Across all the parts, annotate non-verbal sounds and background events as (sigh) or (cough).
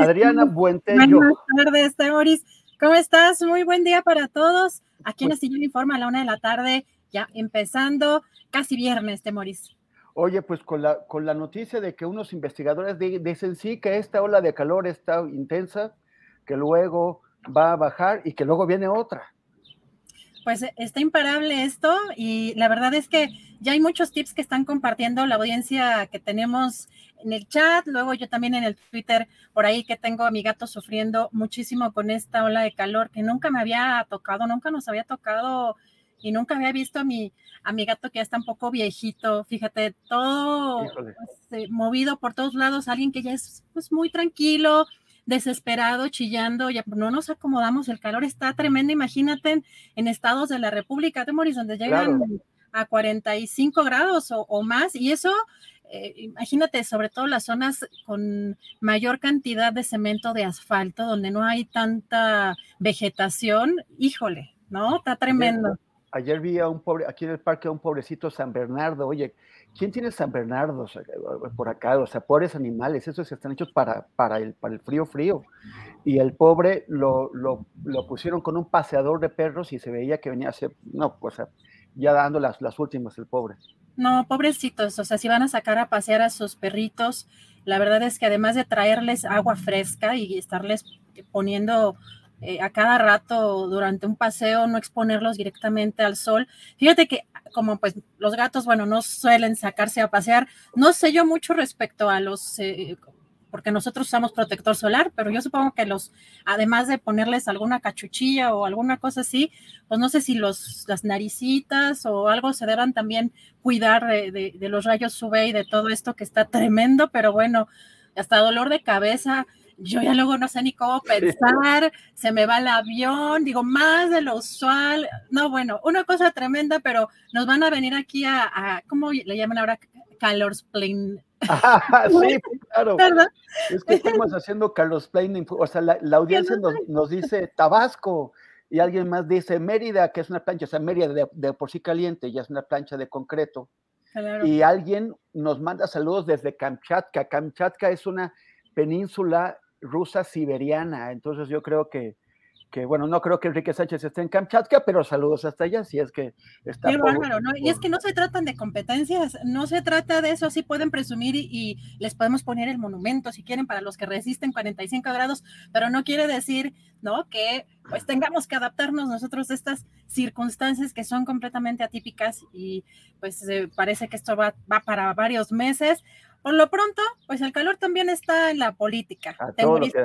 Adriana (laughs) Buentello. Buenas tardes, Temoris. ¿Cómo estás? Muy buen día para todos. Aquí en Astillero Informa a la una de la tarde, ya empezando, casi viernes, Temoris. Oye, pues con la, con la noticia de que unos investigadores dicen sí que esta ola de calor está intensa, que luego va a bajar y que luego viene otra. Pues está imparable esto y la verdad es que ya hay muchos tips que están compartiendo la audiencia que tenemos en el chat, luego yo también en el Twitter, por ahí que tengo a mi gato sufriendo muchísimo con esta ola de calor que nunca me había tocado, nunca nos había tocado y nunca había visto a mi, a mi gato que ya está un poco viejito, fíjate, todo pues, eh, movido por todos lados, alguien que ya es pues, muy tranquilo, desesperado, chillando, ya no nos acomodamos, el calor está tremendo, imagínate en, estados de la República de Moris donde llegan a 45 grados o, o, más, y eso eh, imagínate, sobre todo las zonas con mayor cantidad de cemento de asfalto, donde no hay tanta vegetación, híjole, ¿no? Está tremendo. Ayer, vi a un pobre, aquí en el parque a un pobrecito San Bernardo, oye, ¿quién tiene San Bernardo por acá? O sea, pobres animales, esos están hechos para, para, el, para el frío frío. Y el pobre lo, lo, lo, pusieron con un paseador de perros y se veía que venía a ser, no, pues ya dando las, las últimas el pobre. No, pobrecitos, o sea, si van a sacar a pasear a sus perritos, la verdad es que además de traerles agua fresca y estarles poniendo eh, a cada rato durante un paseo, no exponerlos directamente al sol. Fíjate que como pues los gatos, bueno, no suelen sacarse a pasear, no sé yo mucho respecto a los eh, porque nosotros usamos protector solar, pero yo supongo que los, además de ponerles alguna cachuchilla o alguna cosa así, pues no sé si los, las naricitas o algo se deban también cuidar de, los rayos UV y de todo esto que está tremendo, pero bueno, hasta dolor de cabeza, yo ya luego no sé ni cómo pensar, se me va el avión, digo, más de lo usual, no, bueno, una cosa tremenda, pero nos van a venir aquí a, a ¿cómo le llaman ahora? Calorsplane sí, claro. Es que estamos haciendo Carlos Plain, o sea, la, audiencia nos, dice Tabasco y alguien más dice Mérida, que es una plancha, o sea, Mérida de, por sí caliente, ya es una plancha de concreto. Y alguien nos manda saludos desde Kamchatka. Kamchatka es una península rusa siberiana, entonces yo creo que que bueno, no creo que Enrique Sánchez esté en Kamchatka, pero saludos hasta allá, si es que está. Qué bárbaro, ¿no? Y es que no se tratan de competencias, no se trata de eso, así pueden presumir y, les podemos poner el monumento si quieren para los que resisten 45 grados, pero no quiere decir, ¿no? Que pues tengamos que adaptarnos nosotros a estas circunstancias que son completamente atípicas y pues eh, parece que esto va, va para varios meses. Por lo pronto, pues el calor también está en la política.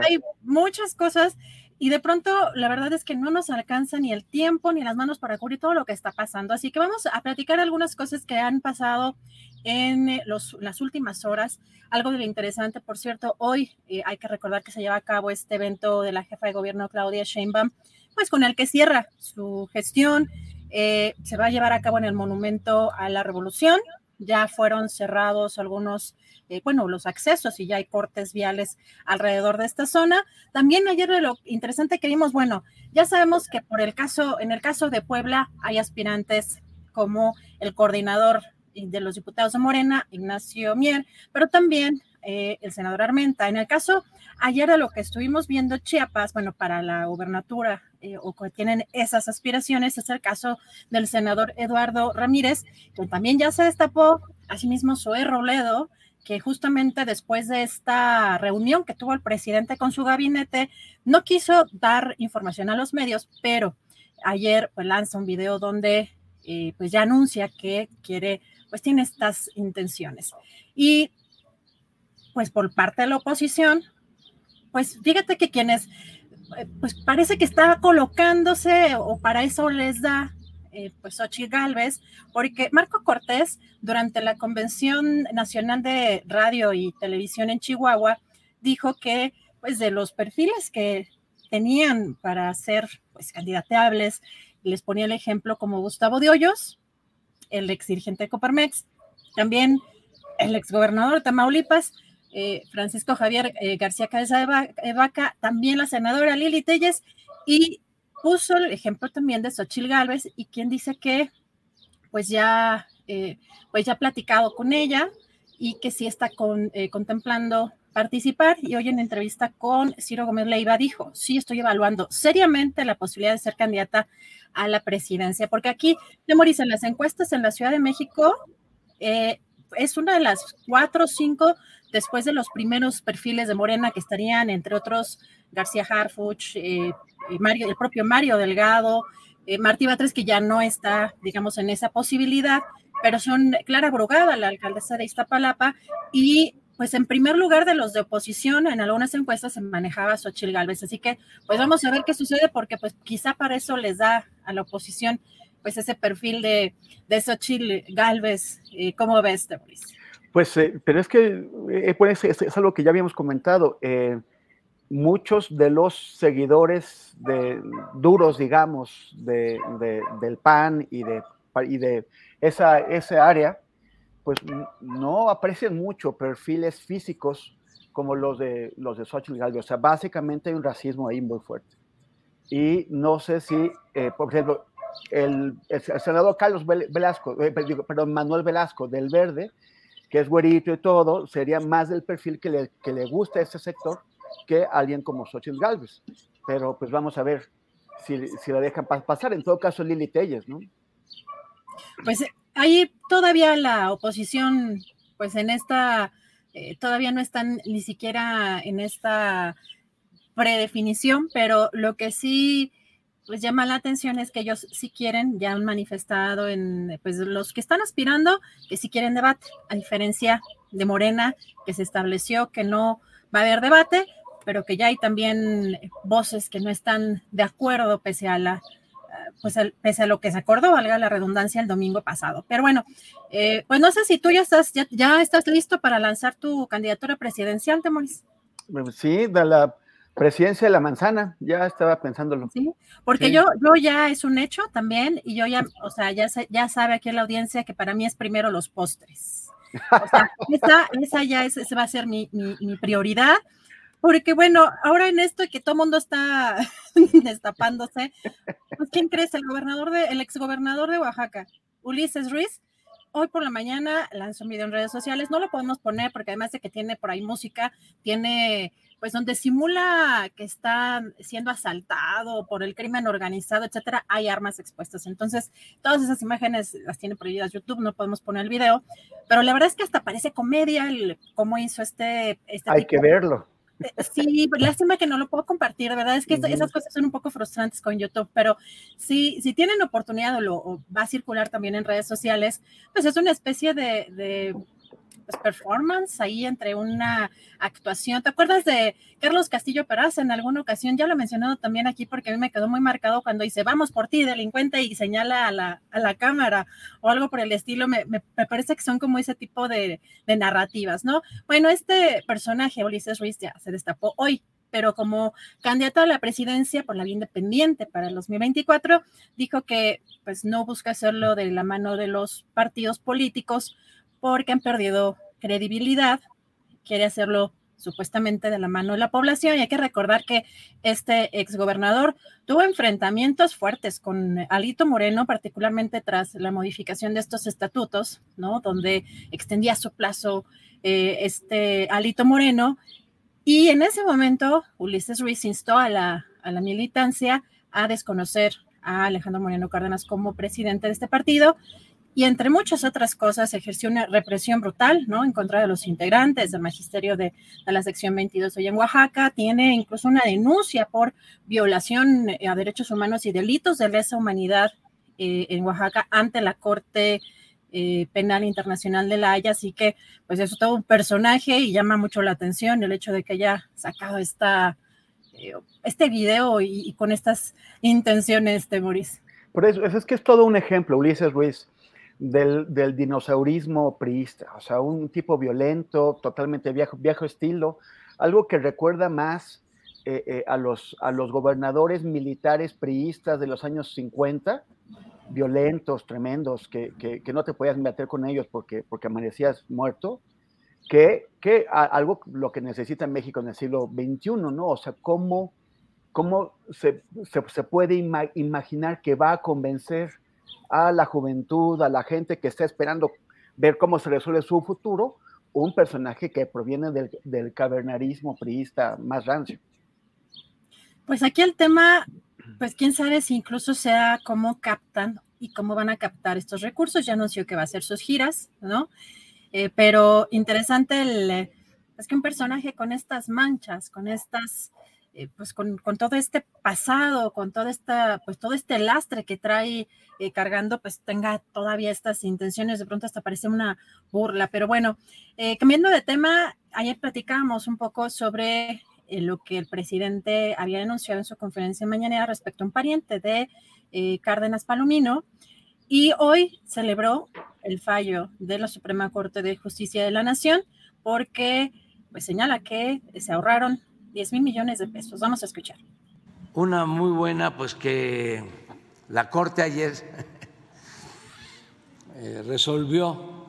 Hay muchas cosas y de pronto la verdad es que no nos alcanza ni el tiempo ni las manos para cubrir todo lo que está pasando. Así que vamos a platicar algunas cosas que han pasado en eh, las últimas horas. Algo de lo interesante, por cierto, hoy eh, hay que recordar que se lleva a cabo este evento de la jefa de gobierno Claudia Sheinbaum, pues con el que cierra su gestión. Eh, se va a llevar a cabo en el Monumento a la Revolución. Ya fueron cerrados algunos, bueno, los accesos y ya hay cortes viales alrededor de esta zona. También ayer lo interesante que vimos, bueno, ya sabemos que por el caso, en el caso de Puebla hay aspirantes como el coordinador de los diputados de Morena, Ignacio Mier, pero también eh, el senador Armenta. En el caso ayer de lo que estuvimos viendo Chiapas, bueno, para la gubernatura eh, o que tienen esas aspiraciones, es el caso del senador Eduardo Ramírez, que también ya se destapó, asimismo Zoé Robledo, que justamente después de esta reunión que tuvo el presidente con su gabinete, no quiso dar información a los medios, pero ayer pues lanza un video donde eh, pues ya anuncia que quiere pues tiene estas intenciones. Y pues por parte de la oposición, pues fíjate que quienes, eh, pues parece que está colocándose o para eso les da eh, pues Xochitl Galvez, porque Marco Cortés, durante la Convención Nacional de Radio y Televisión en Chihuahua, dijo que pues de los perfiles que tenían para ser pues candidateables, les ponía el ejemplo como Gustavo de Hoyos, el ex dirigente de Coparmex, también el ex gobernador de Tamaulipas, eh, Francisco Javier eh, García Cabeza de Vaca, también la senadora Lili Telles, y puso el ejemplo también de Xochil Gálvez, y quien dice que pues ya, eh, pues ya ha platicado con ella y que sí está con, contemplando participar y hoy en entrevista con Ciro Gómez Leiva dijo, sí estoy evaluando seriamente la posibilidad de ser candidata a la presidencia, porque aquí, Demoris, en las encuestas en la Ciudad de México, eh, es una de las cuatro o cinco después de los primeros perfiles de Morena que estarían, entre otros, García Harfuch, eh, Mario, el propio Mario Delgado, eh, Martí Batres, que ya no está, digamos, en esa posibilidad, pero son Clara Brugada, la alcaldesa de Iztapalapa, y pues en primer lugar de los de oposición, en algunas encuestas se manejaba Xochitl Galvez. Así que, pues vamos a ver qué sucede, porque pues quizá para eso les da a la oposición pues ese perfil de, de Xochitl Galvez. Eh, ¿Cómo ves, Boris? Pues, eh, pero es que eh, pues, es, algo que ya habíamos comentado. muchos de los seguidores de, duros, digamos, de, del PAN y de, y de esa, esa área, pues no aprecian mucho perfiles físicos como los de los de Xochitl Galvez. O sea, básicamente hay un racismo ahí muy fuerte. Y no sé si, eh, por ejemplo, el, senador Carlos Velasco, eh, perdón, Manuel Velasco del Verde, que es güerito y todo, sería más del perfil que le, gusta a ese sector que alguien como Xochitl Galvez. Pero pues vamos a ver si, la dejan pasar. En todo caso, Lili Telles, ¿no? Pues ahí todavía la oposición, pues en esta, eh, todavía no están ni siquiera en esta predefinición, pero lo que sí pues llama la atención es que ellos sí quieren, ya han manifestado en, pues los que están aspirando, que sí quieren debate, a diferencia de Morena, que se estableció que no va a haber debate, pero que ya hay también voces que no están de acuerdo pese a la pues pese a lo que se acordó, valga la redundancia, el domingo pasado. Pero bueno, eh, pues no sé si tú ya estás, ya, estás listo para lanzar tu candidatura presidencial, Temoris. Sí, de la presidencia de la manzana, ya estaba pensándolo. Sí, porque Yo, yo ya es un hecho también, y yo ya, o sea, ya, ya sabe aquí en la audiencia que para mí es primero los postres. O sea, (laughs) esa, ya es, esa va a ser mi, mi prioridad porque bueno, ahora en esto que todo el mundo está (laughs) destapándose, pues ¿quién crees? El gobernador de, el exgobernador de Oaxaca, Ulises Ruiz, hoy por la mañana lanzó un video en redes sociales, no lo podemos poner porque además de que tiene por ahí música, tiene pues donde simula que está siendo asaltado por el crimen organizado, etcétera, hay armas expuestas. Entonces, todas esas imágenes las tiene prohibidas YouTube, no podemos poner el video, pero la verdad es que hasta parece comedia el, cómo hizo este... este hay que verlo. Eh, sí, lástima que no lo puedo compartir, de verdad es que esas cosas son un poco frustrantes con YouTube, pero sí, si tienen oportunidad o, lo, va a circular también en redes sociales, pues es una especie de, pues, performance ahí entre una actuación. ¿Te acuerdas de Carlos Castillo Peraza en alguna ocasión? Ya lo he mencionado también aquí porque a mí me quedó muy marcado cuando dice, vamos por ti, delincuente, y señala a la, a la cámara o algo por el estilo. Me, me, parece que son como ese tipo de, narrativas, ¿no? Bueno, este personaje, Ulises Ruiz, ya se destapó hoy pero como candidato a la presidencia por la vía independiente para el 2024, dijo que pues no busca hacerlo de la mano de los partidos políticos porque han perdido credibilidad, quiere hacerlo supuestamente de la mano de la población. Y hay que recordar que este exgobernador tuvo enfrentamientos fuertes con Alito Moreno, particularmente tras la modificación de estos estatutos, ¿no? Donde extendía su plazo eh, este Alito Moreno y en ese momento, Ulises Ruiz instó a la, a la militancia a desconocer a Alejandro Moreno Cárdenas como presidente de este partido y entre muchas otras cosas ejerció una represión brutal, ¿no? En contra de los integrantes del magisterio de, de la sección 22 hoy en Oaxaca. Tiene incluso una denuncia por violación eh, a derechos humanos y delitos de lesa humanidad eh, en Oaxaca ante la Corte eh, Penal Internacional de la Haya, así que pues es todo un personaje y llama mucho la atención el hecho de que haya sacado esta, este video y, con estas intenciones, Temoris. Por eso, es que es todo un ejemplo, Ulises Ruiz, del, dinosaurismo priista, o sea, un tipo violento, totalmente viejo, estilo, algo que recuerda más eh, a, los, a los gobernadores militares priistas de los años 50, violentos, tremendos, que, que, no te podías meter con ellos porque, porque amanecías muerto, que, que algo lo que necesita México en el siglo XXI, ¿no? O sea, cómo, cómo se, se, puede imaginar que va a convencer a la juventud, a la gente que está esperando ver cómo se resuelve su futuro, un personaje que proviene del, cavernarismo priista más rancio. Pues aquí el tema pues quién sabe si incluso sea cómo captan y cómo van a captar estos recursos. Ya anunció que va a hacer sus giras, ¿no? Eh, pero interesante el, es que un personaje con estas manchas, con estas, eh, pues con, todo este pasado, con toda esta, pues todo este lastre que trae eh, cargando, pues tenga todavía estas intenciones, de pronto hasta parece una burla. Pero bueno, cambiando de tema, ayer platicábamos un poco sobre eh, lo que el presidente había denunciado en su conferencia mañana respecto a un pariente de eh, Cárdenas Palomino. Y hoy celebró el fallo de la Suprema Corte de Justicia de la Nación porque pues, señala que se ahorraron 10 mil millones de pesos. Vamos a escuchar. Una muy buena, pues que la Corte ayer (laughs) eh, resolvió,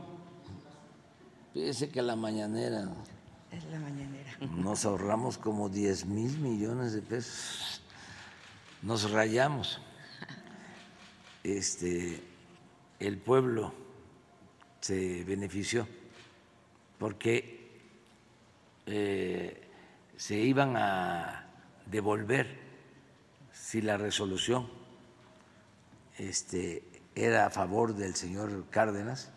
fíjese que la mañanera es la mañanera. Nos ahorramos como 10 mil millones de pesos. Nos rayamos. Este, el pueblo se benefició porque eh, se iban a devolver si la resolución este, era a favor del señor Cárdenas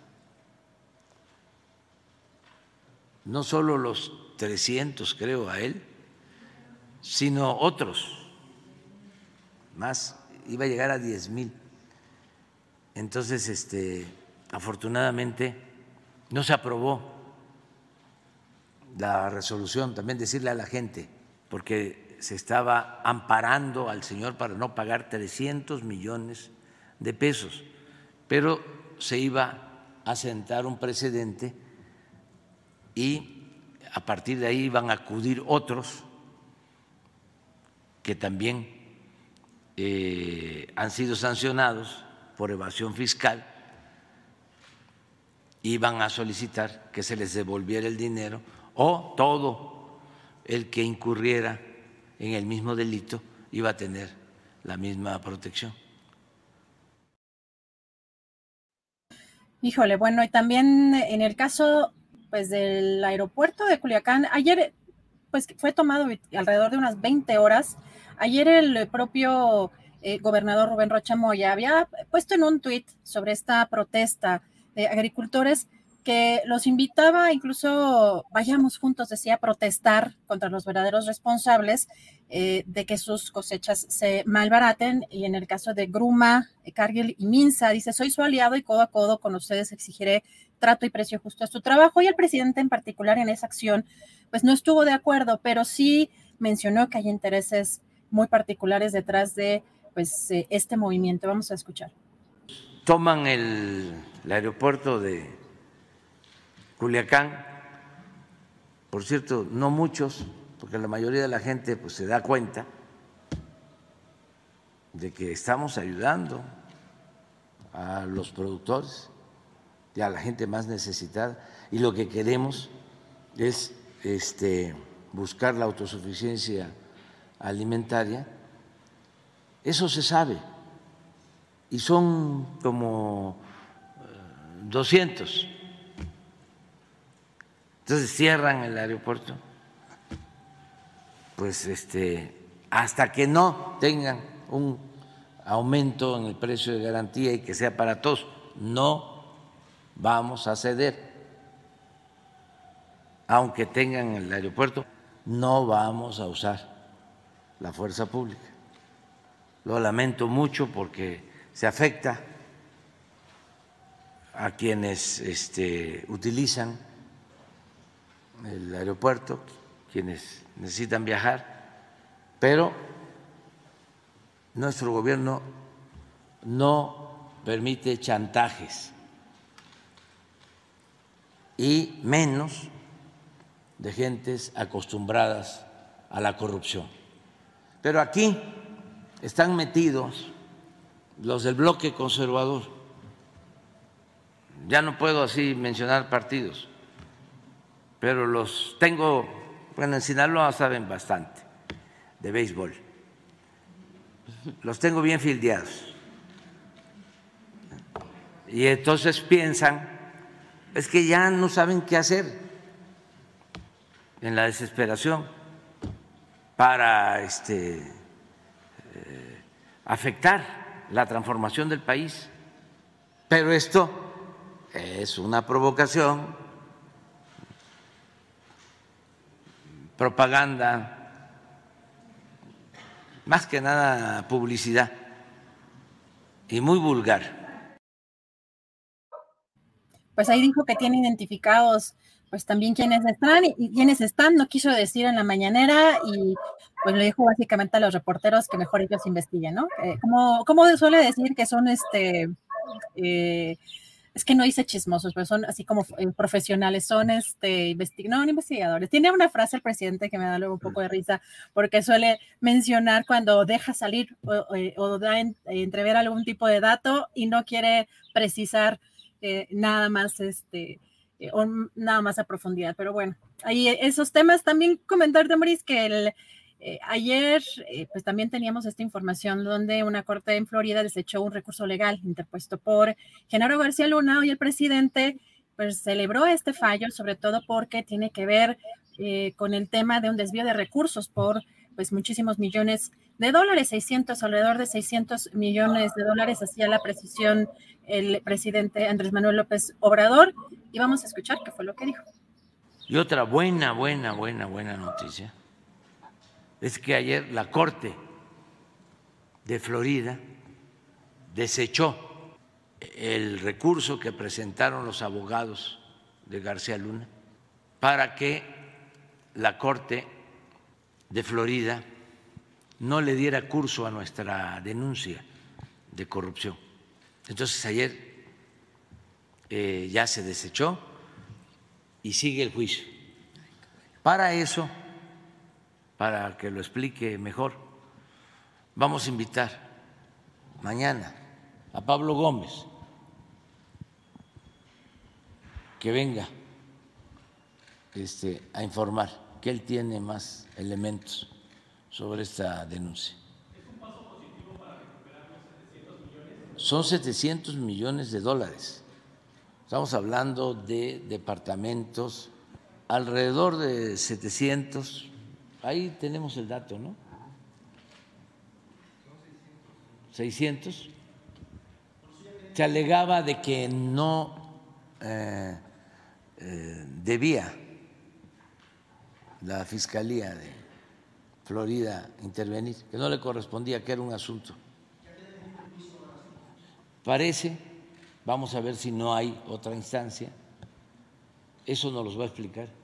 no solo los 300, creo, a él, sino otros, más, iba a llegar a 10 mil. Entonces, este, afortunadamente, no se aprobó la resolución, también decirle a la gente, porque se estaba amparando al señor para no pagar 300 millones de pesos, pero se iba a sentar un precedente y a partir de ahí van a acudir otros que también eh, han sido sancionados por evasión fiscal y van a solicitar que se les devolviera el dinero o todo el que incurriera en el mismo delito iba a tener la misma protección. Híjole, bueno, y también en el caso pues del aeropuerto de Culiacán. Ayer pues fue tomado alrededor de unas 20 horas. Ayer el propio eh, gobernador Rubén Rocha Moya había puesto en un tuit sobre esta protesta de agricultores que los invitaba, incluso vayamos juntos, decía, a protestar contra los verdaderos responsables eh, de que sus cosechas se malbaraten. Y en el caso de Gruma, Cargill y Minsa, dice, soy su aliado y codo a codo con ustedes exigiré trato y precio justo a su trabajo y el presidente en particular en esa acción pues no estuvo de acuerdo, pero sí mencionó que hay intereses muy particulares detrás de pues eh, este movimiento. Vamos a escuchar. Toman el aeropuerto de Culiacán, por cierto, no muchos, porque la mayoría de la gente pues se da cuenta de que estamos ayudando a los productores y a la gente más necesitada. Y lo que queremos es este, buscar la autosuficiencia alimentaria, eso se sabe. Y son como 200. Entonces cierran el aeropuerto, pues este, hasta que no tengan un aumento en el precio de garantía y que sea para todos, no vamos a ceder aunque tengan el aeropuerto, no vamos a usar la fuerza pública. Lo lamento mucho porque se afecta a quienes este, utilizan el aeropuerto, quienes necesitan viajar, pero nuestro gobierno no permite chantajes y menos de gentes acostumbradas a la corrupción. Pero aquí están metidos los del bloque conservador. Ya no puedo así mencionar partidos, pero los tengo, bueno, en Sinaloa saben bastante de béisbol. Los tengo bien fildeados. Y entonces piensan, es que ya no saben qué hacer en la desesperación para este, eh, afectar la transformación del país. Pero esto es una provocación, propaganda, más que nada publicidad y muy vulgar. Pues ahí dijo que tiene identificados pues también quienes están y quienes están, no quiso decir en la mañanera y pues le dijo básicamente a los reporteros que mejor ellos investiguen, ¿no? Eh, como, como suele decir que son este, eh, es que no dice chismosos, pero son así como eh, profesionales, son este, no, investigadores. Tiene una frase el presidente que me da luego un poco de risa, porque suele mencionar cuando deja salir o, da entrever algún tipo de dato y no quiere precisar nada más este eh, o nada más a profundidad. Pero bueno, ahí esos temas también comentar, Maris, que el, eh, ayer eh, pues también teníamos esta información donde una corte en Florida desechó un recurso legal interpuesto por Genaro García Luna. Hoy el presidente pues celebró este fallo, sobre todo porque tiene que ver con el tema de un desvío de recursos por pues muchísimos millones de dólares, 600, alrededor de 600 millones de dólares, hacía la precisión el presidente Andrés Manuel López Obrador. Y vamos a escuchar qué fue lo que dijo. Y otra buena, buena, buena, buena noticia es que ayer la Corte de Florida desechó el recurso que presentaron los abogados de García Luna para que la Corte de Florida no le diera curso a nuestra denuncia de corrupción. Entonces ayer eh, ya se desechó y sigue el juicio. Para eso, para que lo explique mejor, vamos a invitar mañana a Pablo Gómez que venga este, a informar que él tiene más elementos sobre esta denuncia. Son 700 millones de dólares. Estamos hablando de departamentos, alrededor de 700. Ahí tenemos el dato, ¿no? 600. Se alegaba de que no eh, eh, debía la Fiscalía de Florida intervenir, que no le correspondía, que era un asunto. Parece, vamos a ver si no hay otra instancia, eso nos los va a explicar.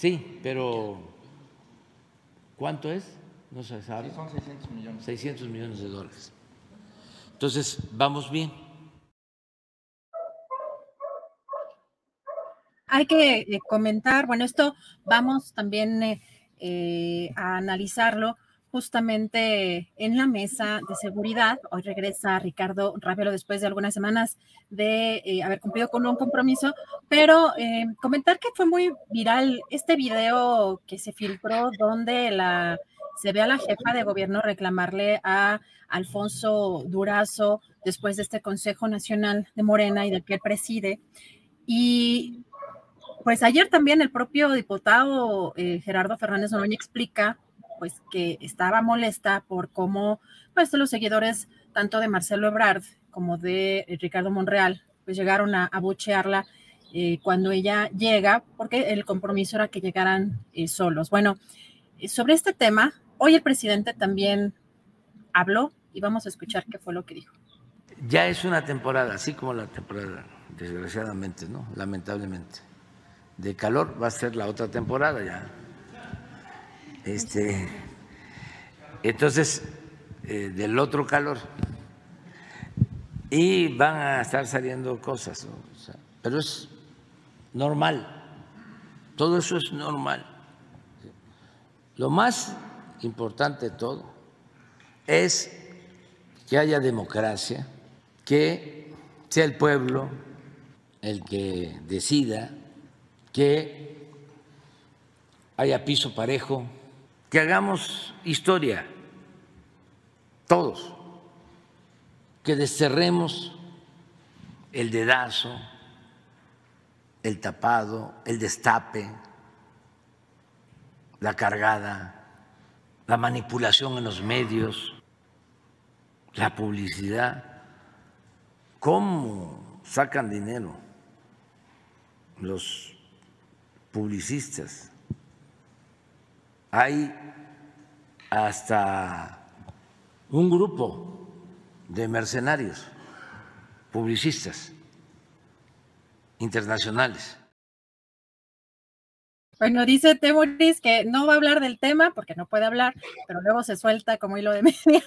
Sí, pero ¿cuánto es? No se sabe. son 600 millones. 600 millones de dólares. Entonces, vamos bien. Hay que eh, comentar, bueno, esto vamos también eh, eh, a analizarlo justamente en la mesa de seguridad. Hoy regresa Ricardo Ravelo después de algunas semanas de eh, haber cumplido con un compromiso, pero eh, comentar que fue muy viral este video que se filtró donde la, se ve a la jefa de gobierno reclamarle a Alfonso Durazo después de este Consejo Nacional de Morena y del que él preside. Y pues ayer también el propio diputado eh, Gerardo Fernández Noroña explica pues que estaba molesta por cómo pues los seguidores tanto de Marcelo Ebrard como de Ricardo Monreal pues llegaron a abuchearla eh, cuando ella llega porque el compromiso era que llegaran eh, solos. Bueno, eh, sobre este tema, hoy el presidente también habló y vamos a escuchar qué fue lo que dijo. Ya es una temporada, así como la temporada, desgraciadamente, ¿no? Lamentablemente. De calor va a ser la otra temporada ya este, entonces, eh, del otro calor. Y van a estar saliendo cosas, pero es normal. Todo eso es normal. Lo más importante de todo es que haya democracia, que sea el pueblo el que decida, que haya piso parejo que hagamos historia, todos, que desterremos el dedazo, el tapado, el destape, la cargada, la manipulación en los medios, la publicidad. ¿Cómo sacan dinero los publicistas? Hay hasta un grupo de mercenarios, publicistas internacionales. Bueno, dice Temoris que no va a hablar del tema porque no puede hablar, pero luego se suelta como hilo de (laughs) media.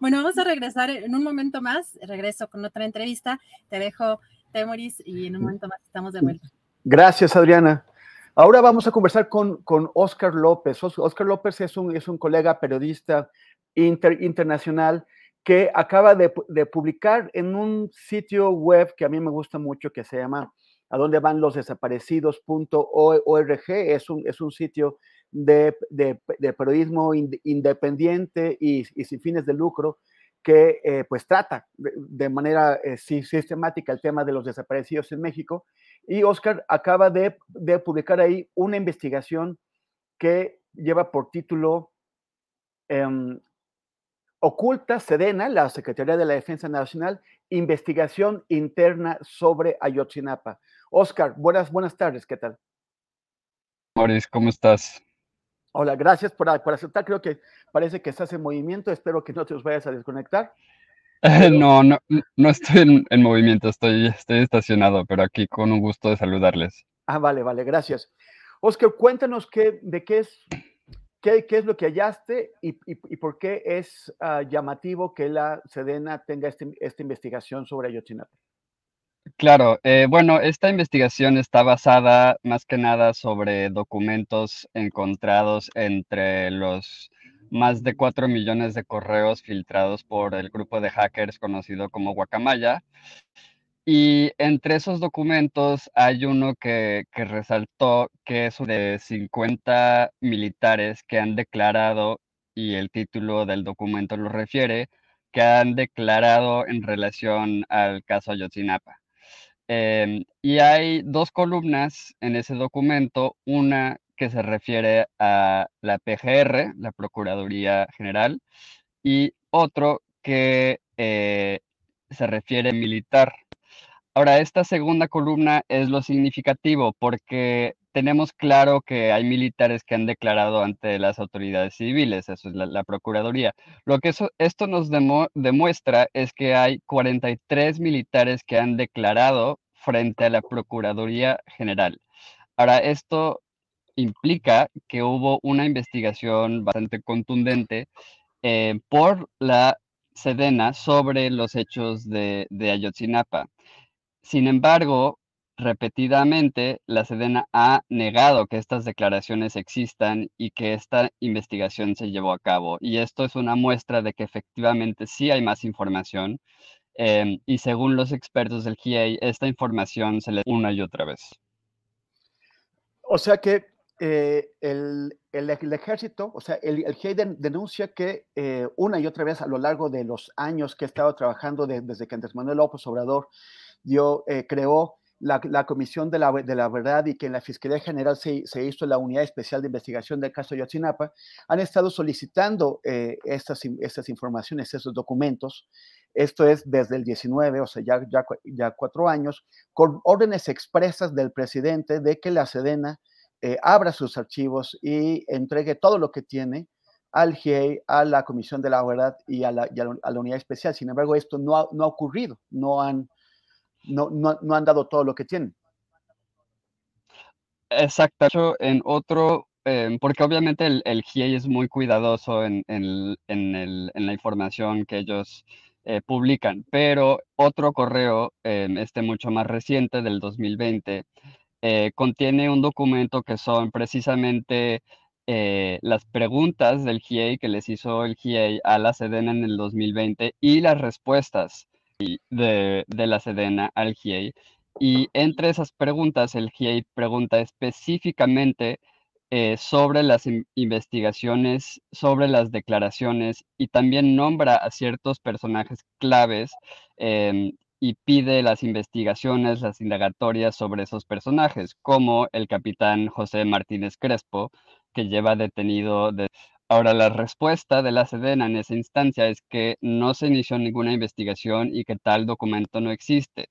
Bueno, vamos a regresar en un momento más. Regreso con otra entrevista. Te dejo, Temoris, y en un momento más estamos de vuelta. Gracias, Adriana. Ahora vamos a conversar con, con Oscar López. Oscar López es un, es un colega periodista internacional que acaba de, publicar en un sitio web que a mí me gusta mucho, que se llama a dónde van los desaparecidos.org. Es un, es un sitio de, periodismo independiente y, sin fines de lucro que eh, pues trata de, manera eh, sistemática el tema de los desaparecidos en México y Oscar acaba de, publicar ahí una investigación que lleva por título em, Oculta Sedena, la Secretaría de la Defensa Nacional, investigación interna sobre Ayotzinapa. Oscar, buenas, buenas tardes, ¿qué tal? Moris, ¿cómo estás? Hola, gracias por, por aceptar. Creo que parece que estás en movimiento. Espero que no te os vayas a desconectar. (laughs) No, no, no estoy en, movimiento, estoy, estoy estacionado, pero aquí con un gusto de saludarles. Ah, vale, vale, gracias. Oscar, cuéntanos qué, de qué es, qué, qué es lo que hallaste y, y, por qué es uh, llamativo que la Sedena tenga este, esta investigación sobre Ayotzinapa. Claro, eh, bueno, esta investigación está basada más que nada sobre documentos encontrados entre los más de 4 millones de correos filtrados por el grupo de hackers conocido como Guacamaya. Y entre esos documentos hay uno que, resaltó que es de 50 militares que han declarado, y el título del documento lo refiere, que han declarado en relación al caso Ayotzinapa. Em, y hay dos columnas en ese documento, una que se refiere a la PGR, la Procuraduría General, y otro que eh, se refiere militar. Ahora, esta segunda columna es lo significativo porque tenemos claro que hay militares que han declarado ante las autoridades civiles, eso es la, Procuraduría. Lo que esto nos demuestra es que hay 43 militares que han declarado frente a la Procuraduría General. Ahora, esto implica que hubo una investigación bastante contundente eh, por la Sedena sobre los hechos de, Ayotzinapa. Sin embargo, repetidamente la Sedena ha negado que estas declaraciones existan y que esta investigación se llevó a cabo. Y esto es una muestra de que efectivamente sí hay más información. Em, y según los expertos del GIEI, esta información se le una y otra vez. O sea que eh, el, ejército, o sea, el, el GIEI denuncia que eh, una y otra vez a lo largo de los años que he estado trabajando desde que Andrés Manuel López Obrador dio, eh, creó la, Comisión de la, de la, Verdad y que en la Fiscalía General se, se, hizo la Unidad Especial de Investigación del caso de Yotzinapa, han estado solicitando eh, estas, estas informaciones, esos documentos. Esto es desde el 19, o sea, ya, ya, ya cuatro años, con órdenes expresas del presidente de que la Sedena eh, abra sus archivos y entregue todo lo que tiene al GIEI, a la Comisión de la Verdad y a la, a la Unidad Especial. Sin embargo, esto no ha, no ha ocurrido, no han no, no, han dado todo lo que tienen. Exacto, en otro, em, porque obviamente el, el GIEI es muy cuidadoso en, en, en la información que ellos eh, publican, pero otro correo, este mucho más reciente del 2020, eh, contiene un documento que son precisamente eh, las preguntas del GIEI que les hizo el GIEI a la Sedena en el 2020 y las respuestas de, la Sedena al GIEI. Y entre esas preguntas, el GIEI pregunta específicamente eh, sobre las investigaciones, sobre las declaraciones y también nombra a ciertos personajes claves em, y pide las investigaciones, las indagatorias sobre esos personajes, como el capitán José Martínez Crespo, que lleva detenido de Ahora, la respuesta de la Sedena en esa instancia es que no se inició ninguna investigación y que tal documento no existe.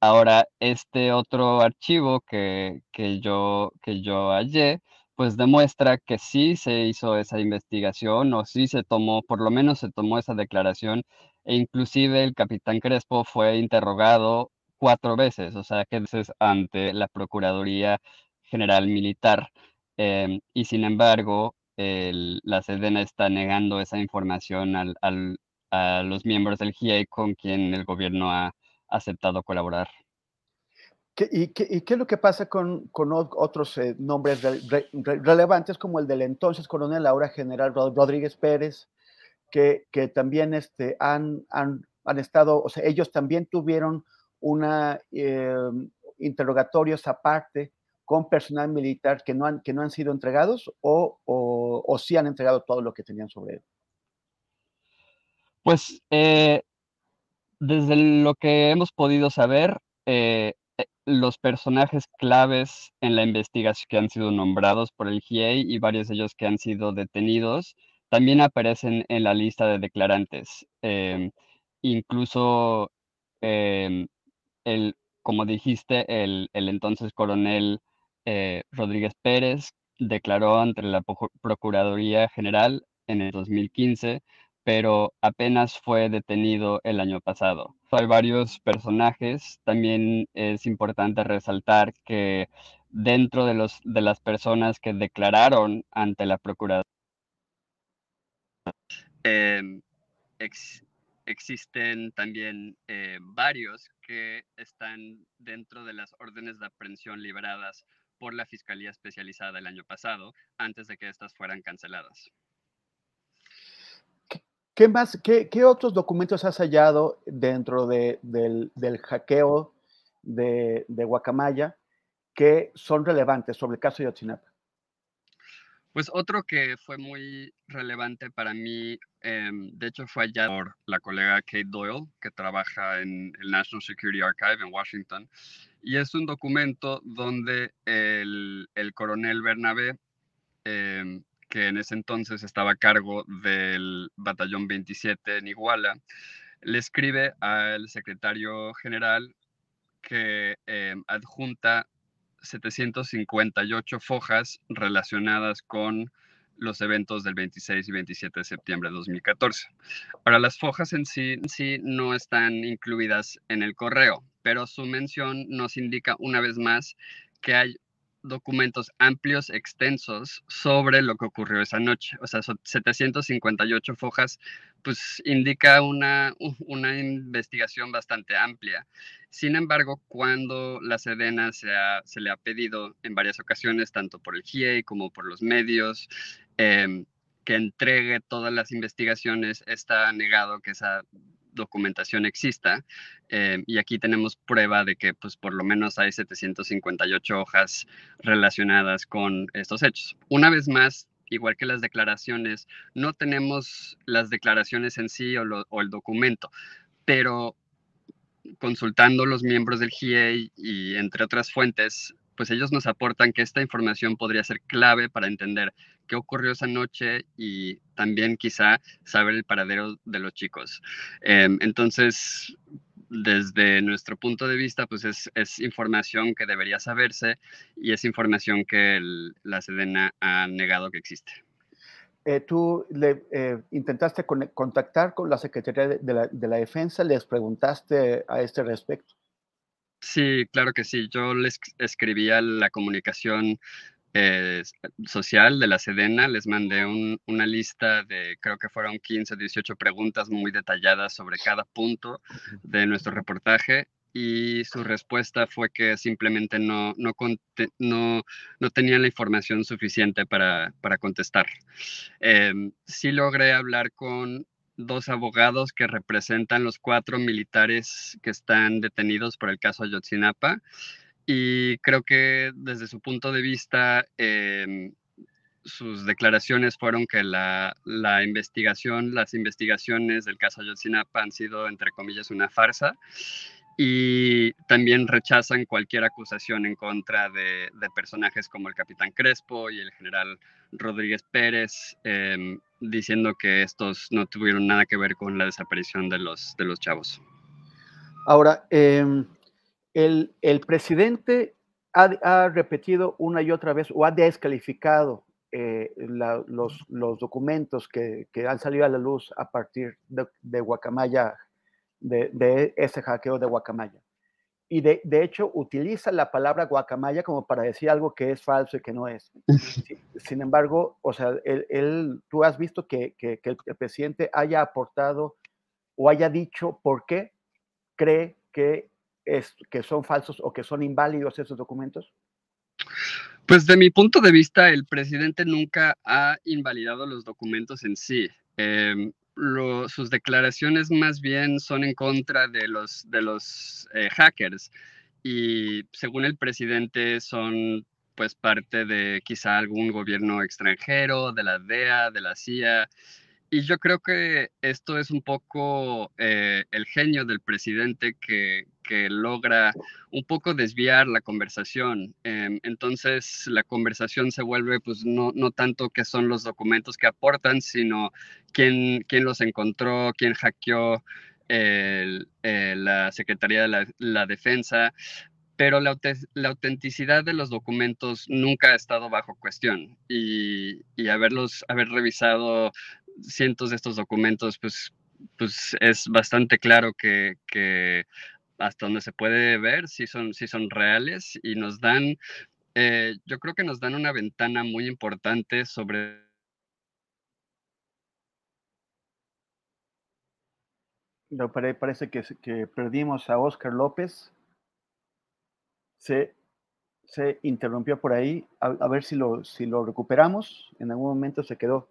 Ahora, este otro archivo que, que yo, que yo hallé, pues demuestra que sí se hizo esa investigación o sí se tomó, por lo menos se tomó esa declaración e inclusive el capitán Crespo fue interrogado cuatro veces, o sea, que es ante la Procuraduría General Militar. Em, y sin embargo, la Sedena está negando esa información a los miembros del GIEI con quien el gobierno ha aceptado colaborar. y, qué, es lo que pasa con, otros eh, nombres relevantes como el del entonces coronel, ahora general Rodríguez Pérez, que, también este, han, han, estado, o sea, ellos también tuvieron una eh, interrogatorios aparte con personal militar que no han, que no han sido entregados o, o, sí han entregado todo lo que tenían sobre él? Pues eh, desde lo que hemos podido saber, eh, los personajes claves en la investigación que han sido nombrados por el GIEI y varios de ellos que han sido detenidos también aparecen en la lista de declarantes. Em, incluso, em, el, como dijiste, el, el entonces coronel eh, Rodríguez Pérez declaró ante la Procuraduría General en el 2015, pero apenas fue detenido el año pasado. Hay varios personajes. También es importante resaltar que dentro de, los, de las personas que declararon ante la Procuraduría, em, existen también eh, varios que están dentro de las órdenes de aprehensión liberadas por la Fiscalía Especializada el año pasado, antes de que estas fueran canceladas. ¿Qué más, qué, otros documentos has hallado dentro del, hackeo de, Guacamaya que son relevantes sobre el caso de Yotzinapa? Pues otro que fue muy relevante para mí, em, de hecho fue hallado por la colega Kate Doyle, que trabaja en el National Security Archive en Washington, y es un documento donde el, coronel Bernabé, em, que en ese entonces estaba a cargo del batallón 27 en Iguala, le escribe al secretario general que em, adjunta 758 fojas relacionadas con los eventos del 26 y 27 de septiembre de 2014. Ahora, las fojas en sí, en sí no están incluidas en el correo, pero su mención nos indica una vez más que hay documentos amplios, extensos sobre lo que ocurrió esa noche. O sea, 758 fojas, pues indica una, una investigación bastante amplia. Sin embargo, cuando la Sedena se, se le ha pedido en varias ocasiones, tanto por el GIEI como por los medios, em, que entregue todas las investigaciones, está negado que esa documentación exista. Eh, y aquí tenemos prueba de que pues por lo menos hay 758 hojas relacionadas con estos hechos. Una vez más, igual que las declaraciones, no tenemos las declaraciones en sí o, o el documento, pero consultando los miembros del GIEI y entre otras fuentes, pues ellos nos aportan que esta información podría ser clave para entender qué ocurrió esa noche y también quizá saber el paradero de los chicos. Em, entonces, desde nuestro punto de vista, pues es, información que debería saberse y es información que la Sedena ha negado que existe. Eh, tú le, eh, intentaste contactar con la Secretaría de la, de la Defensa, les preguntaste a este respecto. Sí, claro que sí. Yo les escribía la comunicación eh, social de la Sedena, les mandé una lista de, creo que fueron 15 o 18 preguntas muy detalladas sobre cada punto de nuestro reportaje y su respuesta fue que simplemente no, no, no, no tenían la información suficiente para, para contestar. Em, sí logré hablar con dos abogados que representan los cuatro militares que están detenidos por el caso Ayotzinapa. Y creo que desde su punto de vista, em, sus declaraciones fueron que la, la, investigación, las investigaciones del caso Ayotzinapa han sido, entre comillas, una farsa y también rechazan cualquier acusación en contra de, personajes como el capitán Crespo y el general Rodríguez Pérez, em, diciendo que estos no tuvieron nada que ver con la desaparición de los, de los chavos. Ahora, em, el, presidente ha, repetido una y otra vez o ha descalificado eh, los, los, documentos que, han salido a la luz a partir de Guacamaya de, ese hackeo de Guacamaya. Y de, hecho utiliza la palabra guacamaya como para decir algo que es falso y que no es. (laughs) Sin embargo, o sea, él, tú has visto que, el, presidente haya aportado o haya dicho por qué cree que, es, que son falsos o que son inválidos esos documentos. Pues de mi punto de vista, el presidente nunca ha invalidado los documentos en sí. Sus declaraciones más bien son en contra de los, de los eh, hackers y según el presidente son pues parte de quizá algún gobierno extranjero, de la DEA, de la CIA y yo creo que esto es un poco eh, el genio del presidente que, logra un poco desviar la conversación. Em, entonces la conversación se vuelve pues no, no tanto que son los documentos que aportan, sino quién, quién los encontró, quién hackeó eh, la Secretaría de la, Defensa pero la, la, autenticidad de los documentos nunca ha estado bajo cuestión y, y haberlos, haber revisado cientos de estos documentos, pues, pues es bastante claro que, hasta donde se puede ver si son, son reales y nos dan, eh, yo creo que nos dan una ventana muy importante sobre... Parece que, que perdimos a Oscar López. Se, se interrumpió por ahí. A, a, ver si lo, si lo recuperamos. En algún momento se quedó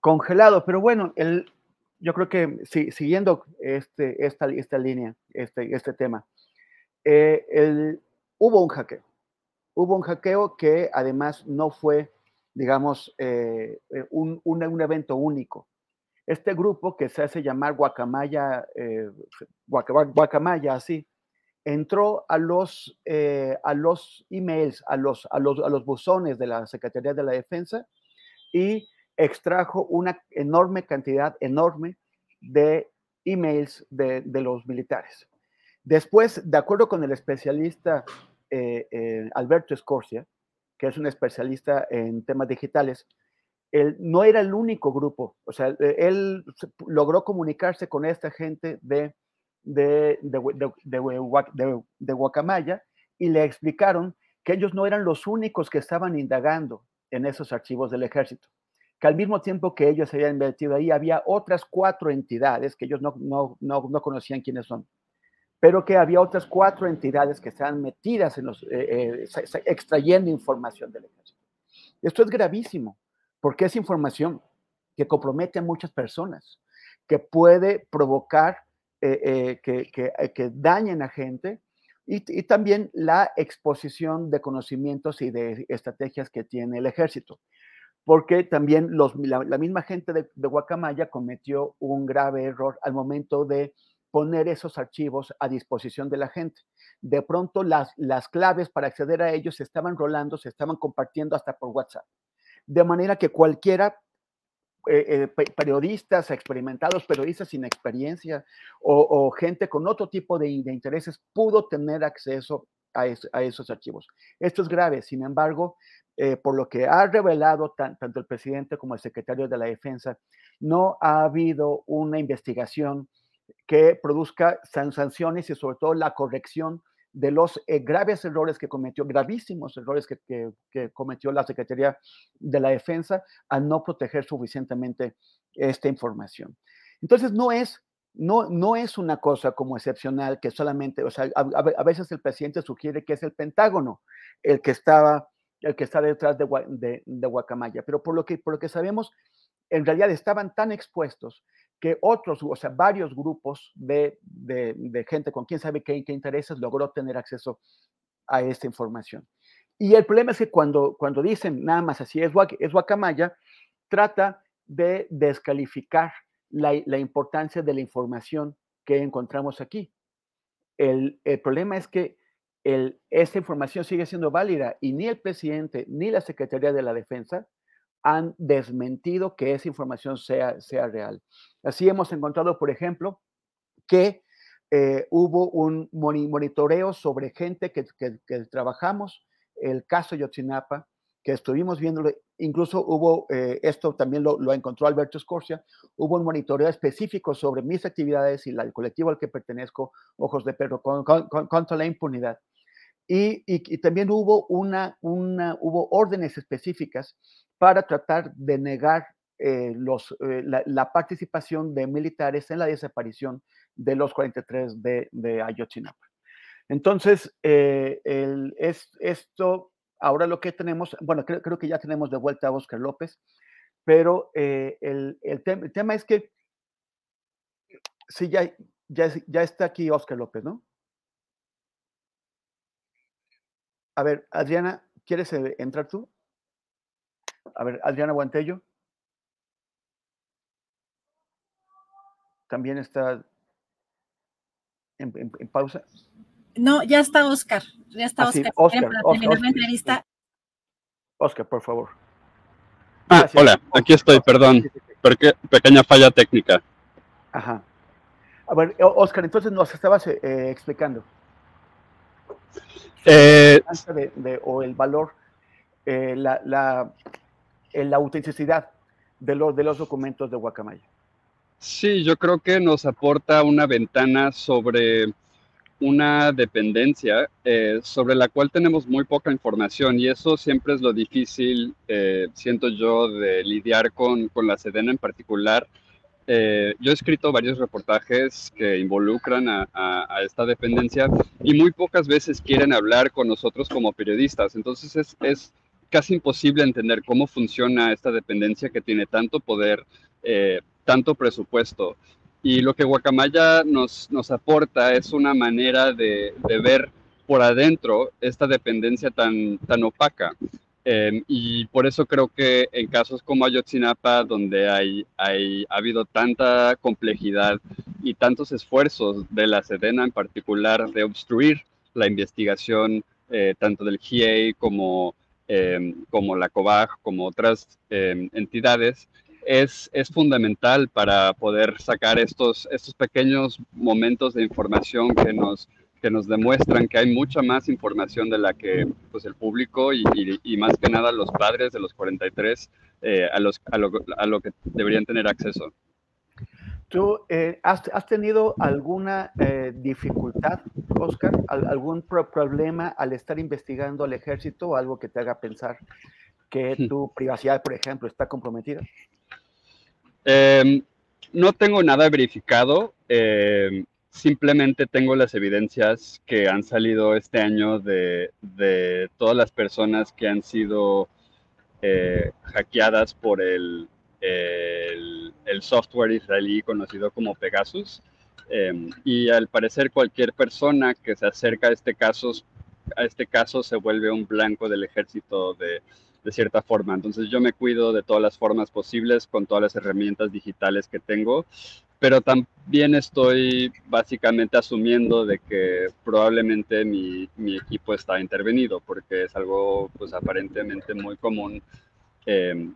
congelado. Pero bueno, el, yo creo que siguiendo este, esta, esta línea, este, este tema, eh, el, hubo un hackeo. Hubo un hackeo que además no fue, digamos, eh, eh, un, un, evento único. Este grupo que se hace llamar Guacamaya, Guacamaya así, entró a los, a los emails, a los, a, los, a los buzones de la Secretaría de la Defensa y extrajo una enorme cantidad, enorme, de emails de, los militares. Después, de acuerdo con el especialista eh, eh, Alberto Escorcia, que es un especialista en temas digitales, él no era el único grupo, o sea, él logró comunicarse con esta gente de, de, de, de, de, Guacamaya y le explicaron que ellos no eran los únicos que estaban indagando en esos archivos del ejército, que al mismo tiempo que ellos habían metido ahí, había otras cuatro entidades que ellos no, no, no, no conocían quiénes son, pero que había otras cuatro entidades que estaban metidas en los, eh, eh, extrayendo información del ejército. Esto es gravísimo, porque es información que compromete a muchas personas, que puede provocar eh, que, que, que, dañen a gente y, y, también la exposición de conocimientos y de estrategias que tiene el ejército. Porque también la, misma gente de, Guacamaya cometió un grave error al momento de poner esos archivos a disposición de la gente. De pronto las, las claves para acceder a ellos se estaban rolando, se estaban compartiendo hasta por WhatsApp. De manera que cualquiera, eh, eh, periodistas experimentados, periodistas sin experiencia o, o gente con otro tipo de, de, intereses pudo tener acceso a, es, a, esos archivos. Esto es grave, sin embargo, eh, por lo que ha revelado tan, tanto el presidente como el secretario de la Defensa, no ha habido una investigación que produzca sanciones y sobre todo la corrección de los eh, graves errores que cometió, gravísimos errores que, cometió la Secretaría de la Defensa al no proteger suficientemente esta información. Entonces, no es, no, no es una cosa como excepcional que solamente, o sea, a, veces el presidente sugiere que es el Pentágono el que estaba, el que está detrás de, de, Guacamaya, pero por lo, que, por lo que sabemos, en realidad estaban tan expuestos que otros, o sea, varios grupos de, de, gente con quién sabe qué, qué, intereses logró tener acceso a esta información. Y el problema es que cuando, cuando dicen nada más así es, es Guacamaya, trata de descalificar la, la, importancia de la información que encontramos aquí. El, el problema es que el, esta información sigue siendo válida y ni el presidente ni la Secretaría de la Defensa han desmentido que esa información sea, sea real. Así hemos encontrado, por ejemplo, que eh, hubo un monitoreo sobre gente que, que, que, trabajamos, el caso Yotzinapa, que estuvimos viendo, incluso hubo, eh, esto también lo, lo, encontró Alberto Scorsia, hubo un monitoreo específico sobre mis actividades y la, el colectivo al que pertenezco, Ojos de Perro, con, con, con, contra la impunidad. Y, y, y, también hubo, una, una, hubo órdenes específicas para tratar de negar eh, los, eh, la, la, participación de militares en la desaparición de los 43 de, de Ayotzinapa. Entonces, eh, el, es, esto, ahora lo que tenemos, bueno, creo, que ya tenemos de vuelta a Oscar López, pero eh, el, el, te el, tema es que, sí, ya, está aquí Oscar López, ¿no? A ver, Adriana, ¿quieres entrar tú? A ver, Adriana Guantello. También está en, en, en pausa. No, ya está Oscar. Ya está Ah, sí, Oscar. Oscar, para Oscar, terminar la Oscar. entrevista. Oscar, por favor. Ah, Gracias. hola, aquí estoy, perdón. Porque, pequeña falla técnica. Ajá. A ver, O- Oscar, entonces nos estabas eh, eh, explicando Eh, de, de- o el valor, eh, la, la, eh, la autenticidad de, lo, de los documentos de Guacamaya. sí, yo creo que nos aporta una ventana sobre una dependencia eh, sobre la cual tenemos muy poca información y eso siempre es lo difícil, eh, siento yo, de lidiar con, con la Sedena en particular. Eh, yo he escrito varios reportajes que involucran a, a, esta dependencia y muy pocas veces quieren hablar con nosotros como periodistas. Entonces es, es casi imposible entender cómo funciona esta dependencia que tiene tanto poder, tanto presupuesto. Y lo que Guacamaya nos, nos aporta es una manera de, de, ver por adentro esta dependencia tan, tan opaca. Eh, y por eso creo que en casos como Ayotzinapa, donde hay, hay, ha habido tanta complejidad y tantos esfuerzos de la Sedena en particular de obstruir la investigación eh, tanto del GIEI como, eh, como la COBAG, como otras eh, entidades, es, es, fundamental para poder sacar estos, estos pequeños momentos de información que nos, que nos demuestran que hay mucha más información de la que pues, el público y, y, y más que nada los padres de los 43 eh, a, los, a, lo, a lo que deberían tener acceso. ¿Tú eh, has, tenido alguna eh, dificultad, Oscar? ¿Algún problema al estar investigando al ejército o algo que te haga pensar que tu privacidad, por ejemplo, está comprometida? Em, no tengo nada verificado. Em, simplemente tengo las evidencias que han salido este año de, de todas las personas que han sido eh, hackeadas por el el, software israelí conocido como Pegasus. Em, y al parecer cualquier persona que se acerca a este caso, a este caso se vuelve un blanco del ejército de, de cierta forma. Entonces yo me cuido de todas las formas posibles con todas las herramientas digitales que tengo, pero también estoy básicamente asumiendo de que probablemente mi, mi equipo está intervenido, porque es algo pues aparentemente muy común eh,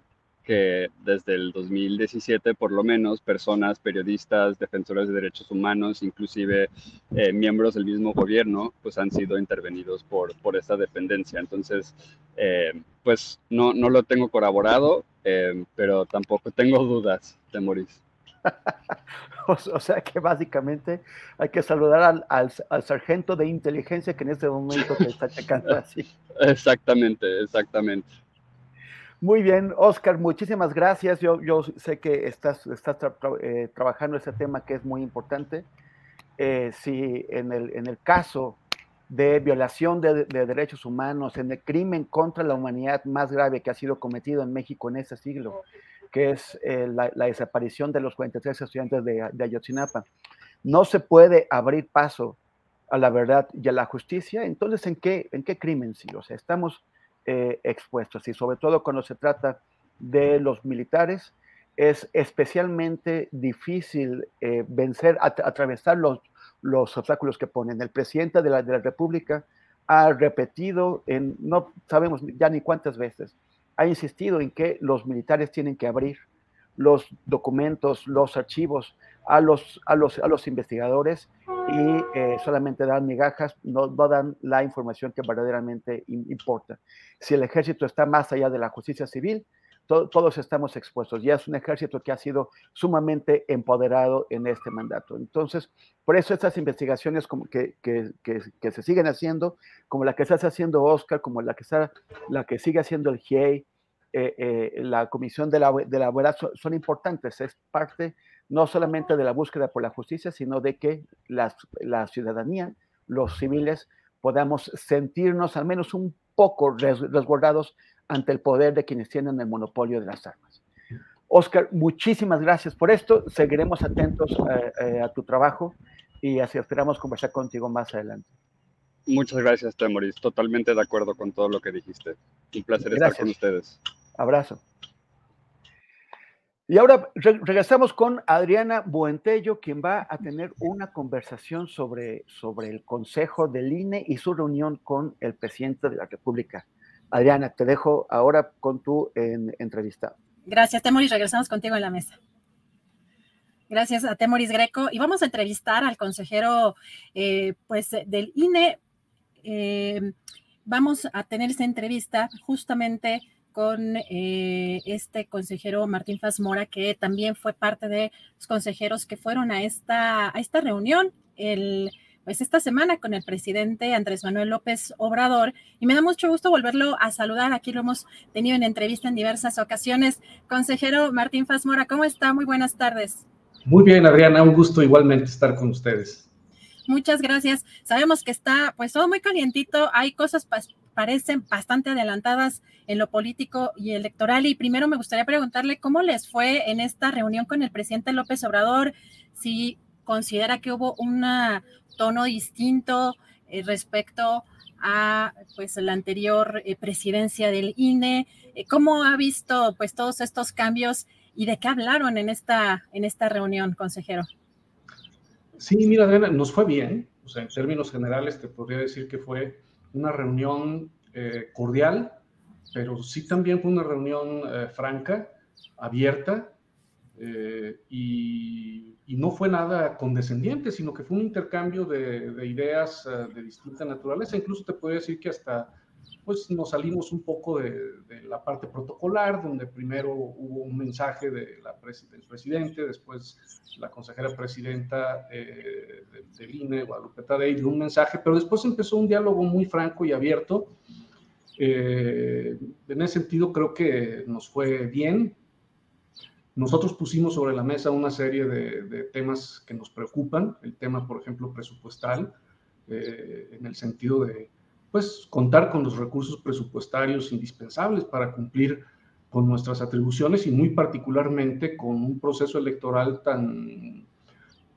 que desde el 2017 por lo menos personas, periodistas, defensores de derechos humanos, inclusive eh, miembros del mismo gobierno, pues han sido intervenidos por, por esta dependencia. Entonces, eh, pues no, no lo tengo corroborado, eh, pero tampoco tengo (laughs) dudas de Maurice. (laughs) o, sea que básicamente hay que saludar al, al, al, sargento de inteligencia que en este momento te está (laughs) checando así. Exactamente, exactamente. Muy bien, Oscar, muchísimas gracias. Yo, sé que estás, eh, trabajando ese tema que es muy importante. Eh, si en el, caso de violación de, derechos humanos, en el crimen contra la humanidad más grave que ha sido cometido en México en ese siglo, que es eh, la, desaparición de los 43 estudiantes de, de Ayotzinapa, no se puede abrir paso a la verdad y a la justicia, entonces ¿en qué, en qué crimen sí? O sea, estamos eh, expuestos y sobre todo cuando se trata de los militares es especialmente difícil eh, vencer, atravesar los, los obstáculos que ponen. El presidente de la, de la República ha repetido en, no sabemos ya ni cuántas veces, ha insistido en que los militares tienen que abrir los documentos, los archivos a los, a los, a los investigadores y eh, solamente dan migajas, no, no, dan la información que verdaderamente importa. Si el ejército está más allá de la justicia civil, todos estamos expuestos. Ya es un ejército que ha sido sumamente empoderado en este mandato. Entonces, por eso estas investigaciones como que, que, que, se siguen haciendo, como la que está haciendo Oscar, como la que, está, la que sigue haciendo el GIEI, eh, eh, la Comisión de la, de la Verdad, son, son importantes. Es parte no solamente de la búsqueda por la justicia, sino de que la, la ciudadanía, los civiles, podamos sentirnos al menos un poco resguardados ante el poder de quienes tienen el monopolio de las armas. Oscar, muchísimas gracias por esto. Seguiremos atentos eh, eh, a tu trabajo y así esperamos conversar contigo más adelante. Muchas gracias, Temoris. Totalmente de acuerdo con todo lo que dijiste. Un placer estar con ustedes. Abrazo. Y ahora regresamos con Adriana Buentello, quien va a tener una conversación sobre, sobre el Consejo del INE y su reunión con el presidente de la República. Adriana, te dejo ahora con tu entrevista. Gracias, Temoris. Regresamos contigo en la mesa. Gracias a Temoris Greco. Y vamos a entrevistar al consejero eh, pues, del INE. Eh, vamos a tener esta entrevista justamente con eh, este consejero Martín Fazmora, que también fue parte de los consejeros que fueron a esta, a esta reunión el, pues esta semana con el presidente Andrés Manuel López Obrador. Y me da mucho gusto volverlo a saludar. Aquí lo hemos tenido en entrevista en diversas ocasiones. Consejero Martín Fazmora, ¿cómo está? Muy buenas tardes. Muy bien, Adriana, un gusto igualmente estar con ustedes. Muchas gracias. Sabemos que está pues todo muy calientito, hay cosas parecen bastante adelantadas en lo político y electoral. Y primero me gustaría preguntarle cómo les fue en esta reunión con el presidente López Obrador, si considera que hubo un tono distinto eh, respecto a pues la anterior eh, presidencia del INE, eh, cómo ha visto pues todos estos cambios y de qué hablaron en esta en esta reunión, consejero. Sí, mira, nos fue bien, o sea, en términos generales te podría decir que fue una reunión eh, cordial, pero sí también fue una reunión eh, franca, abierta, eh, y, no fue nada condescendiente, sino que fue un intercambio de, ideas de distinta naturaleza. Incluso te puedo decir que hasta pues nos salimos un poco de, la parte protocolar, donde primero hubo un mensaje de la del presidente, después la consejera presidenta eh, del INE, Guadalupe Tadei, dio un mensaje, pero después empezó un diálogo muy franco y abierto. Eh, en ese sentido creo que nos fue bien. Nosotros pusimos sobre la mesa una serie de, temas que nos preocupan, el tema, por ejemplo, presupuestal, eh, en el sentido de pues contar con los recursos presupuestarios indispensables para cumplir con nuestras atribuciones y muy particularmente con un proceso electoral tan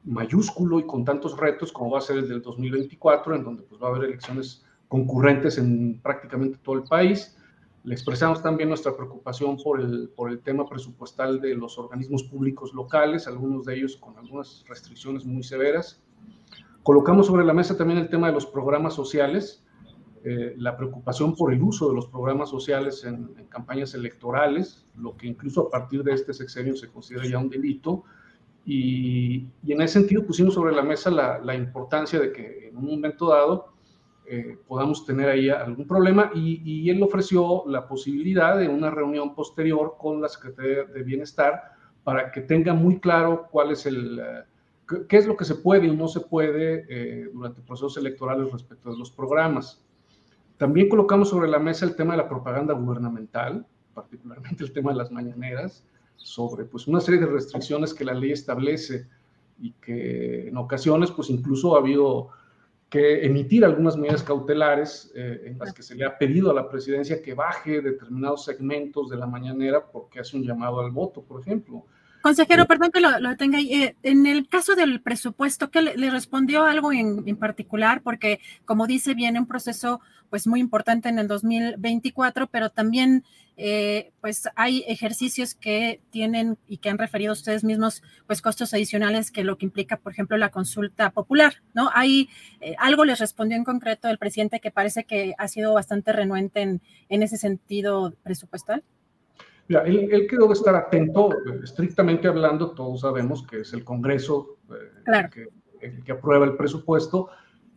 mayúsculo y con tantos retos como va a ser el del 2024, en donde pues va a haber elecciones concurrentes en prácticamente todo el país. Le expresamos también nuestra preocupación por el, por el tema presupuestal de los organismos públicos locales, algunos de ellos con algunas restricciones muy severas. Colocamos sobre la mesa también el tema de los programas sociales, eh, la preocupación por el uso de los programas sociales en, campañas electorales, lo que incluso a partir de este sexenio se considera ya un delito. Y, en ese sentido pusimos sobre la mesa la, importancia de que en un momento dado eh, podamos tener ahí algún problema y, y, él ofreció la posibilidad de una reunión posterior con la Secretaría de Bienestar para que tenga muy claro cuál es el, eh, qué es lo que se puede y no se puede durante procesos electorales respecto de los programas. También colocamos sobre la mesa el tema de la propaganda gubernamental, particularmente el tema de las mañaneras, sobre pues, una serie de restricciones que la ley establece y que en ocasiones pues incluso ha habido que emitir algunas medidas cautelares eh, en las que se le ha pedido a la presidencia que baje determinados segmentos de la mañanera porque hace un llamado al voto, por ejemplo. Consejero, perdón que lo, lo tenga ahí. Eh, en el caso del presupuesto, ¿qué le, respondió algo en, en, particular? Porque, como dice, viene un proceso pues muy importante en el 2024, pero también eh, pues hay ejercicios que tienen y que han referido ustedes mismos pues costos adicionales que lo que implica, por ejemplo, la consulta popular, ¿no? Hay eh, algo les respondió en concreto el presidente que parece que ha sido bastante renuente en, en ese sentido presupuestal. Mira, él, quedó de estar atento, estrictamente hablando, todos sabemos que es el Congreso eh, que, el que aprueba el presupuesto,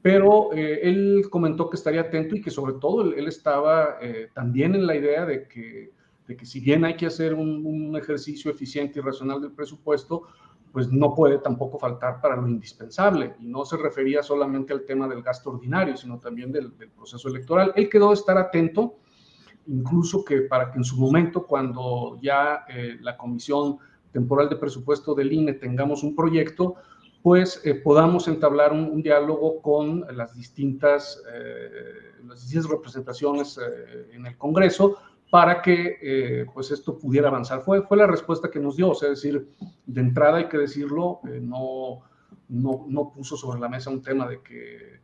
pero eh, él comentó que estaría atento y que sobre todo él, estaba eh, también en la idea de que, de que si bien hay que hacer un, ejercicio eficiente y racional del presupuesto, pues no puede tampoco faltar para lo indispensable. Y no se refería solamente al tema del gasto ordinario, sino también del, proceso electoral. Él quedó de estar atento incluso que para que en su momento, cuando ya eh, la Comisión Temporal de Presupuesto del INE tengamos un proyecto, pues eh, podamos entablar un, diálogo con las distintas, eh, las distintas representaciones en el Congreso para que pues esto pudiera avanzar. Fue, fue la respuesta que nos dio, o sea, es decir, de entrada hay que decirlo, no, no, no puso sobre la mesa un tema de que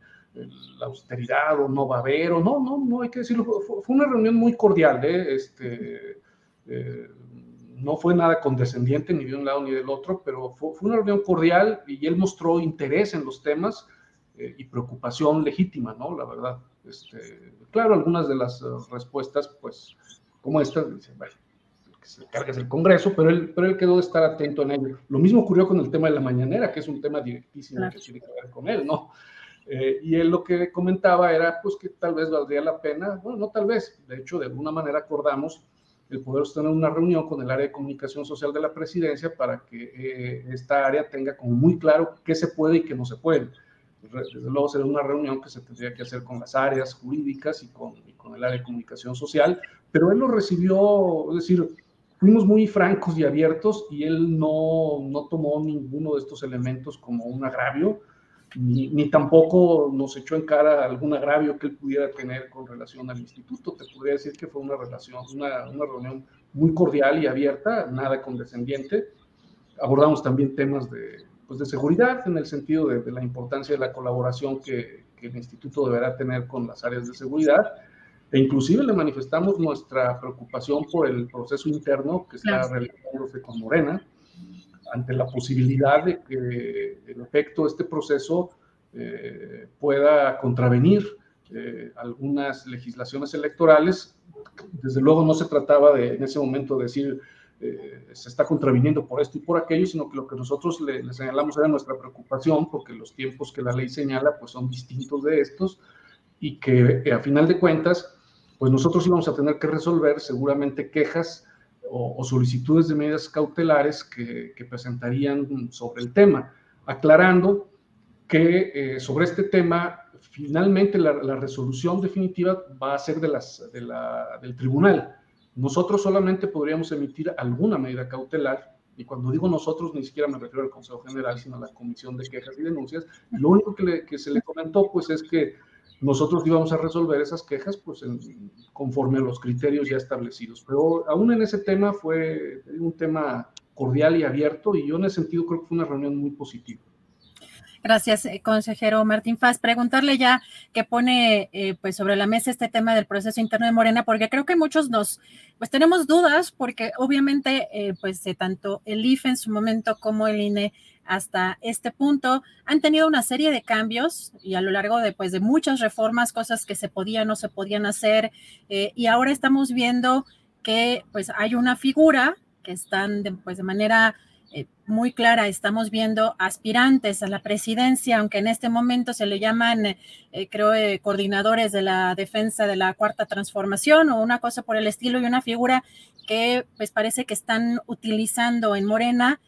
la austeridad o no va a haber, o no, no, no hay que decirlo, fue, una reunión muy cordial, ¿eh? este, eh, no fue nada condescendiente ni de un lado ni del otro, pero fue, una reunión cordial y él mostró interés en los temas eh, y preocupación legítima, ¿no? La verdad. Este, claro, algunas de las respuestas, pues, como esta, dicen, bueno, que se carga es el Congreso, pero él, pero él quedó de estar atento en ello. Lo mismo ocurrió con el tema de la mañanera, que es un tema directísimo que tiene que ver con él, ¿no? Eh, y él lo que comentaba era pues que tal vez valdría la pena, bueno, no tal vez, de hecho de alguna manera acordamos el poder tener una reunión con el área de comunicación social de la presidencia para que eh, esta área tenga como muy claro qué se puede y qué no se puede. Desde luego será una reunión que se tendría que hacer con las áreas jurídicas y con, y con el área de comunicación social, pero él lo recibió, es decir, fuimos muy francos y abiertos y él no, no tomó ninguno de estos elementos como un agravio, ni, tampoco nos echó en cara algún agravio que él pudiera tener con relación al instituto. Te podría decir que fue una relación, una, una reunión muy cordial y abierta, nada condescendiente. Abordamos también temas de, pues de seguridad, en el sentido de, la importancia de la colaboración que, que, el instituto deberá tener con las áreas de seguridad. E inclusive le manifestamos nuestra preocupación por el proceso interno que está realizándose con Morena ante la posibilidad de que, en efecto, este proceso eh, pueda contravenir eh, algunas legislaciones electorales. Desde luego no se trataba de, en ese momento, decir eh, se está contraviniendo por esto y por aquello, sino que lo que nosotros le, señalamos era nuestra preocupación, porque los tiempos que la ley señala pues son distintos de estos y que a final de cuentas pues nosotros íbamos a tener que resolver seguramente quejas o, solicitudes de medidas cautelares que, presentarían sobre el tema, aclarando que eh, sobre este tema finalmente la, resolución definitiva va a ser de las, del tribunal. Nosotros solamente podríamos emitir alguna medida cautelar, y cuando digo nosotros ni siquiera me refiero al Consejo General, sino a la Comisión de Quejas y Denuncias. Lo único que se le comentó pues es que nosotros íbamos a resolver esas quejas pues conforme a los criterios ya establecidos. Pero aún en ese tema fue un tema cordial y abierto y yo en ese sentido creo que fue una reunión muy positiva. Gracias, eh, consejero Martín Faz. Preguntarle ya que pone eh, pues sobre la mesa este tema del proceso interno de Morena, porque creo que muchos nos, pues tenemos dudas, porque obviamente eh, pues tanto el IFE en su momento como el INE hasta este punto han tenido una serie de cambios y a lo largo de, pues, de muchas reformas, cosas que se podían o se podían hacer, y ahora estamos viendo que pues hay una figura que están de, pues, de manera eh, muy clara. Estamos viendo aspirantes a la presidencia, aunque en este momento se le llaman, eh, creo, eh, coordinadores de la defensa de la cuarta transformación o una cosa por el estilo y una figura que pues parece que están utilizando en Morena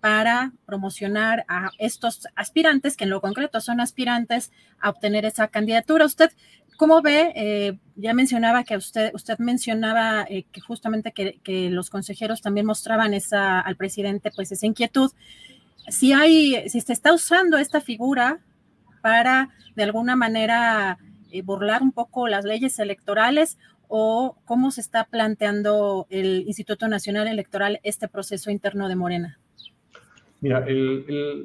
para promocionar a estos aspirantes, que en lo concreto son aspirantes a obtener esa candidatura. ¿Usted ¿Cómo ve? Eh, ya mencionaba que usted, usted mencionaba eh, que justamente que, los consejeros también mostraban esa, al presidente pues esa inquietud. Si hay, si se está usando esta figura para de alguna manera eh, burlar un poco las leyes electorales o cómo se está planteando el Instituto Nacional Electoral este proceso interno de Morena. Mira,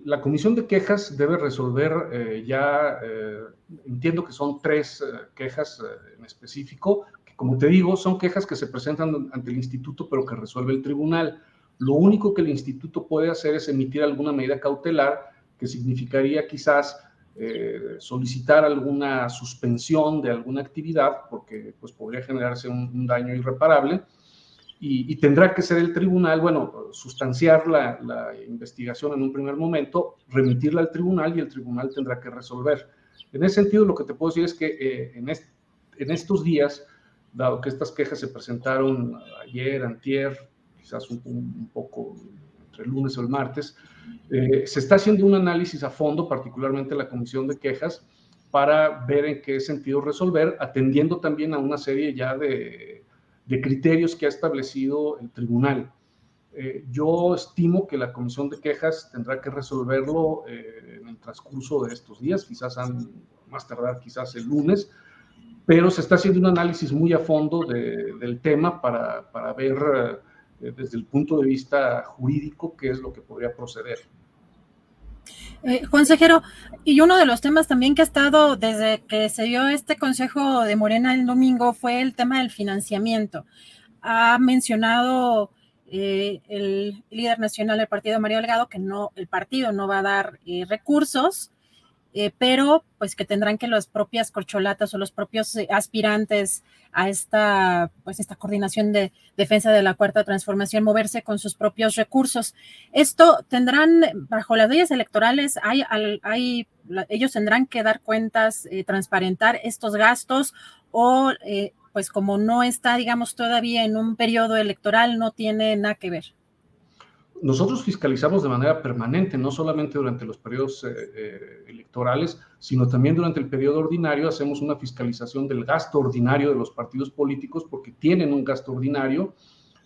la comisión de quejas debe resolver eh, ya, eh, entiendo que son tres eh, quejas en específico, que como te digo, son quejas que se presentan ante el instituto, pero que resuelve el tribunal. Lo único que el instituto puede hacer es emitir alguna medida cautelar, que significaría quizás solicitar alguna suspensión de alguna actividad, porque pues, podría generarse un daño irreparable y, tendrá que ser el tribunal, bueno, sustanciar la, investigación en un primer momento, remitirla al tribunal y el tribunal tendrá que resolver. En ese sentido, lo que te puedo decir es que eh, en, en, estos días, dado que estas quejas se presentaron ayer, antier, quizás un, poco entre el lunes o el martes, eh, se está haciendo un análisis a fondo, particularmente la comisión de quejas, para ver en qué sentido resolver, atendiendo también a una serie ya de de criterios que ha establecido el tribunal. Eh, yo estimo que la comisión de quejas tendrá que resolverlo eh, en el transcurso de estos días, quizás más tardar, quizás el lunes, pero se está haciendo un análisis muy a fondo del tema para, para ver eh, desde el punto de vista jurídico qué es lo que podría proceder. Eh, consejero, y uno de los temas también que ha estado desde que se dio este consejo de Morena el domingo fue el tema del financiamiento. Ha mencionado eh, el líder nacional del partido, Mario Delgado, que no, el partido no va a dar eh, recursos eh, pero pues que tendrán que las propias corcholatas o los propios eh, aspirantes a esta, pues esta coordinación de defensa de la cuarta transformación moverse con sus propios recursos. Esto tendrán, bajo las leyes electorales, hay, hay ellos tendrán que dar cuentas, eh, transparentar estos gastos o pues como no está, digamos, todavía en un periodo electoral, no tiene nada que ver nosotros fiscalizamos de manera permanente, no solamente durante los periodos eh, eh, electorales, sino también durante el periodo ordinario hacemos una fiscalización del gasto ordinario de los partidos políticos porque tienen un gasto ordinario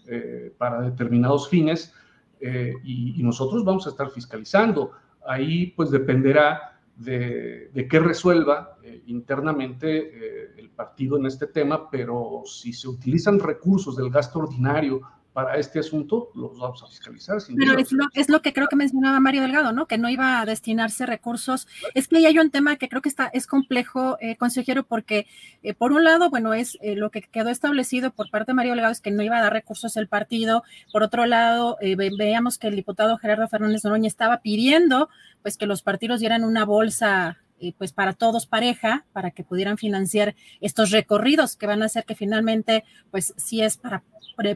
eh, para determinados fines y, nosotros vamos a estar fiscalizando. Ahí pues dependerá de, de qué resuelva internamente el partido en este tema, pero si se utilizan recursos del gasto ordinario para este asunto los vamos a fiscalizar. Pero es lo, es lo, que creo que mencionaba Mario Delgado, ¿no? Que no iba a destinarse recursos. Es que ahí hay un tema que creo que está, es complejo, eh, consejero, porque eh, por un lado, bueno, es eh, lo que quedó establecido por parte de Mario Delgado es que no iba a dar recursos el partido. Por otro lado, veíamos que el diputado Gerardo Fernández Noroña estaba pidiendo pues que los partidos dieran una bolsa pues para todos pareja, para que pudieran financiar estos recorridos que van a hacer que finalmente, pues si es para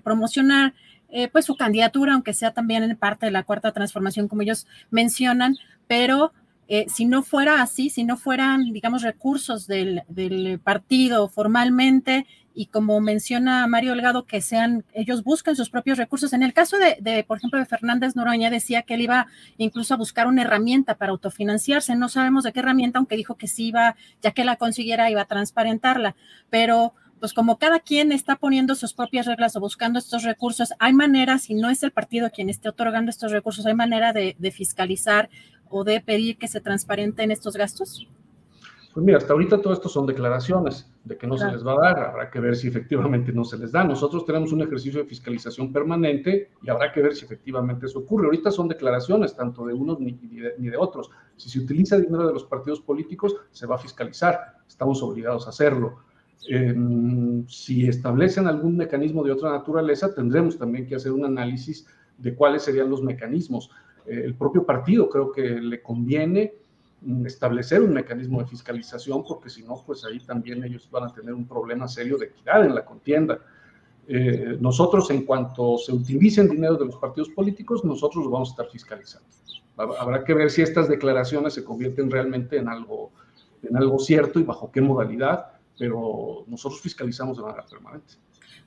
promocionar eh, pues su candidatura, aunque sea también en parte de la cuarta transformación, como ellos mencionan, pero eh, si no fuera así, si no fueran, digamos, recursos del, partido formalmente y como menciona Mario Delgado, que sean, ellos buscan sus propios recursos. En el caso de, de, por ejemplo, de Fernández Noroña, decía que él iba incluso a buscar una herramienta para autofinanciarse. No sabemos de qué herramienta, aunque dijo que sí iba, ya que la consiguiera, iba a transparentarla. Pero pues como cada quien está poniendo sus propias reglas o buscando estos recursos, hay maneras, si no es el partido quien esté otorgando estos recursos, hay manera de, de fiscalizar o de pedir que se transparenten estos gastos? Pues mira, hasta ahorita todo esto son declaraciones de que no claro. se les va a dar, habrá que ver si efectivamente no se les da. Nosotros tenemos un ejercicio de fiscalización permanente y habrá que ver si efectivamente eso ocurre. Ahorita son declaraciones, tanto de unos ni de, ni de otros. Si se utiliza dinero de los partidos políticos, se va a fiscalizar, estamos obligados a hacerlo. Eh, si establecen algún mecanismo de otra naturaleza, tendremos también que hacer un análisis de cuáles serían los mecanismos. Eh, el propio partido creo que le conviene establecer un mecanismo de fiscalización, porque si no, pues ahí también ellos van a tener un problema serio de equidad en la contienda. Eh, nosotros, en cuanto se utilicen dinero de los partidos políticos, nosotros lo vamos a estar fiscalizando. Habrá que ver si estas declaraciones se convierten realmente en algo, en algo cierto y bajo qué modalidad, pero nosotros fiscalizamos de manera permanente.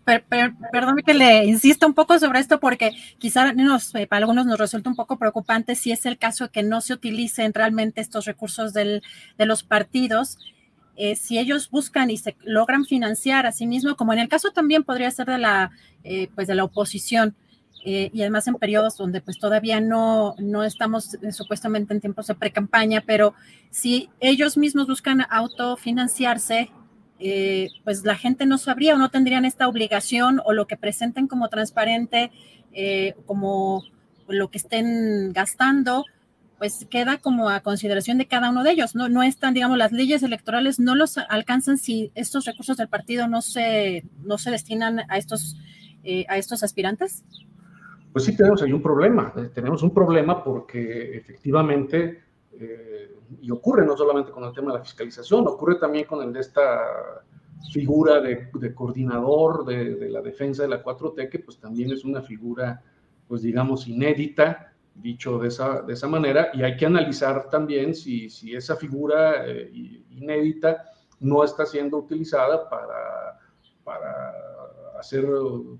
Per, per, perdón que le insisto un poco sobre esto porque quizá nos, eh, para algunos nos resulta un poco preocupante si es el caso de que no se utilicen realmente estos recursos del, de los partidos. Eh, si ellos buscan y se logran financiar a sí mismos, como en el caso también podría ser de la, eh, pues de la oposición, eh, y además en periodos donde pues todavía no, no estamos eh, supuestamente en tiempos de pre-campaña, pero si ellos mismos buscan autofinanciarse, eh, pues la gente no sabría o no tendrían esta obligación o lo que presenten como transparente, eh, como lo que estén gastando, pues queda como a consideración de cada uno de ellos. No, no están, digamos, las leyes electorales no los alcanzan si estos recursos del partido no se, no se destinan a estos, eh, a estos aspirantes. Pues sí tenemos ahí un problema. Eh, tenemos un problema porque efectivamente eh, y ocurre no solamente con el tema de la fiscalización, ocurre también con el de esta figura de, de coordinador de, de, la defensa de la 4T, que pues también es una figura, pues digamos, inédita, dicho de esa, de esa manera, y hay que analizar también si, si esa figura eh, inédita no está siendo utilizada para, para hacer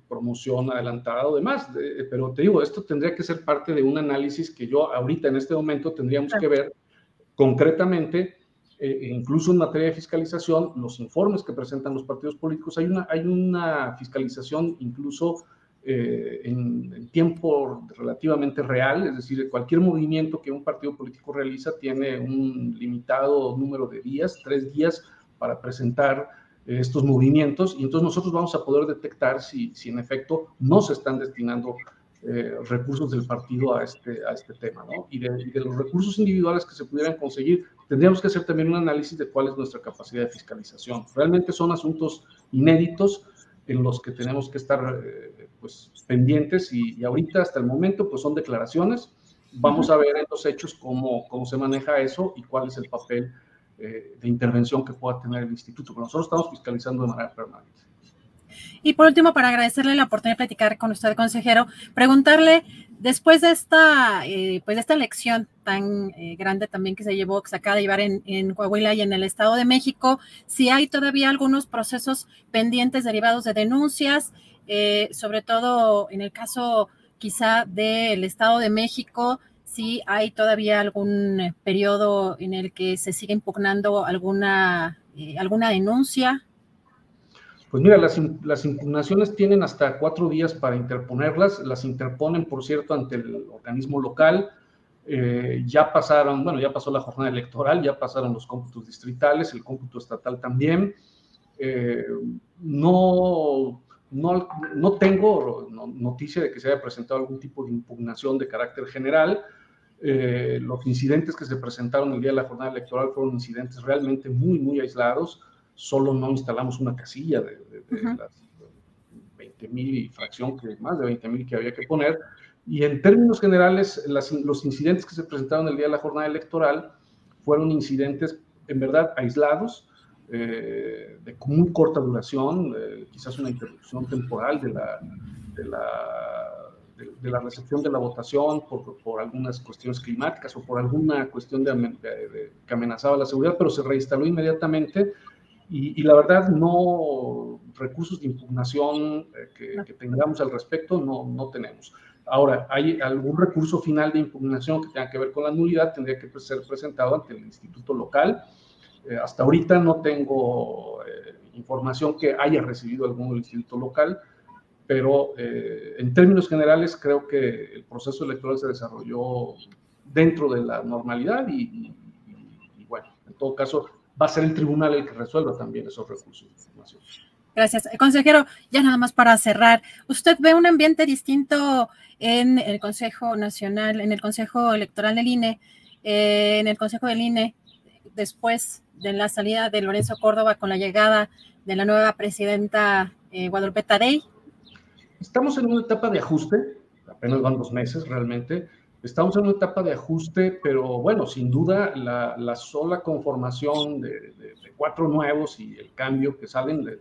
promoción adelantada o demás. Pero te digo, esto tendría que ser parte de un análisis que yo ahorita en este momento tendríamos que ver concretamente, eh, incluso en materia de fiscalización, los informes que presentan los partidos políticos, hay una, hay una fiscalización incluso eh, en, en, tiempo relativamente real, es decir, cualquier movimiento que un partido político realiza tiene un limitado número de días, tres días para presentar estos movimientos y entonces nosotros vamos a poder detectar si, si en efecto no se están destinando eh, recursos del partido a este, a este tema, ¿no? Y de, y de, los recursos individuales que se pudieran conseguir, tendríamos que hacer también un análisis de cuál es nuestra capacidad de fiscalización. Realmente son asuntos inéditos en los que tenemos que estar eh, pues, pendientes y, y, ahorita hasta el momento pues son declaraciones. Vamos a ver en los hechos cómo, cómo se maneja eso y cuál es el papel eh, de intervención que pueda tener el instituto, pero nosotros estamos fiscalizando de manera permanente. Y por último, para agradecerle la oportunidad de platicar con usted, consejero, preguntarle, después de esta, eh, pues de esta elección tan eh, grande también que se llevó, que se acaba de llevar en, en, Coahuila y en el Estado de México, si hay todavía algunos procesos pendientes derivados de denuncias, eh, sobre todo en el caso quizá del Estado de México, si hay todavía algún periodo en el que se sigue impugnando alguna, eh, alguna denuncia. Pues mira, las, impugnaciones tienen hasta cuatro días para interponerlas. Las interponen, por cierto, ante el organismo local. Eh, ya pasaron, bueno, ya pasó la jornada electoral, ya pasaron los cómputos distritales, el cómputo estatal también. Eh, no, no, no tengo noticia de que se haya presentado algún tipo de impugnación de carácter general. Eh, los incidentes que se presentaron el día de la jornada electoral fueron incidentes realmente muy, muy aislados. Solo no instalamos una casilla de, de, de uh -huh. las 20 mil y fracción, que más de 20 mil que había que poner. Y en términos generales, las, los incidentes que se presentaron el día de la jornada electoral fueron incidentes en verdad aislados, eh, de muy corta duración, eh, quizás una interrupción temporal de la, de la de, la recepción de la votación por, por, algunas cuestiones climáticas o por alguna cuestión de, que amenazaba la seguridad, pero se reinstaló inmediatamente y, la verdad no recursos de impugnación que, que, tengamos al respecto no, no tenemos. Ahora, hay algún recurso final de impugnación que tenga que ver con la nulidad, tendría que ser presentado ante el instituto local. Eh, hasta ahorita no tengo eh, información que haya recibido algún instituto local, pero eh, en términos generales creo que el proceso electoral se desarrolló dentro de la normalidad y, bueno, en todo caso va a ser el tribunal el que resuelva también esos recursos de información. Gracias. Consejero, ya nada más para cerrar, ¿usted ve un ambiente distinto en el Consejo Nacional, en el Consejo Electoral del INE, eh, en el Consejo del INE, después de la salida de Lorenzo Córdoba con la llegada de la nueva presidenta eh, Guadalupe Tadei? Estamos en una etapa de ajuste, apenas van dos meses realmente. Estamos en una etapa de ajuste, pero bueno, sin duda la, sola conformación de, cuatro nuevos y el cambio que salen de,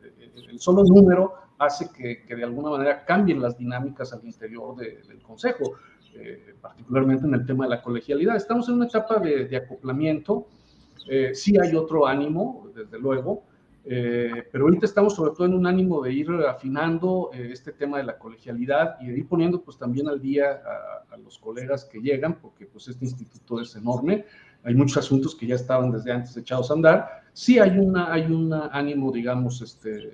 el solo número hace que, de alguna manera cambien las dinámicas al interior del Consejo, eh, particularmente en el tema de la colegialidad. Estamos en una etapa de, acoplamiento, eh, sí hay otro ánimo, desde luego, eh, pero ahorita estamos sobre todo en un ánimo de ir afinando este tema de la colegialidad y de ir poniendo pues también al día a, los colegas que llegan, porque pues este instituto es enorme, hay muchos asuntos que ya estaban desde antes echados a andar, sí hay, una, hay un ánimo, digamos, este,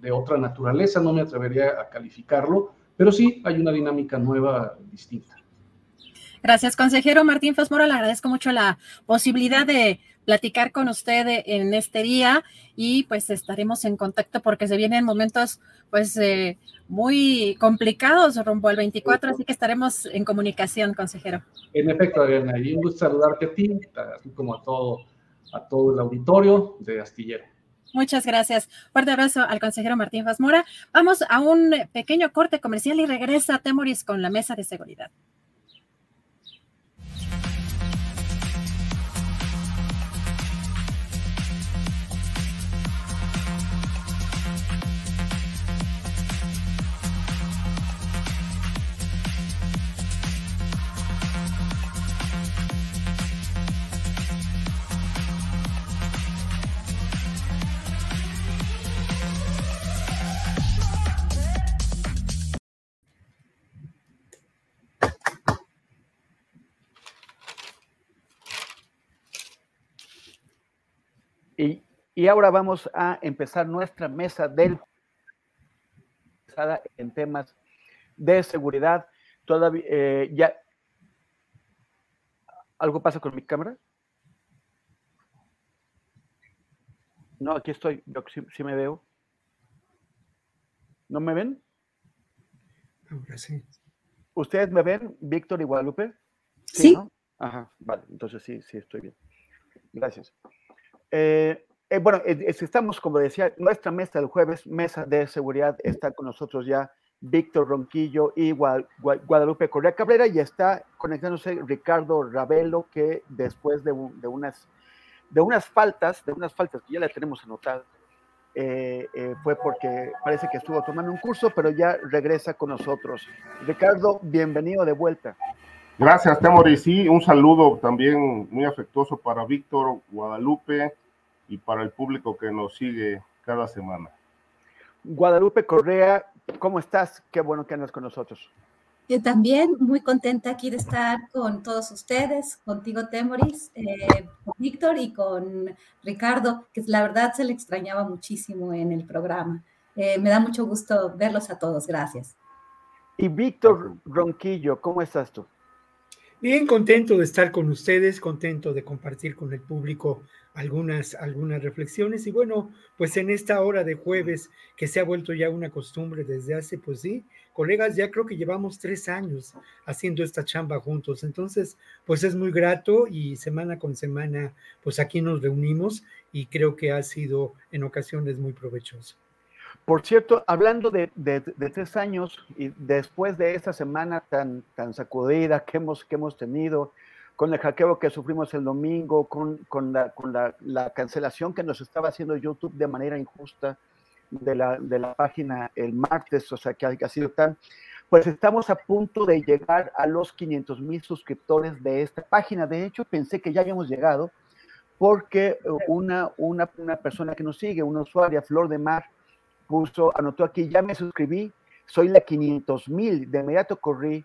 de otra naturaleza, no me atrevería a calificarlo, pero sí hay una dinámica nueva distinta. Gracias, consejero Martín Fasmora. Le agradezco mucho la posibilidad de platicar con usted en este día y pues estaremos en contacto porque se vienen momentos pues eh, muy complicados rumbo al 24, así que estaremos en comunicación, consejero. En efecto, Adriana, y un gusto saludarte a ti, así como a todo, a todo el auditorio de Astillero. Muchas gracias. Fuerte abrazo al consejero Martín Fasmora. Vamos a un pequeño corte comercial y regresa Temoris con la mesa de seguridad. Y, ahora vamos a empezar nuestra mesa del en temas de seguridad. Todavía eh, ya ¿Algo pasa con mi cámara? No, aquí estoy. Yo sí, me veo. ¿No me ven? Ahora sí. ¿Ustedes me ven, Víctor y Guadalupe? Sí. Ajá, vale. Entonces sí, sí, estoy bien. Gracias. Eh, eh, bueno, estamos, como decía, nuestra mesa del jueves, mesa de seguridad, está con nosotros ya Víctor Ronquillo y Guadalupe Correa Cabrera y está conectándose Ricardo Ravelo, que después de, unas, de unas faltas, de unas faltas que ya le tenemos anotadas, eh, fue porque parece que estuvo tomando un curso, pero ya regresa con nosotros. Ricardo, bienvenido de vuelta. Gracias, Temoris. Sí, un saludo también muy afectuoso para Víctor, Guadalupe y para el público que nos sigue cada semana. Guadalupe Correa, ¿cómo estás? Qué bueno que andas con nosotros. Yo también muy contenta aquí de estar con todos ustedes, contigo Temoris, eh, con Víctor y con Ricardo, que la verdad se le extrañaba muchísimo en el programa. Eh, me da mucho gusto verlos a todos, gracias. Y Víctor Ronquillo, ¿cómo estás tú? Bien, contento de estar con ustedes, contento de compartir con el público algunas, algunas reflexiones y bueno, pues en esta hora de jueves que se ha vuelto ya una costumbre desde hace, pues sí, colegas, ya creo que llevamos tres años haciendo esta chamba juntos, entonces pues es muy grato y semana con semana pues aquí nos reunimos y creo que ha sido en ocasiones muy provechoso. Por cierto, hablando de, tres años y después de esta semana tan, tan sacudida que hemos, que hemos tenido, con el hackeo que sufrimos el domingo, con, con la, cancelación que nos estaba haciendo YouTube de manera injusta de la, de la página el martes, o sea, que ha, sido tan... pues estamos a punto de llegar a los 500 mil suscriptores de esta página. De hecho, pensé que ya habíamos llegado porque una, una, una persona que nos sigue, una usuaria, Flor de Mar, puso, anotó aquí, ya me suscribí, soy la 500 mil, de inmediato corrí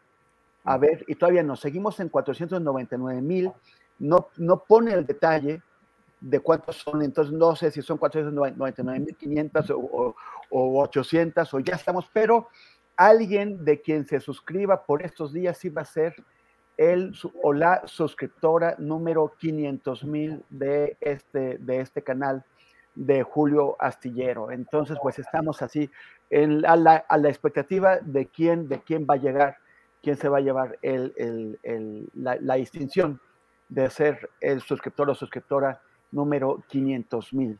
a ver, y todavía nos seguimos en 499 mil, no, no pone el detalle de cuántos son, entonces no sé si son 499.500 o, o 800 o ya estamos, pero alguien de quien se suscriba por estos días sí va a ser el o la suscriptora número 500 mil de este, de este canal de Julio Astillero. Entonces, pues estamos así en, a, la, a, la, expectativa de quién, de quién va a llegar, quién se va a llevar el, el, el, la, la, distinción de ser el suscriptor o suscriptora número 500 mil.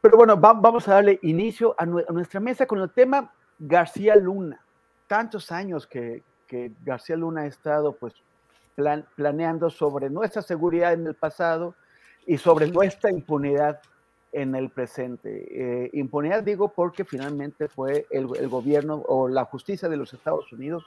Pero bueno, va, vamos a darle inicio a, nuestra mesa con el tema García Luna. Tantos años que, que García Luna ha estado pues plan, planeando sobre nuestra seguridad en el pasado y sobre nuestra impunidad en el presente. Eh, impunidad digo porque finalmente fue el, el, gobierno o la justicia de los Estados Unidos